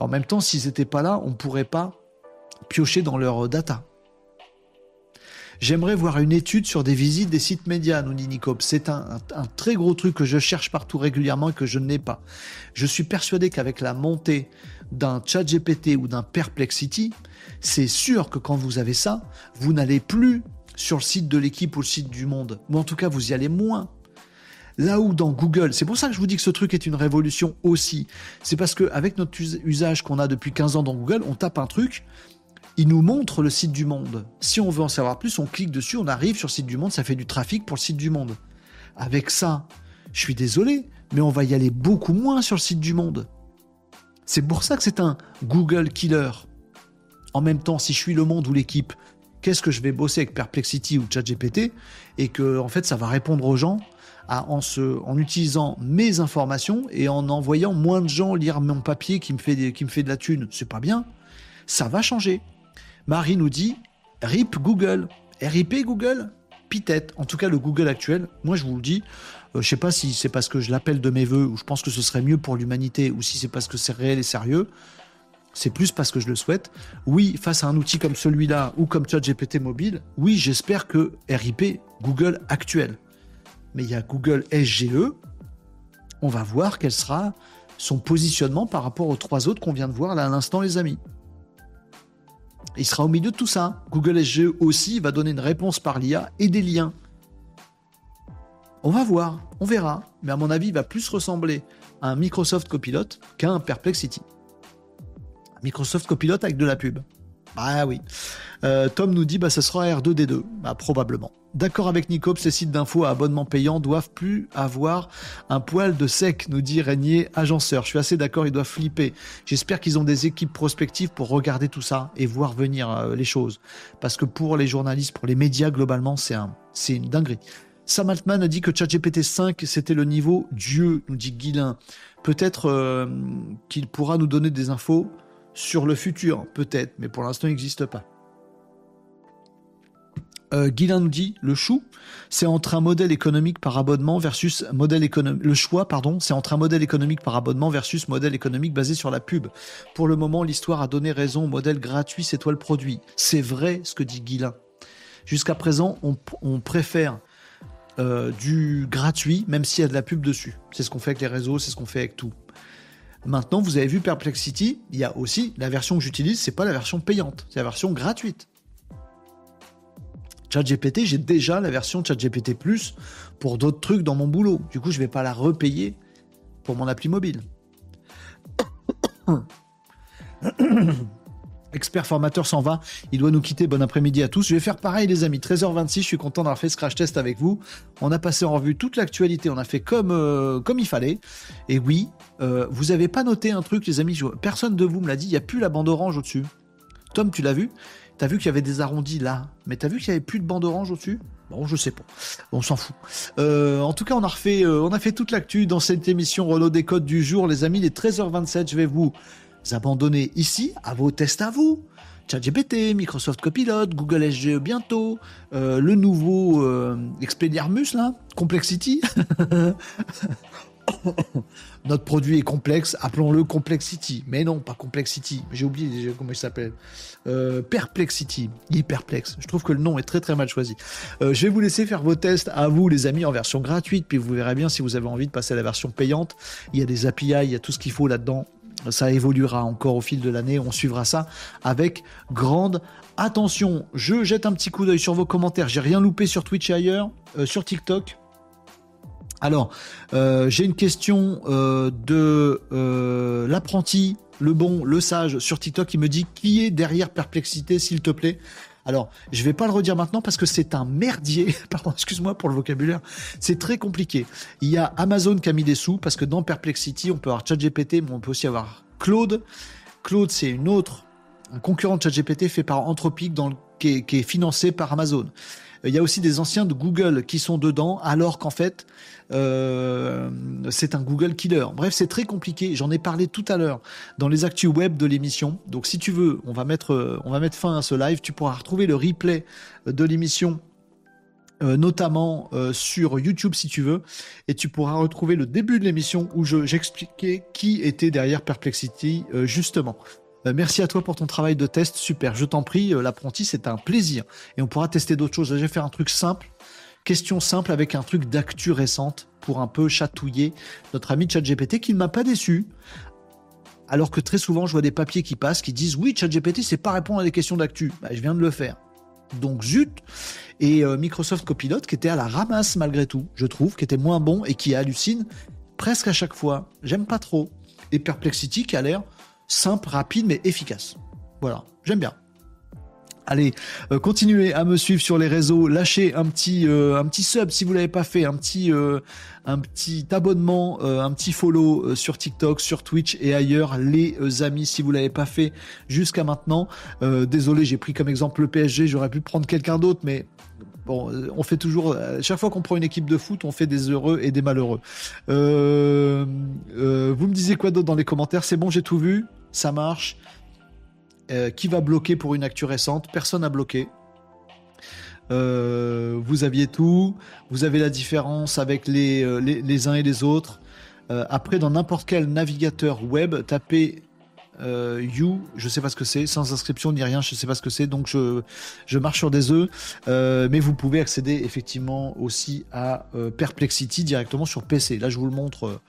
S1: En même temps, s'ils n'étaient pas là, on ne pourrait pas piocher dans leur data. J'aimerais voir une étude sur des visites des sites médias, nous dit Nicop. C'est un, très gros truc que je cherche partout régulièrement et que je n'ai pas. Je suis persuadé qu'avec la montée d'un chat GPT ou d'un Perplexity, c'est sûr que quand vous avez ça, vous n'allez plus sur le site de l'équipe ou le site du monde. Ou en tout cas, vous y allez moins. Là où dans Google, c'est pour ça que je vous dis que ce truc est une révolution aussi. C'est parce qu'avec notre usage qu'on a depuis 15 ans dans Google, on tape un truc, il nous montre le site du monde. Si on veut en savoir plus, on clique dessus, on arrive sur le site du monde, ça fait du trafic pour le site du monde. Avec ça, je suis désolé, mais on va y aller beaucoup moins sur le site du monde. C'est pour ça que c'est un Google killer. En même temps, si je suis le monde ou l'équipe, qu'est-ce que je vais bosser avec Perplexity ou ChatGPT et que en fait ça va répondre aux gens en, utilisant mes informations et en envoyant moins de gens lire mon papier qui me fait, qui me fait de la thune. C'est pas bien. Ça va changer. Marie nous dit RIP Google. RIP Google? Peut-être. En tout cas, le Google actuel, moi je vous le dis, euh, je sais pas si c'est parce que je l'appelle de mes voeux ou je pense que ce serait mieux pour l'humanité ou si c'est parce que c'est réel et sérieux. C'est plus parce que je le souhaite. Oui, face à un outil comme celui-là ou comme ChatGPT mobile, oui, j'espère que RIP Google actuel. Mais il y a Google SGE. On va voir quel sera son positionnement par rapport aux trois autres qu'on vient de voir là à l'instant, les amis. Il sera au milieu de tout ça. Google SGE aussi va donner une réponse par l'IA et des liens. On va voir, on verra. Mais à mon avis, il va plus ressembler à un Microsoft Copilot qu'à un Perplexity. Microsoft Copilot avec de la pub. Ah oui. Euh, Tom nous dit bah ça sera R2D2. Bah probablement. D'accord avec Nicop, ces sites d'infos à abonnement payant doivent plus avoir un poil de sec, nous dit Régnier agenceur. Je suis assez d'accord, ils doivent flipper. J'espère qu'ils ont des équipes prospectives pour regarder tout ça et voir venir euh, les choses. Parce que pour les journalistes, pour les médias globalement, c'est un, c'est une dinguerie. Sam Altman a dit que ChatGPT 5 c'était le niveau Dieu, nous dit Guilin. Peut-être euh, qu'il pourra nous donner des infos sur le futur, peut-être, mais pour l'instant il n'existe pas. Euh, nous dit le chou, c'est entre un modèle économique par abonnement versus modèle économique. Le choix, pardon, c'est entre un modèle économique par abonnement versus modèle économique basé sur la pub. Pour le moment, l'histoire a donné raison au modèle gratuit, c'est toi le produit. C'est vrai ce que dit Guilin. Jusqu'à présent, on, préfère euh, du gratuit, même s'il y a de la pub dessus. C'est ce qu'on fait avec les réseaux, c'est ce qu'on fait avec tout. Maintenant, vous avez vu Perplexity, il y a aussi la version que j'utilise, c'est pas la version payante, c'est la version gratuite. ChatGPT, j'ai déjà la version ChatGPT Plus pour d'autres trucs dans mon boulot. Du coup, je vais pas la repayer pour mon appli mobile. Expert formateur s'en va, il doit nous quitter. Bon après-midi à tous. Je vais faire pareil, les amis. 13h26, je suis content d'avoir fait ce crash test avec vous. On a passé en revue toute l'actualité, on a fait comme, euh, il fallait. Et oui, euh, vous avez pas noté un truc, les amis. Personne de vous me l'a dit, il n'y a plus la bande orange au-dessus. Tom, tu l'as vu? T'as vu qu'il y avait des arrondis là, mais t'as vu qu'il y avait plus de bande orange au-dessus? Bon, je sais pas. On s'en fout. Euh, en tout cas, on a refait, on a fait toute l'actu dans cette émission Renault des codes du jour, les amis. Les 13h27, je vais vous abandonner ici à vos tests à vous. ChatGPT, Microsoft Copilot, Google SGE bientôt, euh, le nouveau euh, Expediarmus là, Complexity. (laughs) Notre produit est complexe, appelons-le Complexity. Mais non, pas Complexity. J'ai oublié comment il s'appelle. Euh, Perplexity. Perplexe. Je trouve que le nom est très très mal choisi. Euh, je vais vous laisser faire vos tests à vous, les amis, en version gratuite. Puis vous verrez bien si vous avez envie de passer à la version payante. Il y a des API, il y a tout ce qu'il faut là-dedans ça évoluera encore au fil de l'année. On suivra ça avec grande attention. Je jette un petit coup d'œil sur vos commentaires. J'ai rien loupé sur Twitch et ailleurs, euh, sur TikTok. Alors, euh, j'ai une question euh, de l'apprenti, le bon, le sage sur TikTok qui me dit qui est derrière Perplexité, s'il te plaît? Alors, je vais pas le redire maintenant parce que c'est un merdier. (laughs) Pardon, excuse-moi pour le vocabulaire. C'est très compliqué. Il y a Amazon qui a mis des sous parce que dans Perplexity, on peut avoir ChatGPT, mais on peut aussi avoir Claude. Claude, c'est une autre, un concurrent de ChatGPT fait par Anthropic dans qui, est, financé par Amazon. Il y a aussi des anciens de Google qui sont dedans, alors qu'en fait, euh, c'est un Google killer. Bref, c'est très compliqué. J'en ai parlé tout à l'heure dans les actus web de l'émission. Donc, si tu veux, on va mettre, on va mettre fin à ce live. Tu pourras retrouver le replay de l'émission euh, notamment euh, sur YouTube si tu veux, et tu pourras retrouver le début de l'émission où j'expliquais qui était derrière Perplexity justement. Merci à toi pour ton travail de test, super, je t'en prie, l'apprenti c'est un plaisir, et on pourra tester d'autres choses. Je vais faire un truc simple, question simple avec un truc d'actu récente pour un peu chatouiller notre ami ChatGPT qui ne m'a pas déçu. Alors que très souvent, je vois des papiers qui passent qui disent oui, ChatGPT, c'est pas répondre à des questions d'actu. Bah, je viens de le faire donc zut. Et euh, Microsoft Copilot qui était à la ramasse malgré tout, je trouve, qui était moins bon et qui hallucine presque à chaque fois. J'aime pas trop. Et Perplexity qui a l'air simple, rapide mais efficace. Voilà, j'aime bien. Allez, euh, continuez à me suivre sur les réseaux, lâchez un petit euh, sub si vous l'avez pas fait, un petit euh, abonnement, un petit follow sur TikTok, sur Twitch et ailleurs les amis si vous l'avez pas fait jusqu'à maintenant. désolé, j'ai pris comme exemple le PSG, j'aurais pu prendre quelqu'un d'autre mais Bon, on fait toujours, chaque fois qu'on prend une équipe de foot, on fait des heureux et des malheureux. vous me disiez quoi d'autre dans les commentaires? C'est bon, j'ai tout vu, ça marche. Euh, qui va bloquer pour une actu récente? Personne n'a bloqué. Euh, vous aviez tout. Vous avez la différence avec les, euh, les, uns et les autres. après, dans n'importe quel navigateur web, tapez You, je sais pas ce que c'est, sans inscription ni rien, je sais pas ce que c'est, donc je, je marche sur des œufs. mais vous pouvez accéder effectivement aussi à Perplexity directement sur PC. Là, je vous le montre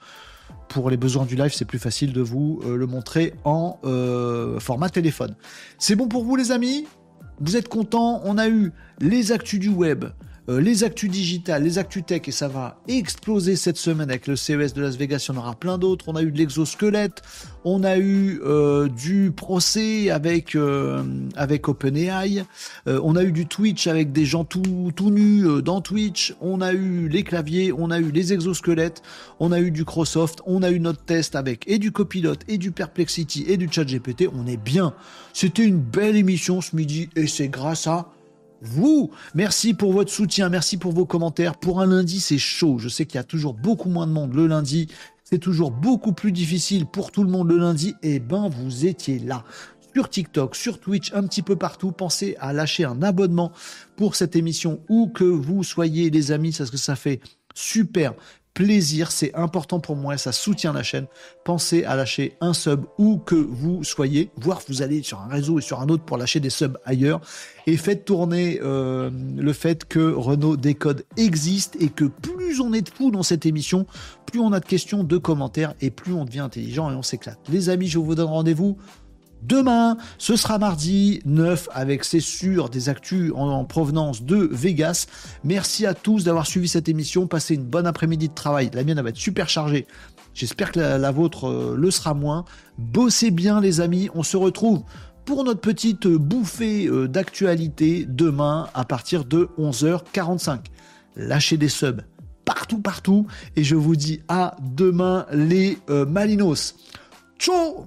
S1: pour les besoins du live, c'est plus facile de vous euh, le montrer en euh, format téléphone. C'est bon pour vous les amis? Vous êtes contents? On a eu les actus du web, euh, les actus digitales, les actus tech, et ça va exploser cette semaine avec le CES de Las Vegas, il y en aura plein d'autres. On a eu de l'exosquelette, on a eu euh, du procès avec, euh, avec OpenAI, on a eu du Twitch avec des gens tout, tout nus dans Twitch, on a eu les claviers, on a eu les exosquelettes, on a eu du Microsoft, on a eu notre test avec et du copilote, et du Perplexity, et du ChatGPT, on est bien. C'était une belle émission ce midi, et c'est grâce à vous. Merci pour votre soutien, merci pour vos commentaires. Pour un lundi, c'est chaud. Je sais qu'il y a toujours beaucoup moins de monde le lundi. C'est toujours beaucoup plus difficile pour tout le monde le lundi. Eh ben, vous étiez là. Sur TikTok, sur Twitch, un petit peu partout. Pensez à lâcher un abonnement pour cette émission où que vous soyez, les amis, parce que ça fait super plaisir, c'est important pour moi, ça soutient la chaîne. Pensez à lâcher un sub où que vous soyez, voire vous allez sur un réseau et sur un autre pour lâcher des subs ailleurs. Et faites tourner euh, le fait que Renault Décode existe et que plus on est de fous dans cette émission, plus on a de questions, de commentaires et plus on devient intelligent et on s'éclate. Les amis, je vous donne rendez-vous Demain, ce sera mardi 9 avec, c'est sûr, des actus en, provenance de Vegas. Merci à tous d'avoir suivi cette émission. Passez une bonne après-midi de travail. La mienne va être super chargée. J'espère que la, vôtre euh, le sera moins. Bossez bien, les amis. On se retrouve pour notre petite bouffée euh, d'actualité demain à partir de 11h45. Lâchez des subs partout, partout. Et je vous dis à demain, les euh, Malinos. Ciao